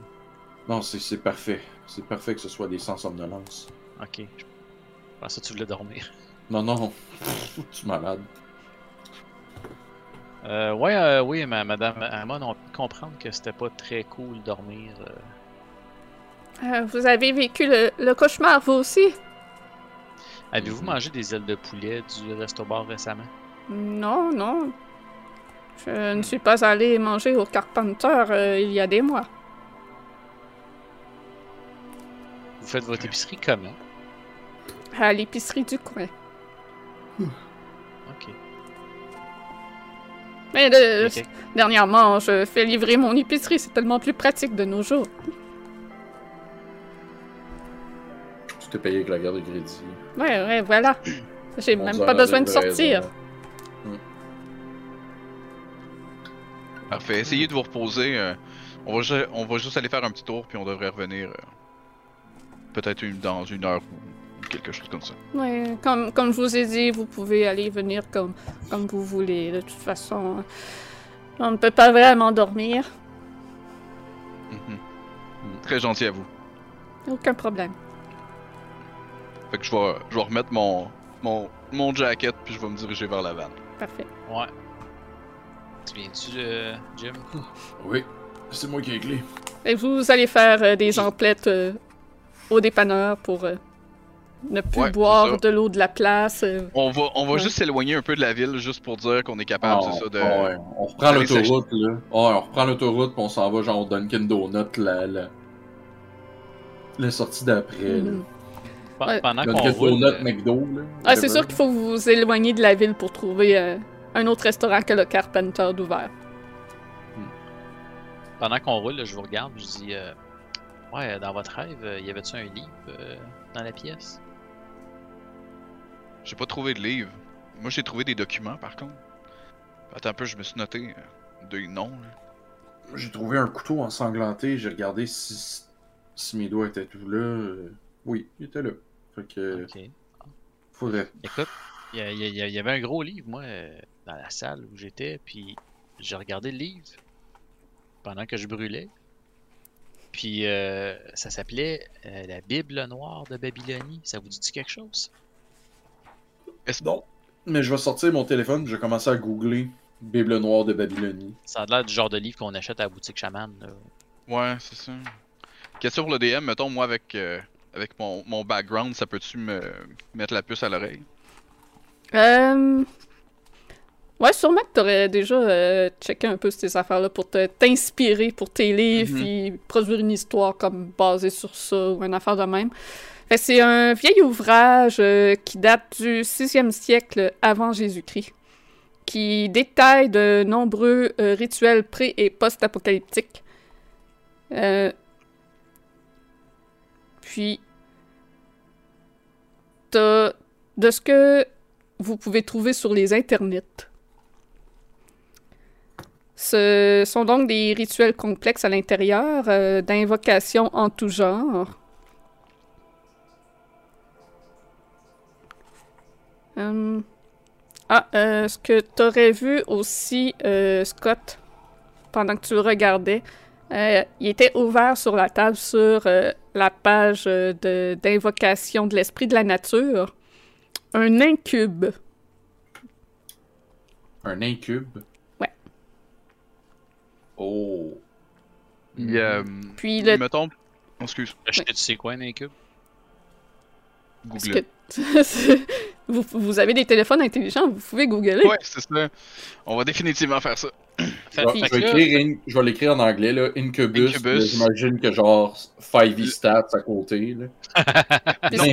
Non, c'est parfait. C'est parfait que ce soit des sans somnolence. Ok. Je pensais que tu voulais dormir. Non, non. tu es malade. Euh, ouais, euh, oui, ma, madame Amon, on peut comprendre que c'était pas très cool dormir. euh. Euh, vous avez vécu le, le cauchemar, vous aussi? Avez-vous Mhm. mangé des ailes de poulet du resto-bar récemment? Non, non. Je ne suis pas allée manger au Carpenter euh, il y a des mois. Vous faites votre épicerie comment? À l'épicerie du coin. Ok. Mais de- dernièrement, je fais livrer mon épicerie. C'est tellement plus pratique de nos jours. Tu t'es payé avec la garde de crédit. Ouais, ouais, voilà. J'ai même pas besoin de sortir. Parfait. Essayez de vous reposer. euh, on, va ju- on va juste aller faire un petit tour, puis on devrait revenir euh, peut-être dans une heure ou quelque chose comme ça. Ouais, comme, comme je vous ai dit, vous pouvez aller venir comme, comme vous voulez. De toute façon, on ne peut pas vraiment dormir. Mhm. Très gentil à vous. Aucun problème. Fait que je vais, je vais remettre mon, mon, mon jacket, puis je vais me diriger vers la vanne. Parfait. Ouais. Tu viens-tu, euh, Jim? Oui, c'est moi qui ai les clés. Et vous allez faire euh, des emplettes euh, au dépanneur pour euh, ne plus Ouais, boire de l'eau de la place. euh. On va, on va Ouais. juste s'éloigner un peu de la ville, juste pour dire qu'on est capable, Ah, c'est ça, de... ah ouais. On reprend l'autoroute, là. Ah, on reprend l'autoroute, puis on s'en va genre au Dunkin' Donut, la, la... la sortie d'après, là. Ouais. Pendant qu'on Dunkin' roule, Donut, euh, McDo, là. Ah, c'est sûr qu'il faut vous éloigner de la ville pour trouver euh, un autre restaurant que le Carpenter d'ouvert. pendant qu'on roule, là, je vous regarde, je dis, euh, ouais, dans votre rêve, y avait-tu un livre euh, dans la pièce? J'ai pas trouvé de livre. Moi, j'ai trouvé des documents, par contre. Attends un peu, je me suis noté euh, des noms, là. J'ai trouvé un couteau ensanglanté, j'ai regardé si, si mes doigts étaient tous là. euh, Oui, il était là. Fait que, Ok. faudrait. Écoute, Il y, avait un gros livre, moi, euh, dans la salle où j'étais, puis j'ai regardé le livre pendant que je brûlais. Puis euh, ça s'appelait euh, La Bible noire de Babylonie. Ça vous dit quelque chose? Non. Mais je vais sortir mon téléphone, je vais commencer à googler Bible noire de Babylonie. Ça a l'air du genre de livre qu'on achète à la boutique chaman. là. Ouais, c'est ça. Question pour le DM, mettons, moi, avec, euh, avec mon, mon background, ça peut-tu me mettre la puce à l'oreille? Euh... Ouais, sûrement que t'aurais déjà euh, checké un peu ces affaires-là pour te- t'inspirer pour tes livres, Mhm. puis produire une histoire comme basée sur ça ou une affaire de même. C'est un vieil ouvrage euh, qui date du 6e siècle avant Jésus-Christ, qui détaille de nombreux euh, rituels pré- et post-apocalyptiques. Euh, Puis, de ce que vous pouvez trouver sur les internets. Ce sont donc des rituels complexes à l'intérieur, euh, d'invocations en tout genre. Hum. Ah, euh, ce que tu aurais vu aussi, euh, Scott, pendant que tu le regardais, euh, il était ouvert sur la table sur euh, la page euh, de- d'invocation de l'esprit de la nature. Un incube. Un incube? Ouais. Oh. Il, euh, Puis le Mettons. excuse, Est-ce que tu sais quoi, un incube? Google. que vous, vous avez des téléphones intelligents, vous pouvez googler. Ouais, c'est ça. On va définitivement faire ça. Je vais- in- je l'écrire en anglais, là. Incubus. J'imagine que genre 5e stats à côté, là. Non,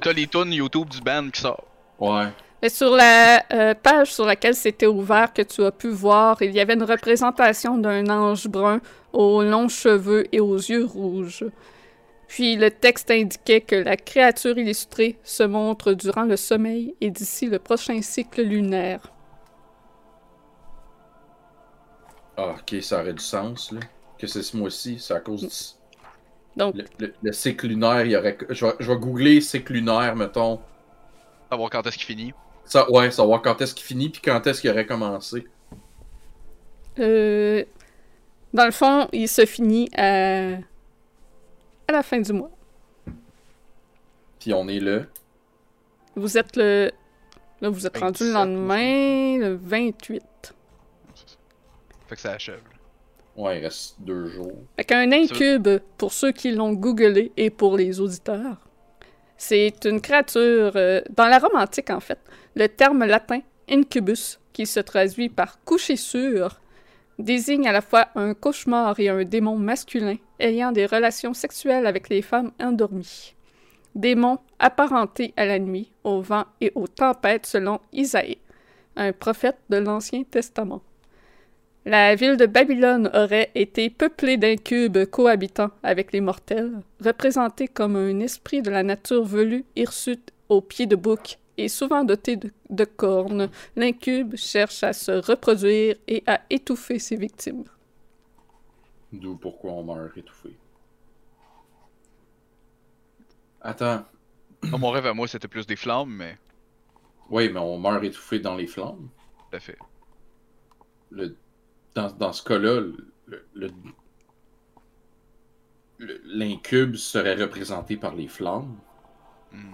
t'as les tunes YouTube du band qui sort. Ouais. Mais sur la euh, page sur laquelle c'était ouvert, que tu as pu voir, il y avait une représentation d'un ange brun aux longs cheveux et aux yeux rouges. Puis le texte indiquait que la créature illustrée se montre durant le sommeil et d'ici le prochain cycle lunaire. Ah, ok, ça aurait du sens, là. Que c'est ce mois-ci, c'est à cause du... Donc, Le, le- le cycle lunaire, il y aurait... Je vais, je vais googler cycle lunaire, mettons. Savoir quand est-ce qu'il finit. Ça, ouais, savoir quand est-ce qu'il finit, puis quand est-ce qu'il aurait commencé. euh, dans le fond, il se finit à, à la fin du mois. Puis on est là. Vous êtes le... Là, vous êtes rendu le 27, lendemain, le 28. Fait que ça achève. Ouais, il reste deux jours. Fait qu'un incube, pour ceux qui l'ont googlé et pour les auditeurs, c'est une créature, euh, dans la Rome antique en fait, le terme latin incubus, qui se traduit par coucher sur, désigne à la fois un cauchemar et un démon masculin ayant des relations sexuelles avec les femmes endormies. Démon apparenté à la nuit, au vent et aux tempêtes selon Isaïe, un prophète de l'Ancien Testament. La ville de Babylone aurait été peuplée d'incubes cohabitant avec les mortels, représentés comme un esprit de la nature velue hirsute aux pieds de bouc et souvent doté de, de cornes. L'incube cherche à se reproduire et à étouffer ses victimes. D'où pourquoi on meurt étouffé. Attends. Dans mon rêve à moi, c'était plus des flammes, mais. Oui, mais on meurt étouffé dans les flammes. Tout à fait. Le... Dans, dans ce cas-là, le- le- le- l'incube serait représenté par les flammes. Hmm.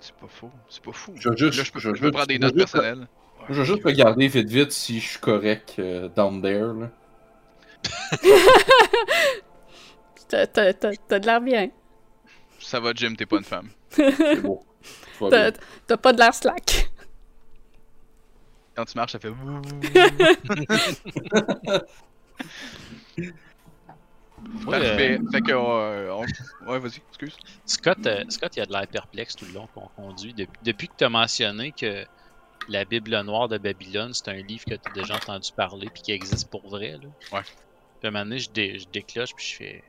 C'est pas faux. C'est pas fou. Je veux juste- Là, je peux, je veux je peux juste- prendre des notes veux personnelles. Je vais juste regarder vite vite si je suis correct euh, down there. Là. T'as- T'as t'as- t'as de l'air bien. Ça va, Jim, t'es pas une femme. C'est beau. T'as pas de l'air slack. Quand tu marches, ça fait. Moi, euh, Parfait. Fait que. euh, on- Ouais, vas-y, excuse. Scott, euh, Scott, il a de l'air perplexe tout le long qu'on conduit. Dep- depuis que tu as mentionné que la Bible noire de Babylone, c'est un livre que tu as déjà entendu parler puis qui existe pour vrai. Là. Ouais. Puis à un moment donné, je, dé- je décloche puis je fais.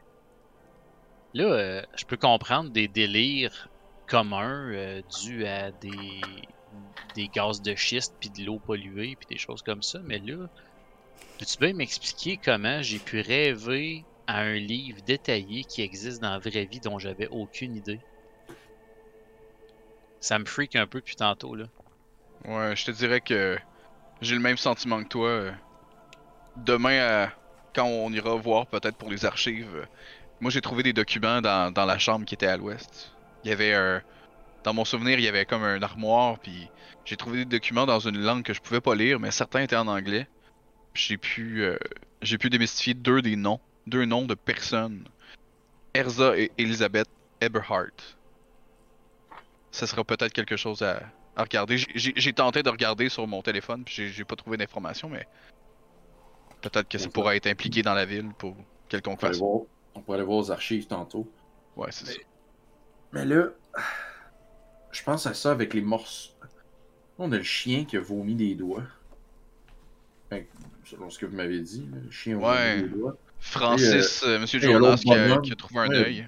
Là, euh, je peux comprendre des délires communs dus à des, des gaz de schiste puis de l'eau polluée puis des choses comme ça, mais là, peux-tu bien m'expliquer comment j'ai pu rêver à un livre détaillé qui existe dans la vraie vie dont j'avais aucune idée? ça me freak un peu depuis tantôt, là. Ouais, je te dirais que j'ai le même sentiment que toi. Demain, euh, quand on ira voir peut-être pour les archives, euh, moi j'ai trouvé des documents dans, la chambre qui était à l'ouest. Il y avait un... Dans mon souvenir, il y avait comme un armoire, puis j'ai trouvé des documents dans une langue que je pouvais pas lire, mais certains étaient en anglais. J'ai pu, euh, j'ai pu démystifier deux des noms, deux noms de personnes. Erza et Elizabeth Eberhardt. Ça sera peut-être quelque chose à, à regarder. J'ai- tenté de regarder sur mon téléphone, puis j'ai- pas trouvé d'informations, mais peut-être que ça C'est ça. pourra être impliqué dans la ville pour On quelconque pourrait, façon. voir, on pourrait aller voir aux archives tantôt. Ouais, c'est ça. Mais là, je pense à ça avec les morses. On a le chien qui a vomi des doigts. Enfin, selon ce que vous m'avez dit, le chien a Ouais. vomi des doigts. Francis, euh, Monsieur y a Jonas qui qui a trouvé un Ouais. œil.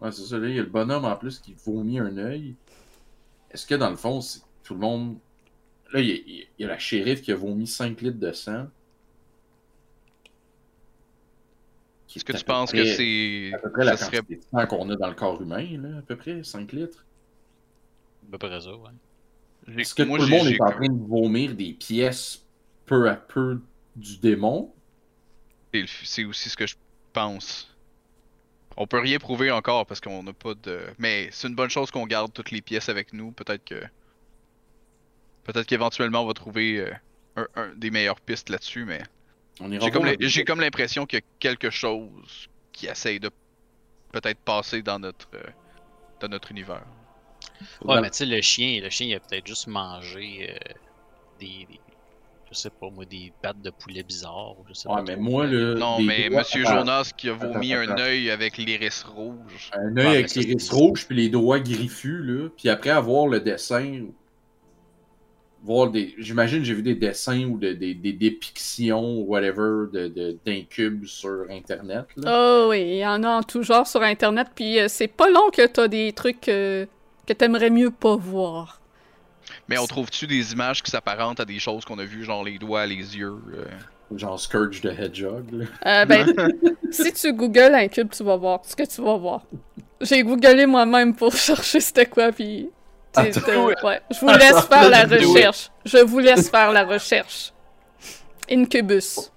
Ouais, c'est ça, là, il y a le bonhomme en plus qui vomit un œil. Est-ce que dans le fond, c'est tout le monde. Là, il y, a, il y a la shérif qui a vomi 5 litres de sang. Est-ce que tu penses que c'est. à peu près la serait. quantité de sang qu'on a dans le corps humain, là, à peu près, 5 litres? À peu près ça, ouais. Est-ce que moi, tout le monde est en train de vomir des pièces peu à peu du démon? C'est aussi ce que je pense. On peut rien prouver encore parce qu'on n'a pas de. Mais c'est une bonne chose qu'on garde toutes les pièces avec nous. Peut-être que. Peut-être qu'éventuellement on va trouver euh, un, un- des meilleures pistes là-dessus, mais. J'ai comme, l'impression qu'il y a quelque chose qui essaye de peut-être passer dans notre euh, dans notre univers. Ouais, mais tu sais, le chien, le chien, il a peut-être juste mangé euh, des, des- Je sais pas, moi, des pattes de poulet bizarres. ou Je sais Ouais, pas mais trop. moi, le. non, des mais doigts- Monsieur attends, Jonas qui a vomi attends, un œil avec l'iris rouge. Un œil avec l'iris rouge puis les doigts griffus, là. Puis après avoir le dessin, voir des. J'imagine j'ai vu des dessins ou de- des, des dépictions, whatever, de, de, d'incubes sur Internet, là. Oh oui, il y en a en tout genre sur Internet, puis euh, c'est pas long que t'as des trucs euh, que t'aimerais mieux pas voir. Mais on trouve-tu des images qui s'apparentent à des choses qu'on a vues, genre les doigts, les yeux euh? Genre Scourge de Hedgehog, là. Euh, ben, si tu googles un cube, tu vas voir ce que tu vas voir. J'ai googlé moi-même pour chercher c'était quoi, puis... euh, ouais, je vous laisse Attends, faire la recherche. Je vous laisse faire la recherche. Incubus.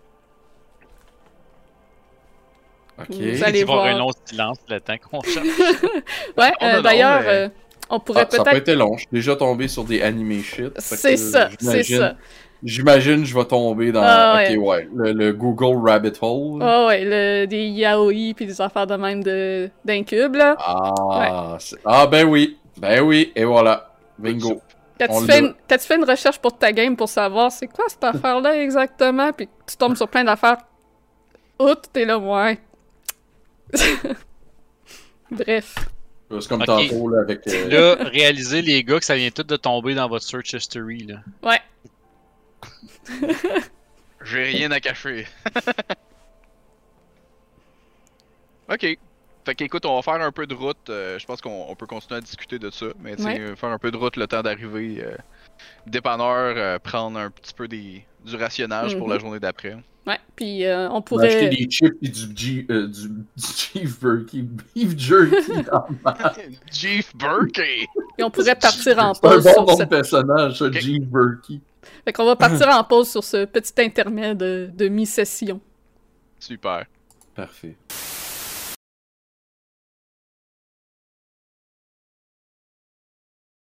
Ok. Vous allez va y avoir voir. un long silence le temps qu'on cherche. Ouais, euh, d'ailleurs, mais- euh, on pourrait Ah, ça peut-être... été long. Je suis déjà tombé sur des animés shit. C'est que, ça, c'est j'imagine- ça. J'imagine je vais tomber dans. Ah, ouais. Le, le Google Rabbit Hole. Oh ouais, le, des yaoi puis des affaires de même de d'incube, là. Ah, ah, ben oui. Ben oui. Et voilà. Bingo. T'as-tu fait, une- fait une recherche pour ta game pour savoir c'est quoi cette affaire-là exactement? Puis tu tombes sur plein d'affaires. Outre, t'es là, ouais. Bref. C'est comme tantôt là, avec. euh, Là, réalisez, les gars, que ça vient tout de tomber dans votre search history, là. Ouais. J'ai rien à cacher. ok. Fait qu'écoute, on va faire un peu de route. euh, je pense qu'on on peut continuer à discuter de ça. Mais Ouais. euh, faire un peu de route le temps d'arriver. Euh, dépanneur, euh, prendre un petit peu des, du rationnage pour Mhm. la journée d'après. Ouais. Puis euh, on on va acheter pourrait. des chips et du, G, euh, du, du Beef Jerky. Beef Jerky. Jeff Burkey! Et on pourrait partir en C'est un pause bon sur nom de cette... personnage, ça, Ok. Jeef Jerky. Fait qu'on va partir en pause sur ce petit intermède de, de mi-session. Super. Parfait.